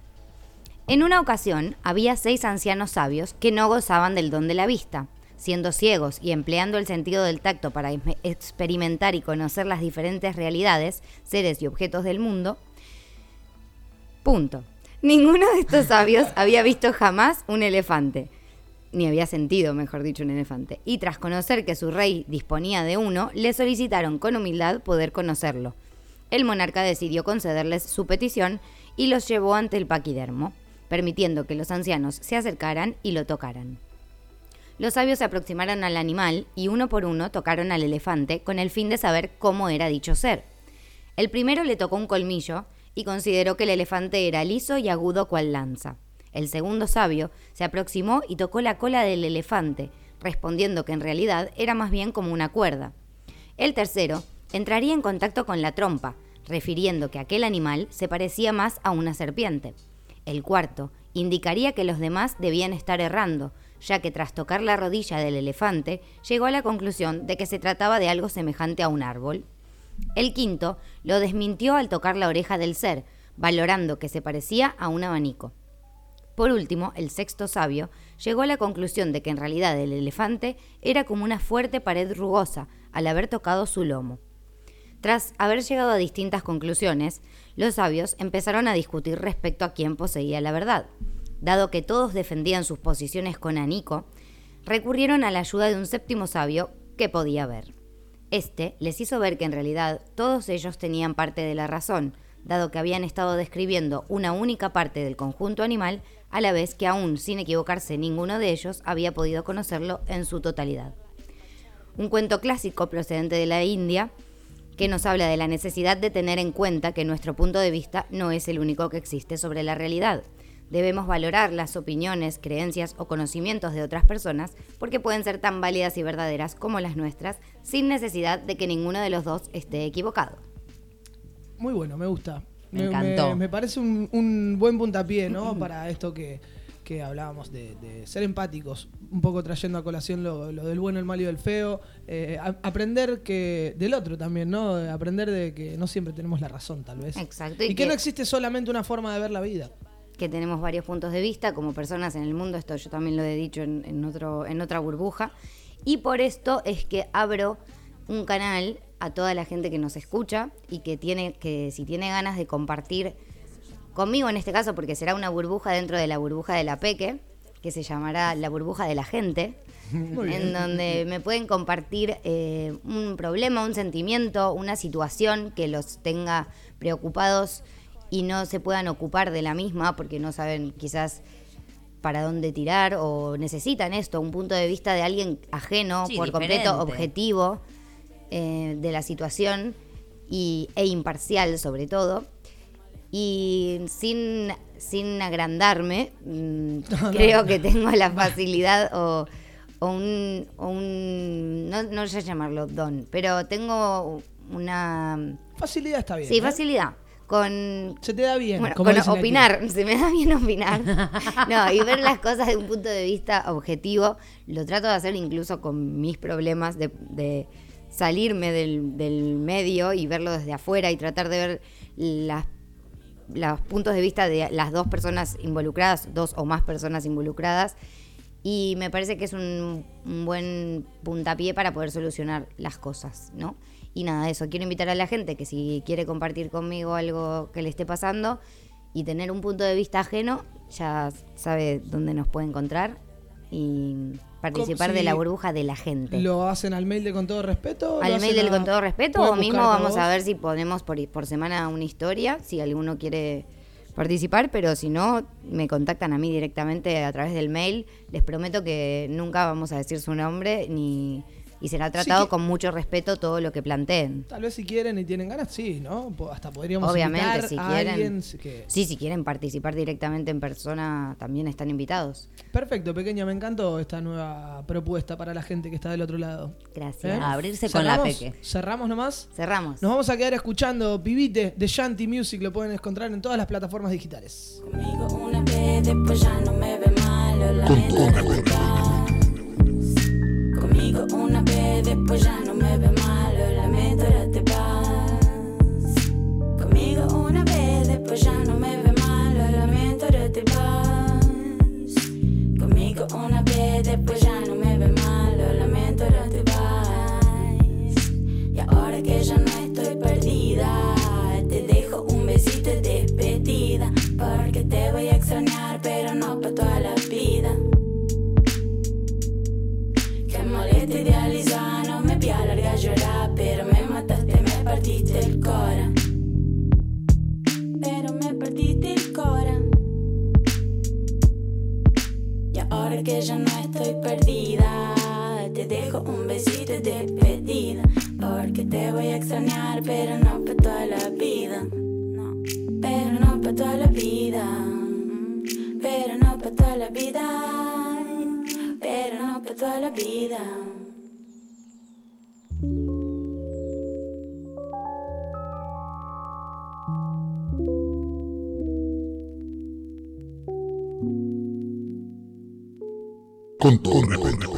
En una ocasión había seis ancianos sabios que no gozaban del don de la vista. Siendo ciegos y empleando el sentido del tacto para experimentar y conocer las diferentes realidades, seres y objetos del mundo. Punto. Ninguno de estos sabios había visto jamás un elefante. Ni había sentido, mejor dicho, un elefante. Y tras conocer que su rey disponía de uno, le solicitaron con humildad poder conocerlo. El monarca decidió concederles su petición y los llevó ante el paquidermo, permitiendo que los ancianos se acercaran y lo tocaran. Los sabios se aproximaron al animal y uno por uno tocaron al elefante con el fin de saber cómo era dicho ser. El primero le tocó un colmillo y consideró que el elefante era liso y agudo cual lanza. El segundo sabio se aproximó y tocó la cola del elefante, respondiendo que en realidad era más bien como una cuerda. El tercero entraría en contacto con la trompa, refiriendo que aquel animal se parecía más a una serpiente. El cuarto indicaría que los demás debían estar errando, ya que tras tocar la rodilla del elefante llegó a la conclusión de que se trataba de algo semejante a un árbol. El quinto lo desmintió al tocar la oreja del ser, valorando que se parecía a un abanico. Por último, el sexto sabio llegó a la conclusión de que en realidad el elefante era como una fuerte pared rugosa al haber tocado su lomo. Tras haber llegado a distintas conclusiones, los sabios empezaron a discutir respecto a quién poseía la verdad. Dado que todos defendían sus posiciones con Anico, recurrieron a la ayuda de un séptimo sabio que podía ver. Este les hizo ver que en realidad todos ellos tenían parte de la razón, dado que habían estado describiendo una única parte del conjunto animal, a la vez que aún sin equivocarse ninguno de ellos había podido conocerlo en su totalidad. Un cuento clásico procedente de la India que nos habla de la necesidad de tener en cuenta que nuestro punto de vista no es el único que existe sobre la realidad. Debemos valorar las opiniones, creencias o conocimientos de otras personas porque pueden ser tan válidas y verdaderas como las nuestras sin necesidad de que ninguno de los dos esté equivocado. Muy bueno, me gusta. Me encantó. Me, me parece un, un buen puntapié, ¿no? Para esto que, que hablábamos de, de ser empáticos, un poco trayendo a colación lo, lo del bueno, el malo y el feo. eh, a- aprender que del otro también, ¿no? Aprender de que no siempre tenemos la razón, tal vez. Exacto. Y, que, no existe solamente una forma de ver la vida. que tenemos varios puntos de vista como personas en el mundo, esto yo también lo he dicho en, en otro, en otra burbuja, y por esto es que abro un canal a toda la gente que nos escucha y que tiene, que si tiene ganas de compartir conmigo en este caso, porque será una burbuja dentro de la burbuja de la Peque, que se llamará la burbuja de la gente, Muy en bien. donde me pueden compartir eh, un problema, un sentimiento, una situación que los tenga preocupados y no se puedan ocupar de la misma porque no saben quizás para dónde tirar o necesitan esto, un punto de vista de alguien ajeno, Sí, por diferente. completo objetivo eh, de la situación y, e imparcial sobre todo. Y sin, sin agrandarme, mm, no, creo no. que tengo la facilidad o, o un, o un- no, no sé llamarlo don, pero tengo una... Facilidad está bien. Sí, ¿eh? facilidad. Con, Se te da bien. bueno, con aquí. opinar, se me da bien opinar. No, y ver las cosas de un punto de vista objetivo, lo trato de hacer incluso con mis problemas de, de salirme del, del medio y verlo desde afuera y tratar de ver las, los puntos de vista de las dos personas involucradas, dos o más personas involucradas. Y me parece que es un, buen puntapié para poder solucionar las cosas, ¿no? Y nada, eso. Quiero invitar a la gente que si quiere compartir conmigo algo que le esté pasando y tener un punto de vista ajeno, ya sabe dónde nos puede encontrar y participar de la burbuja de la gente. ¿Lo hacen al mail de con todo respeto? ¿Lo Al mail del a- con todo respeto o mismo vamos a ver si ponemos por, por semana una historia, si alguno quiere participar, pero si no, me contactan a mí directamente a través del mail. Les prometo que nunca vamos a decir su nombre ni y será tratado que- con mucho respeto todo lo que planteen. Tal vez si quieren y tienen ganas, sí, ¿no? Hasta podríamos Obviamente, invitar si a quieren. alguien que... Sí, si quieren participar directamente en persona, también están invitados. Perfecto, pequeña, me encantó esta nueva propuesta para la gente que está del otro lado. Gracias. A abrirse con la ¿Cerramos? Peque. ¿Cerramos nomás? Cerramos. Nos vamos a quedar escuchando Pibite de Shanty Music, lo pueden encontrar en todas las plataformas digitales. Una vez después ya no me ve mal, Conmigo una vez después ya no me ve mal, lo lamento ahora te vas. Conmigo una vez después ya no me ve mal, lo lamento ahora te vas. Conmigo una vez después ya no me ve mal, lo lamento ahora te vas. Y ahora que ya no estoy perdida, te dejo un besito de despedida. Porque te voy a extrañar, pero no para siete di Non mi piace larga llorar Pero me mataste, me partiste il cora Pero me partiste il cora Y ahora que ya no estoy perdida Te dejo un besito de despedida Porque te voy a extrañar Pero no para toda la vida mm, Pero no para toda la vida Pero no para toda la vida Pero no para toda la vida. Con todo respeto.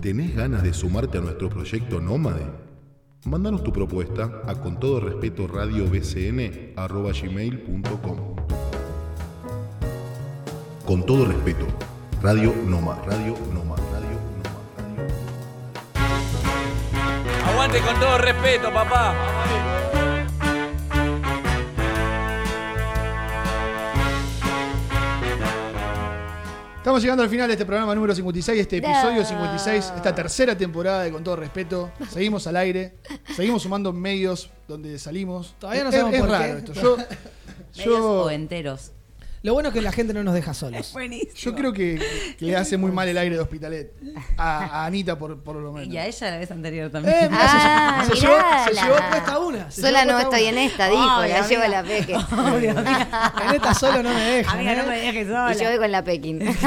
¿Tenés ganas de sumarte a nuestro proyecto Nómade? Mándanos tu propuesta a con todo respeto radio. Con todo respeto, Radio Noma, Radio Noma, Radio Aguante con todo respeto, papá. Estamos llegando al final de este programa número 56, este episodio 56, esta tercera temporada de Con todo respeto. Seguimos al aire, seguimos sumando medios donde salimos. Todavía no Es- sabemos es por qué. raro esto. Yo, Medios yo, o enteros. Lo bueno es que la gente no nos deja solos. yo creo que, que le hace muy mal el aire de Hospitalet. A, a Anita, por, por lo menos. Y a ella la vez anterior también. Eh, mirá, se- Ah, se, llevó, se llevó puesta una. se Sola no estoy una. en esta, dijo, Obvio, la llevo amiga. la Peque. Obvio, amiga. En esta solo no me dejan. Amiga, no ¿eh? me dejes sola. Y yo voy con la Pekin.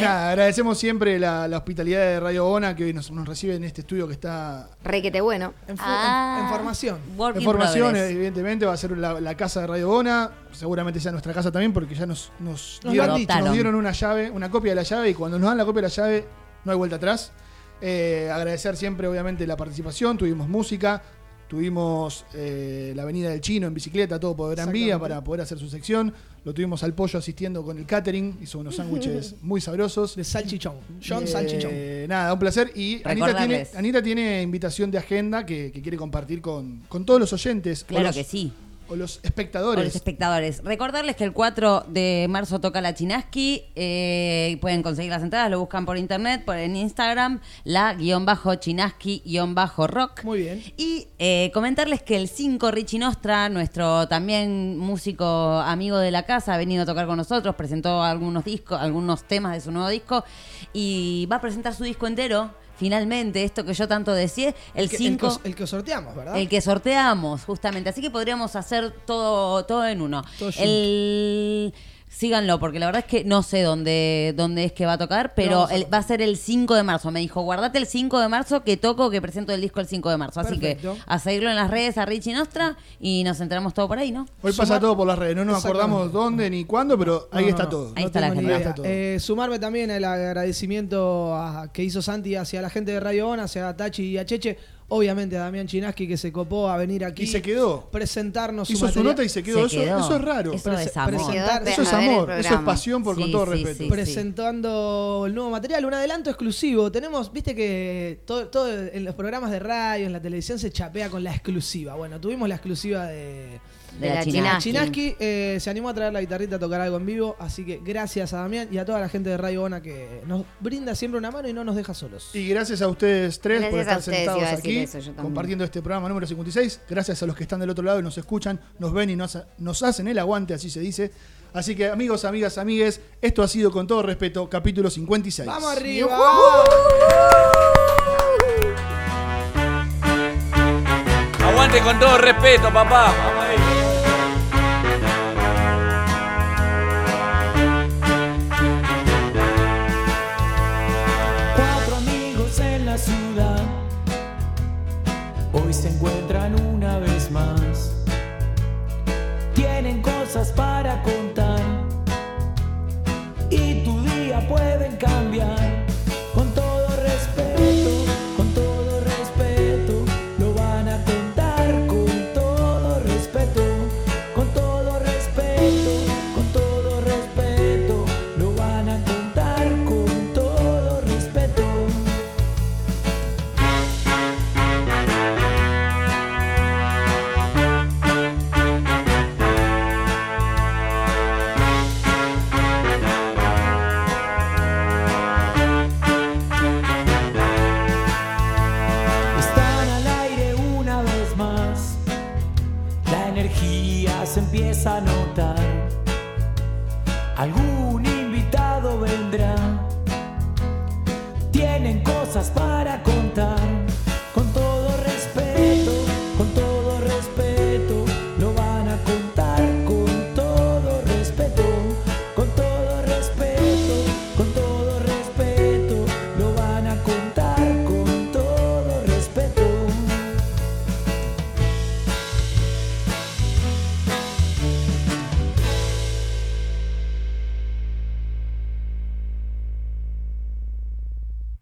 Nada, agradecemos siempre la, la hospitalidad de Radio Bona que hoy nos, nos recibe en este estudio que está Requete bueno. En, Ah. en- en formación. En formación, evidentemente, va a ser la, la casa de Radio Bona. Seguramente sea nuestra casa también, porque ya nos, nos, dieron, han dicho. nos dieron una llave, una copia de la llave, y cuando nos dan la copia de la llave, no hay vuelta atrás. Eh, agradecer siempre, obviamente, la participación. Tuvimos música, tuvimos eh, la Avenida del Chino en bicicleta, todo por Gran Vía para poder hacer su sección. Lo tuvimos al pollo asistiendo con el catering, hizo unos sándwiches muy sabrosos. De salchichón. John Eh, Salchichón. Nada, un placer. Y Anita tiene. Anita tiene invitación de agenda que, que quiere compartir con, con todos los oyentes. Claro los- que sí. O los espectadores. los espectadores. Recordarles que el 4 de marzo toca la Chinaski. eh, pueden conseguir las entradas, lo buscan por internet, por en Instagram, la guion bajo Chinaski guion bajo rock. Muy bien. Y eh, comentarles que el 5 Richie Nostra, nuestro también músico amigo de la casa, ha venido a tocar con nosotros, presentó algunos discos, algunos temas de su nuevo disco y va a presentar su disco entero. Finalmente, esto que yo tanto decía, el que- 5 que, el que sorteamos, ¿verdad? el que sorteamos, justamente. Así que podríamos hacer todo, todo en uno. Todo junto. Síganlo, porque la verdad es que no sé dónde, dónde es que va a tocar, pero el- va a ser el 5 de marzo. Me dijo, guardate el 5 de marzo que toco, que presento el disco el 5 de marzo. Así Perfecto. que a seguirlo en las redes a Richie Nostra y nos enteramos todo por ahí, ¿no? Hoy pasa Sumar- todo por las redes. No nos acordamos dónde ni cuándo, pero ahí No, está no, todo. Ahí no está la idea. Todo. Eh, sumarme también el agradecimiento a- que hizo Santi hacia la gente de Radio Ona, hacia Tachi y a Cheche. Obviamente a Damián Chinaski que se copó a venir aquí. Y se quedó. Presentarnos Hizo su nota y se quedó. Se eso, quedó. eso es raro. Eso Prese- es amor. presentar- Eso es amor. Eso es pasión por con Sí, todo sí, respeto. sí. presentando el nuevo material, un adelanto exclusivo. Tenemos, viste que todo, todo en los programas de radio, en la televisión se chapea con la exclusiva. Bueno, tuvimos la exclusiva de, De De la la China. Chinaski. Chinaski. eh, se animó a traer la guitarrita a tocar algo en vivo, así que gracias a Damián y a toda la gente de Radio Bona que nos brinda siempre una mano y no nos deja solos. Y gracias a ustedes tres por Gracias estar ustedes, sentados aquí eso, compartiendo este programa número 56. Gracias a los que están del otro lado y nos escuchan, nos ven y nos, nos hacen el aguante, así se dice. Así que amigos, amigas, amigues, esto ha sido con todo respeto capítulo 56. ¡Vamos arriba! Aguante con todo respeto, papá. Se empieza a notar algún